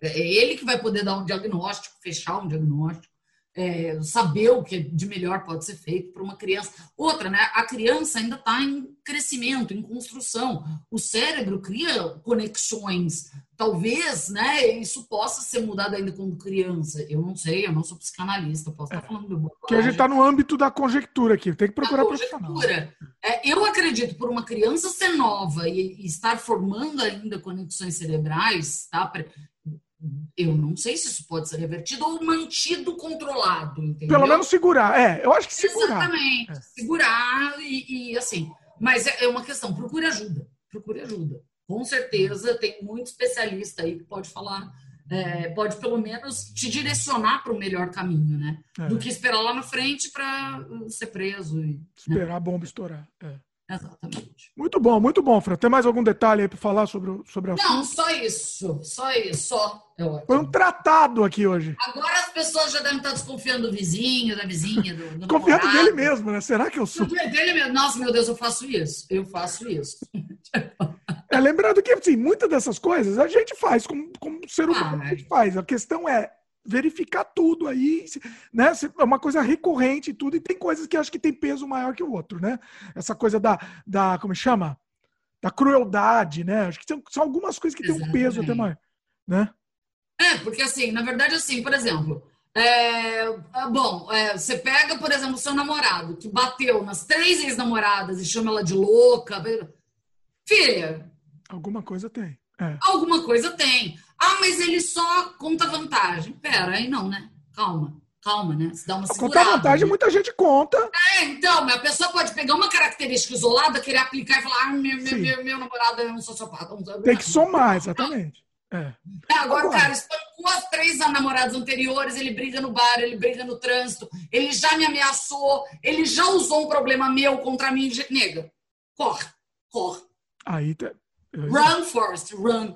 Speaker 2: É ele que vai poder dar um diagnóstico, fechar um diagnóstico, é, saber o que de melhor pode ser feito para uma criança. Outra, né? A criança ainda está em crescimento, em construção. O cérebro cria conexões. Talvez, né? Isso possa ser mudado ainda quando criança. Eu não sei, eu não sou psicanalista, posso estar falando de boa
Speaker 1: Porque a gente está no âmbito da conjectura aqui. Tem que procurar profissional.
Speaker 2: conjectura. É, eu acredito, por uma criança ser nova e, e estar formando ainda conexões cerebrais, tá? Pre- Eu não sei se isso pode ser revertido ou mantido controlado, entendeu?
Speaker 1: Pelo menos segurar. É, eu acho que segurar.
Speaker 2: Exatamente.
Speaker 1: É.
Speaker 2: Segurar e, e, assim. Mas é, é uma questão, procure ajuda. Procure ajuda. Com certeza tem muito especialista aí que pode falar, é, pode pelo menos te direcionar para o melhor caminho, né?
Speaker 1: É.
Speaker 2: Do que esperar lá na frente para ser preso. E,
Speaker 1: Esperar a bomba estourar. É.
Speaker 2: Exatamente.
Speaker 1: Muito bom, muito bom, Fran. Tem mais algum detalhe aí para falar sobre, sobre a
Speaker 2: Não, só isso. Só isso. Só. É.
Speaker 1: Foi um tratado aqui hoje.
Speaker 2: Agora as pessoas já devem estar desconfiando do vizinho, da vizinha, do, do
Speaker 1: Confiando
Speaker 2: namorado.
Speaker 1: dele mesmo, né? Será que eu sou?
Speaker 2: Confia dele mesmo. Nossa, meu Deus, eu faço isso. Eu faço isso.
Speaker 1: É, lembrando que, assim, muitas dessas coisas a gente faz como, como ser humano, a gente faz. A questão é verificar tudo aí, né? É uma coisa recorrente e tudo, e tem coisas que acho que tem peso maior que o outro, né? Essa coisa da, da como chama? Da crueldade, né? Acho que são, são algumas coisas que têm um peso até maior, né?
Speaker 2: É, porque assim, na verdade, assim, por exemplo, é, ah, bom, é, você pega, por exemplo, o seu namorado que bateu nas três ex-namoradas e chama ela de louca. Filha,
Speaker 1: Alguma coisa tem. É.
Speaker 2: alguma coisa tem. Ah, mas ele só conta vantagem. Pera, aí não, né? Calma, calma, né? Se dá uma segurada.
Speaker 1: Contar vantagem,
Speaker 2: né?
Speaker 1: muita gente conta.
Speaker 2: É, então, mas a pessoa pode pegar uma característica isolada, querer aplicar e falar, ah, meu, meu, meu, meu namorado é um sociopata.
Speaker 1: Tem que somar, exatamente. É.
Speaker 2: É, agora
Speaker 1: Agora.
Speaker 2: cara espancou as três namoradas anteriores, ele briga no bar, ele briga no trânsito, ele já me ameaçou, ele já usou um problema meu contra mim. Nega, corre, corre.
Speaker 1: Aí tá.
Speaker 2: Run, Forrest, run.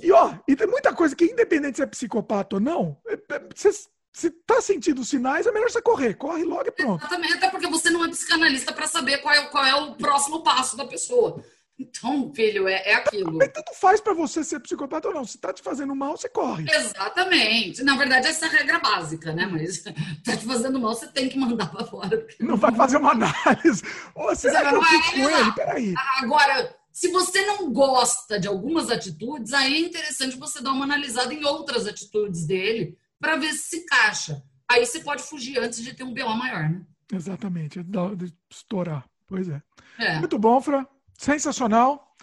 Speaker 1: E ó, e tem muita coisa que, independente se é psicopata ou não, é- é- você se tá sentindo sinais, é melhor você correr. Corre logo e pronto.
Speaker 2: Exatamente, até porque você não é psicanalista para saber qual é, qual é o próximo passo da pessoa. Então, filho, é, é aquilo.
Speaker 1: Mas tanto faz pra você ser psicopata ou não. Se tá te fazendo mal, você corre.
Speaker 2: Exatamente. Na verdade, essa é a regra básica, né? Mas tá te fazendo mal, você tem que mandar para fora.
Speaker 1: Não vai fazer uma análise. Ou será que eu
Speaker 2: é,
Speaker 1: fico com ele? Peraí.
Speaker 2: Agora, se você não gosta de algumas atitudes, aí é interessante você dar uma analisada em outras atitudes dele para ver se se encaixa. Aí você pode fugir antes de ter um BO maior, né?
Speaker 1: Exatamente. dá- De estourar. Pois é.
Speaker 2: É.
Speaker 1: Muito bom, Fran. Sensacional.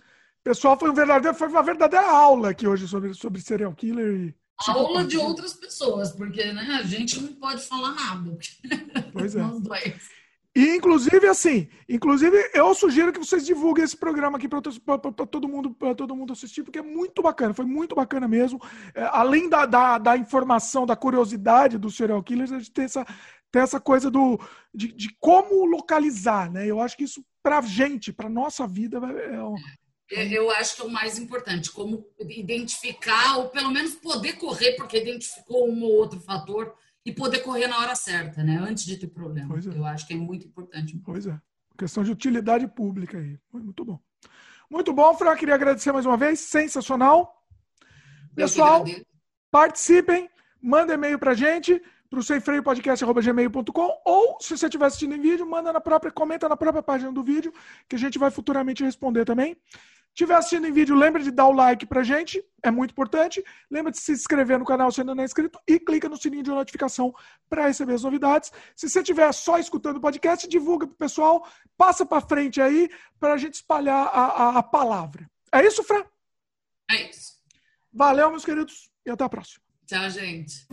Speaker 1: Pessoal, foi, um verdadeiro, foi uma verdadeira aula aqui hoje sobre, sobre serial killer e.
Speaker 2: Aula de outras pessoas, porque né, a gente não pode falar nada.
Speaker 1: Pois é.
Speaker 2: Nós dois.
Speaker 1: E, inclusive, assim, inclusive, eu sugiro que vocês divulguem esse programa aqui para todo mundo, para todo mundo assistir, porque é muito bacana, foi muito bacana mesmo. É, além da, da, da informação, da curiosidade dos serial killers, a gente tem essa, tem essa coisa do, de, de como localizar, né? Eu acho que isso, pra gente, pra nossa vida, é um-
Speaker 2: Eu- Eu acho que é o mais importante, como identificar, ou pelo menos poder correr, porque identificou um ou outro fator, e poder correr na hora certa, né? Antes de ter problema.
Speaker 1: É.
Speaker 2: Eu acho que é muito importante.
Speaker 1: Pois é. Questão de utilidade pública aí. Muito bom. Muito bom, Fran. Queria agradecer mais uma vez. Sensacional. Pessoal, participem, manda e-mail pra gente, pro semfreiopodcast.gmail.com ou se você estiver assistindo em vídeo, manda na própria, comenta na própria página do vídeo, que a gente vai futuramente responder também. Estiver assistindo em vídeo, lembra de dar o like pra gente, é muito importante. Lembra de se inscrever no canal se ainda não é inscrito e clica no sininho de notificação para receber as novidades. Se você estiver só escutando o podcast, divulga pro pessoal, passa pra frente aí para a gente espalhar a, a- a palavra. É isso, Fran?
Speaker 2: É isso.
Speaker 1: Valeu, meus queridos, e até a próxima.
Speaker 2: Tchau, gente.